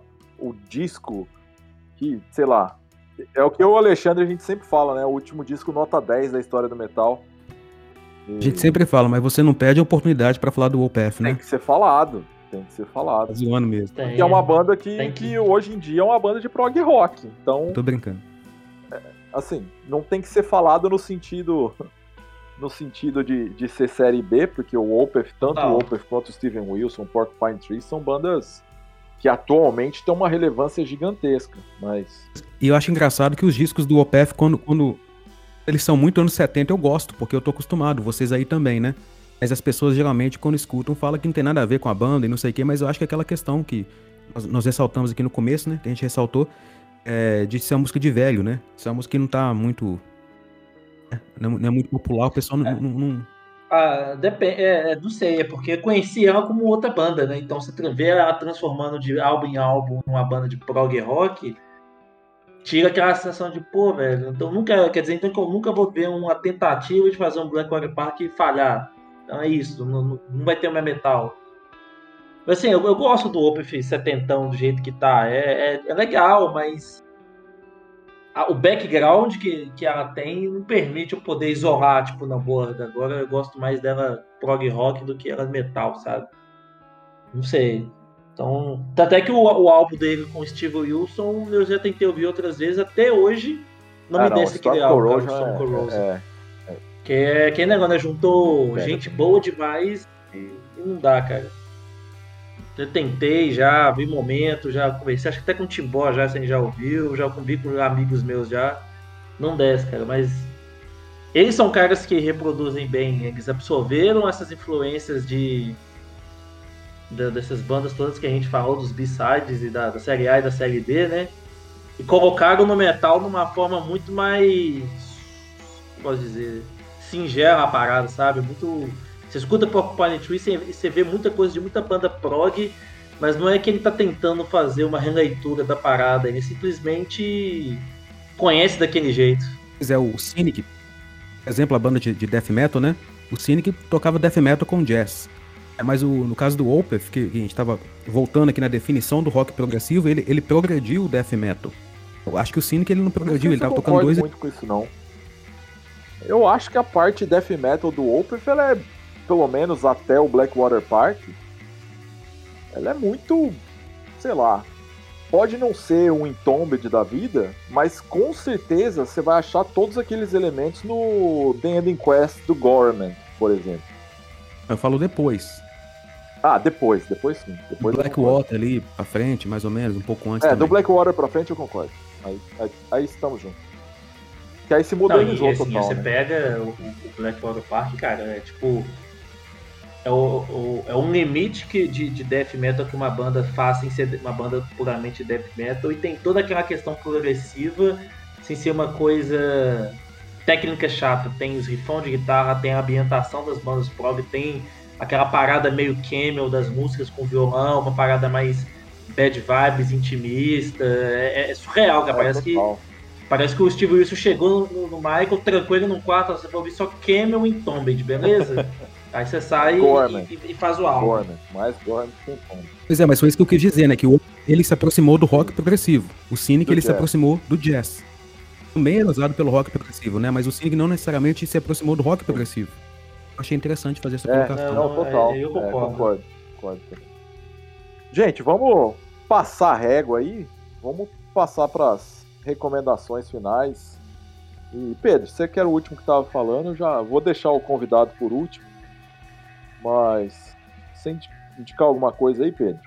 o disco que, sei lá, é o que eu e o Alexandre a gente sempre fala, né? O último disco nota 10 da história do metal. E... A gente sempre fala, mas você não perde a oportunidade para falar do OPF, né? Tem que ser falado tem que ser falado. Tá zoando mesmo. Tem, é uma banda que, que... que hoje em dia é uma banda de prog rock. Então. Tô brincando. É, assim, não tem que ser falado no sentido. No sentido de, de ser série B, porque o Opeth, tanto não. o Opeth quanto o Steven Wilson, Porcupine Tree, são bandas que atualmente têm uma relevância gigantesca, mas... E eu acho engraçado que os discos do Opeth, quando, quando eles são muito anos 70, eu gosto, porque eu tô acostumado, vocês aí também, né? Mas as pessoas geralmente, quando escutam, falam que não tem nada a ver com a banda e não sei o quê, mas eu acho que é aquela questão que nós, nós ressaltamos aqui no começo, né? Que a gente ressaltou, é, de ser uma música de velho, né? Ser uma música que não tá muito. Né, não, não é muito popular, o pessoal não. É. não, não... Ah, depende, é, é, não sei, é porque conheci ela como outra banda, né? Então você vê ela transformando de álbum em álbum numa banda de prog rock, tira aquela sensação de, pô, velho, então nunca, quer dizer, então que eu nunca vou ver uma tentativa de fazer um Blackwater Park e falhar. Então é isso, não, não vai ter mais metal. Mas assim, eu, eu gosto do Opeth setentão do jeito que tá. É, é, é legal, mas a, o background que, que ela tem não permite eu poder isolar, tipo, na boa. Agora eu gosto mais dela prog rock do que ela metal, sabe? Não sei. Então, até que o, o álbum dele com o Steve Wilson eu já tentei ouvir outras vezes, até hoje não ah, me desce aquele álbum, cara, o Stone é, é, que é que negócio, né? Juntou é. gente boa demais E, e não dá, cara. Eu tentei já, vi momento, já conversei, acho que até com o Timbó já, você já ouviu, já vi com amigos meus já. Não desce, cara, mas eles são caras que reproduzem bem, eles absorveram essas influências de, de dessas bandas todas que a gente falou, dos B-sides e da, da série A e da série B, né? E colocaram no metal numa forma muito mais, posso dizer, singela a parada, sabe? Muito você escuta Porcupine Tree e você vê muita coisa de muita banda prog, mas não é que ele tá tentando fazer uma releitura da parada, ele simplesmente conhece daquele jeito. Pois é, o Cynic, por exemplo, a banda de, de death metal, né? O Cynic tocava death metal com jazz. É, mas o, no caso do Opeth, que, que a gente estava voltando aqui na definição do rock progressivo, ele, ele progrediu o death metal. Eu acho que o Cynic ele não progrediu, não ele tava tocando dois. Eu muito com isso não. Eu acho que a parte death metal do Opeth ela é pelo menos até o Blackwater Park, ela é muito, sei lá, pode não ser um Entombed da vida, mas com certeza você vai achar todos aqueles elementos no The Ending Quest do Gorman, por exemplo. Eu falo depois. Ah, depois, depois sim. Depois do Blackwater ali pra frente, mais ou menos, um pouco antes. É, também. do Blackwater pra frente eu concordo. Aí, aí, aí estamos juntos. Que aí se modernizou Não, e, assim, total. Você né? pega o, o Blackwater Park, cara, é tipo é, o, o, é um limite que, de, de death metal que uma banda faz sem ser uma banda puramente death metal e tem toda aquela questão progressiva sem ser uma coisa técnica chata. Tem os rifões de guitarra, tem a ambientação das bandas prog, tem aquela parada meio camel das músicas com violão, uma parada mais bad vibes, intimista. É, é surreal, cara. É, parece que. Parece que o Steve Wilson chegou no, no Michael, trancou ele num quarto, você vai ouvir só Camel e Tombed, beleza? Aí você sai Gorman. e, e faz o álbum. Gorman, mais Gorman que um. Pois é, mas foi isso que eu quis dizer, né? Que o, ele se aproximou do rock progressivo. O Cynic, Do ele se jazz. aproximou do jazz. Também era usado pelo rock progressivo, né? Mas o Cynic não necessariamente se aproximou do rock progressivo. Achei interessante fazer essa É, colocação. não, Não, total. é, eu É, concordo. concordo, concordo também. Gente, vamos passar a régua aí. Vamos passar para as recomendações finais. E Pedro, você que era o último que estava falando, eu já vou deixar o convidado por último. Mas sem indi- indicar alguma coisa aí, Pedro?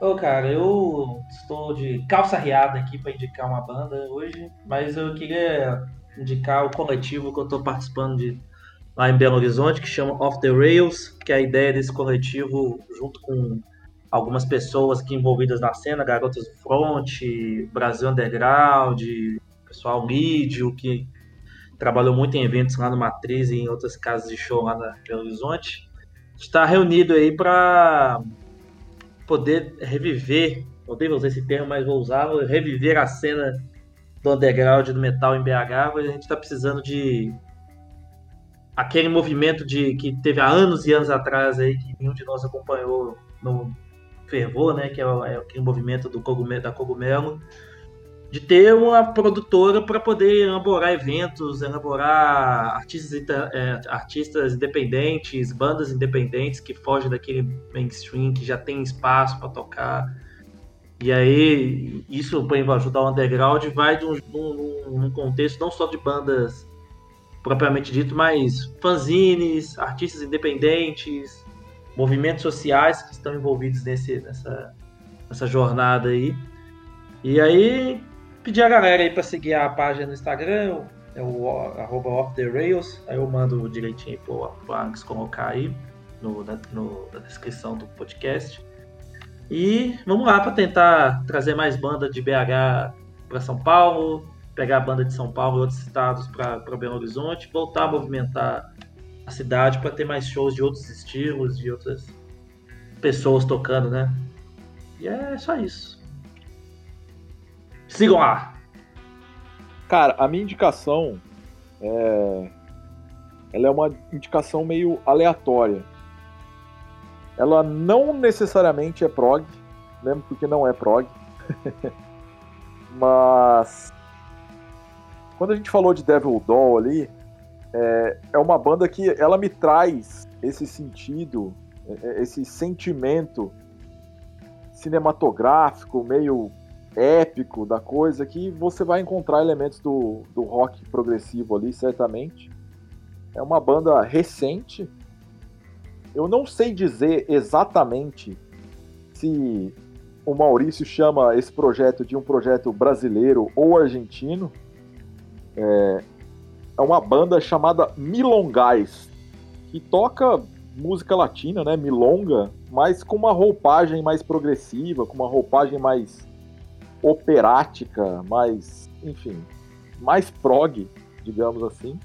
Ô, cara, eu estou de calça riada aqui para indicar uma banda hoje, mas eu queria indicar o coletivo que eu estou participando de lá em Belo Horizonte, que chama Off the Rails, que é a ideia desse coletivo, junto com algumas pessoas aqui envolvidas na cena, Garotas do Front, Brasil Underground, pessoal mídio, que trabalhou muito em eventos lá no Matriz e em outras casas de show lá na Belo Horizonte. Está reunido aí para poder reviver, odeio usar esse termo, mas vou usar, reviver a cena do underground do metal em BH, a gente está precisando de aquele movimento de que teve há anos e anos atrás aí que nenhum de nós acompanhou no fervor, né, que é, é aquele movimento do cogumelo, da cogumelo, de ter uma produtora para poder elaborar eventos, elaborar artistas, é, artistas independentes, bandas independentes que fogem daquele mainstream, que já tem espaço para tocar. E aí, isso para ajudar o underground vai um, num contexto não só de bandas propriamente dito, mas fanzines, artistas independentes, movimentos sociais que estão envolvidos nesse, nessa, nessa jornada aí. E aí, pedir a galera aí para seguir a página no Instagram, é o arroba off the rails, aí eu mando direitinho pro, Alex colocar aí no, na, no- na descrição do podcast. E vamos lá para tentar trazer mais banda de BH para São Paulo, pegar a banda de São Paulo e outros estados para Belo Horizonte, voltar a movimentar a cidade para ter mais shows de outros estilos, de outras pessoas tocando, né? E é só isso. Sigam lá! Cara, a minha indicação é. Ela é uma indicação meio aleatória. Ela não necessariamente é prog, mesmo porque não é prog. Mas. Quando a gente falou de Devil Doll ali, é, é uma banda que ela me traz esse sentido, é, é, esse sentimento cinematográfico, meio épico da coisa que você vai encontrar elementos do, do rock progressivo ali, certamente. É uma banda recente, eu não sei dizer exatamente se o Maurício chama esse projeto de um projeto brasileiro ou argentino. É, é uma banda chamada Milongais, que toca música latina, né? Milonga, mas com uma roupagem mais progressiva, com uma roupagem mais operática, mais, enfim, mais prog, digamos assim.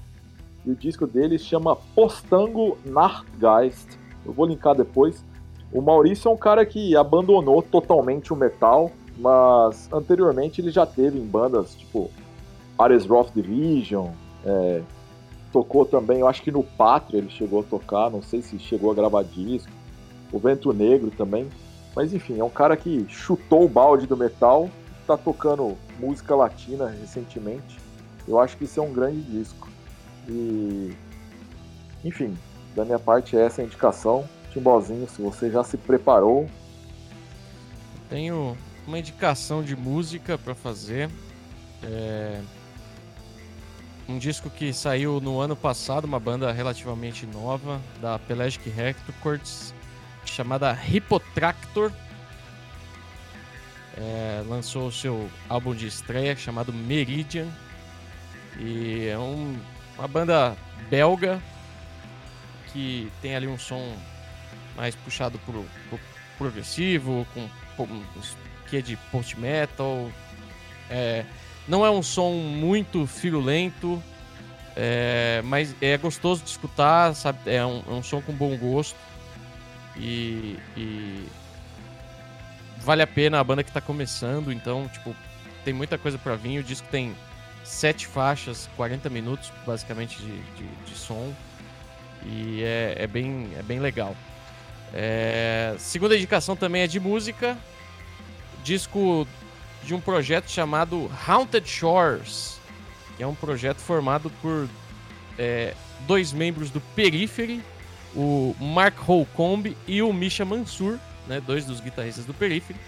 E o disco deles chama Postango Nachtgeist. Eu vou linkar depois. O Maurício é um cara que abandonou totalmente o metal, mas anteriormente ele já teve em bandas tipo Ares Roth Division, é, tocou também, eu acho que no Pátria ele chegou a tocar, não sei se chegou a gravar disco, o Vento Negro também, mas enfim, é um cara que chutou o balde do metal, tá tocando música latina recentemente, eu acho que isso é um grande disco. E enfim, da minha parte é essa a indicação. Timbozinho, se você já se preparou. Tenho uma indicação de música para fazer. É... Um disco que saiu no ano passado, uma banda relativamente nova, da Pelagic Records, chamada Hippotractor. É... lançou o seu álbum de estreia chamado Meridian. E é um... uma banda belga que tem ali um som mais puxado pro, pro progressivo, com, que é de post metal. É, não é um som muito firulento, é, mas é gostoso de escutar, sabe? É um, é um som com bom gosto e, e, vale a pena a banda que está começando, então tipo tem muita coisa para vir. O disco tem sete faixas, 40 minutos basicamente de, de, de som e é, é, bem, é bem legal. É, segunda indicação também é de música. Disco de um projeto chamado Haunted Shores, que é um projeto formado por é, dois membros do Periphery, o Mark Holcomb e o Misha Mansur, né, dois dos guitarristas do Periphery,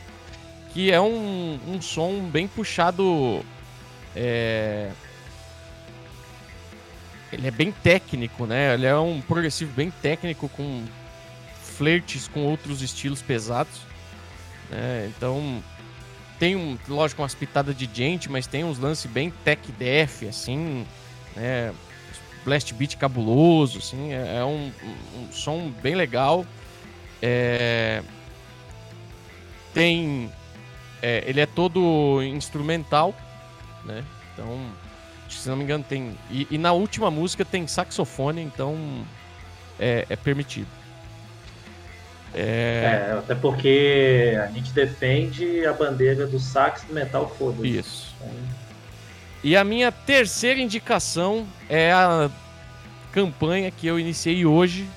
que é um, um som bem puxado. É... Ele é bem técnico, né? Ele é um progressivo bem técnico com flertes com outros estilos pesados. Né? Então, tem, um, lógico, umas pitadas de gente, mas tem uns lances bem tech def, assim, né? Blast beat cabuloso, assim, é, é um, um, som bem legal. É... Tem... É, ele é todo instrumental, né? Então, se não me engano, tem... E, e na última música tem saxofone, então é, é permitido. É... é... até porque a gente defende a bandeira do sax do metal foda Isso. E a minha terceira indicação é a campanha que eu iniciei hoje,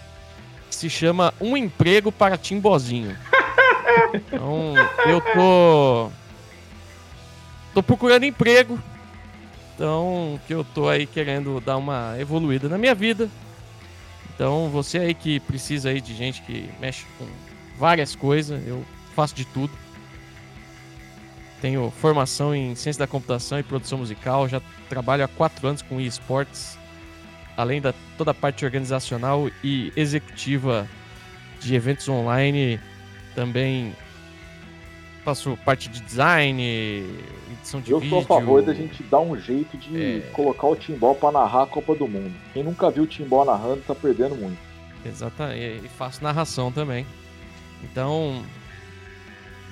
que se chama Um Emprego para Timbozinho. então, eu tô. tô procurando emprego. Então, que eu tô aí querendo dar uma evoluída na minha vida. Então, você aí que precisa aí de gente que mexe com várias coisas, eu faço de tudo. Tenho formação em ciência da computação e produção musical, já trabalho há quatro anos com esportes, além da toda a parte organizacional e executiva de eventos online, também faço parte de design, edição de eu vídeo. Eu sou a favor da gente dar um jeito de é... colocar o Timbó para narrar a Copa do Mundo. Quem nunca viu o Timbó narrando tá perdendo muito. Exatamente, e faço narração também. Então,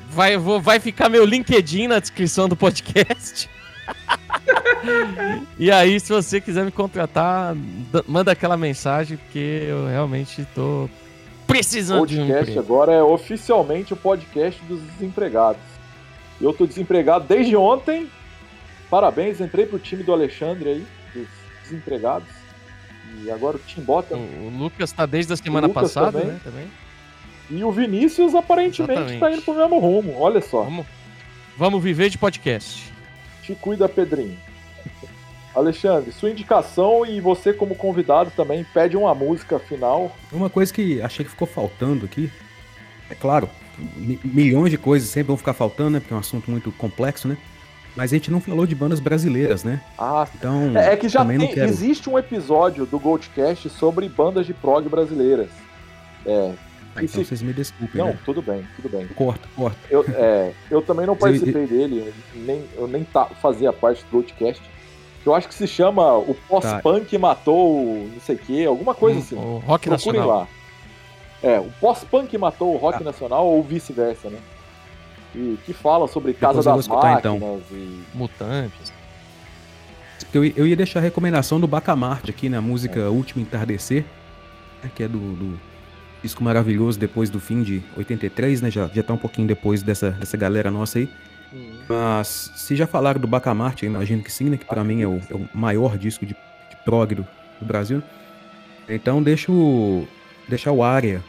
vai, vou, vai ficar meu LinkedIn na descrição do podcast. e aí, se você quiser me contratar, manda aquela mensagem, porque eu realmente tô precisando podcast de um agora é oficialmente o podcast dos desempregados. Eu tô desempregado desde ontem. Parabéns, entrei pro time do Alexandre aí, dos desempregados. E agora o Tim Bota. O, Lucas tá desde a semana passada, também. né? Também. E o Vinícius aparentemente Exatamente. tá indo pro mesmo rumo, olha só. Vamos, vamos viver de podcast. Te cuida, Pedrinho. Alexandre, sua indicação e você como convidado também pede uma música final. Uma coisa que achei que ficou faltando aqui, é claro, milhões de coisas sempre vão ficar faltando, né? Porque é um assunto muito complexo, né? Mas a gente não falou de bandas brasileiras, né? Ah, então. É, é que já tem, quero... existe um episódio do Goldcast sobre bandas de prog brasileiras. É, Ah, então se- vocês me desculpem, não, né? tudo bem, tudo bem. Corta, corta. Eu, é, eu também não participei dele, nem, eu nem tá, fazia parte do Broadcast. Eu acho que se chama O Pós-Punk Matou o não sei o que, alguma coisa assim. O Rock Procurem Nacional. lá. É, o Pós-Punk matou o Ah. Rock Nacional ou vice-versa, né? E que fala sobre Casa Depois eu vou das escutar, Máquinas então. e... Mutantes. Porque eu, eu ia deixar a recomendação do Bacamarte aqui na música Último Entardecer, né, que é do, do disco maravilhoso depois do fim de 83, né? Já, já tá um pouquinho depois dessa, dessa galera nossa aí. Mas se já falaram do Bacamarte, imagino que sim, né? Que pra mim é o, é o maior disco de, de prog do, do Brasil. Então deixa o, deixa o Aria,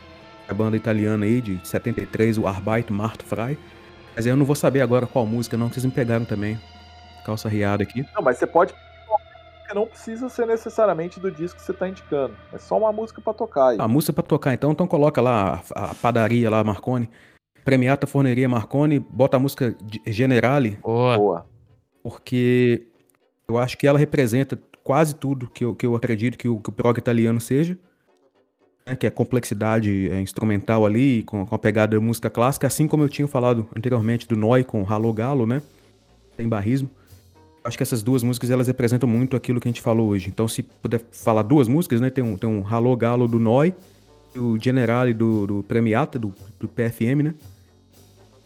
a banda italiana aí de 73, o Arbeit Macht Frei. Mas eu não vou saber agora qual música não, que vocês me pegaram também. Calça riada aqui. Não, mas você pode... porque Não precisa ser necessariamente do disco que você tá indicando. É só uma música pra tocar aí. A música pra tocar então, então coloca lá a, a padaria lá, Marconi. Premiata Forneria Marconi, bota a música de- Generale, Boa. Boa. porque eu acho que ela representa quase tudo que eu, que eu acredito que o, que o prog italiano seja. né, que é a complexidade é, instrumental ali, com, com a pegada da música clássica, assim como eu tinha falado anteriormente do Noi com Ralo Galo, né? Tem barrismo. Acho que essas duas músicas elas representam muito aquilo que a gente falou hoje. Então, se puder falar duas músicas, né? Tem um, tem um Ralo Galo do Noi, o Generale do, do Premiata, do, do PFM, né?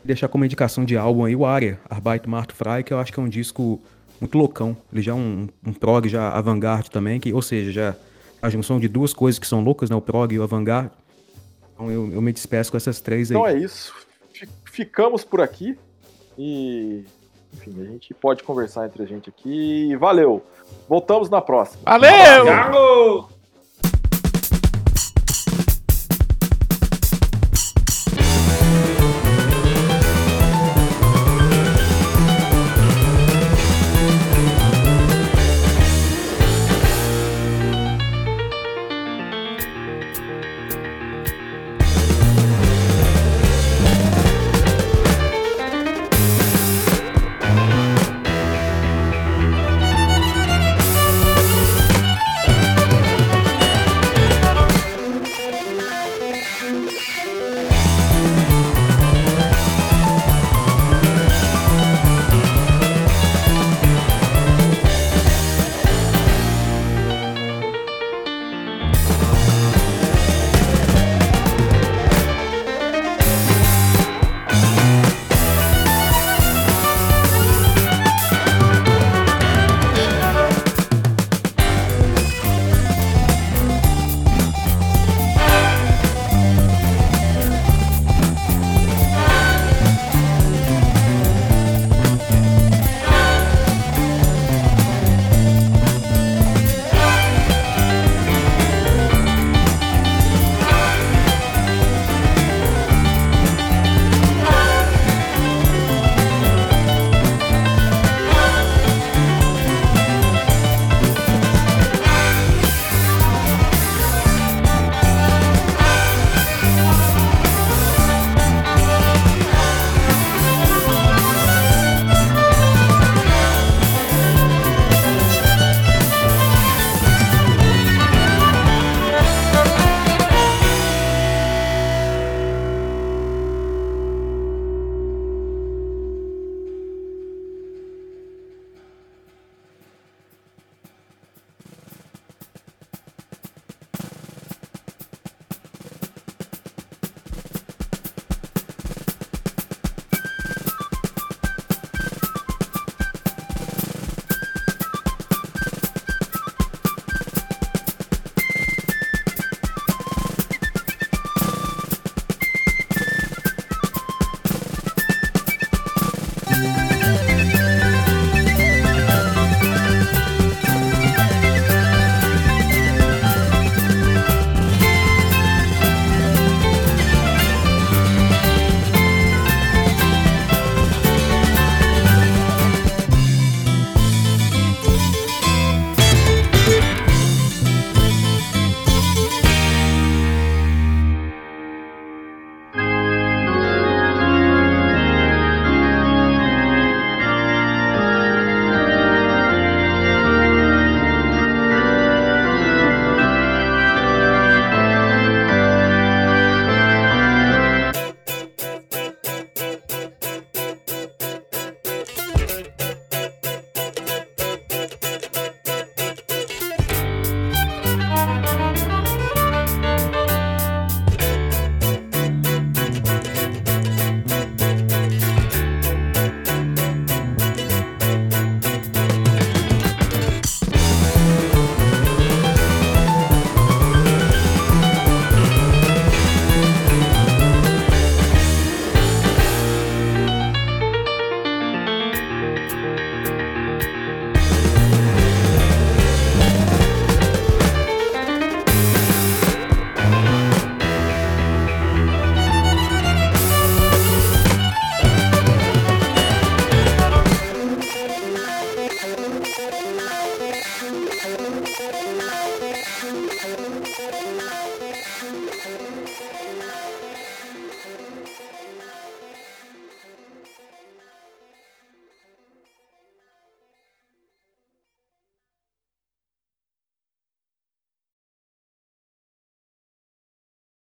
Deixar como indicação de álbum aí o Aria, Arbeit Macht Frei, que eu acho que é um disco muito loucão. Ele já é um, um prog já avant-garde também, que, ou seja, já a junção de duas coisas que são loucas, né? O prog e o avant-garde. Então eu, eu me despeço com essas três aí. Então é isso. Fi- Ficamos por aqui. E. Enfim, a gente pode conversar entre a gente aqui. Valeu! Voltamos na próxima. Valeu! Galo!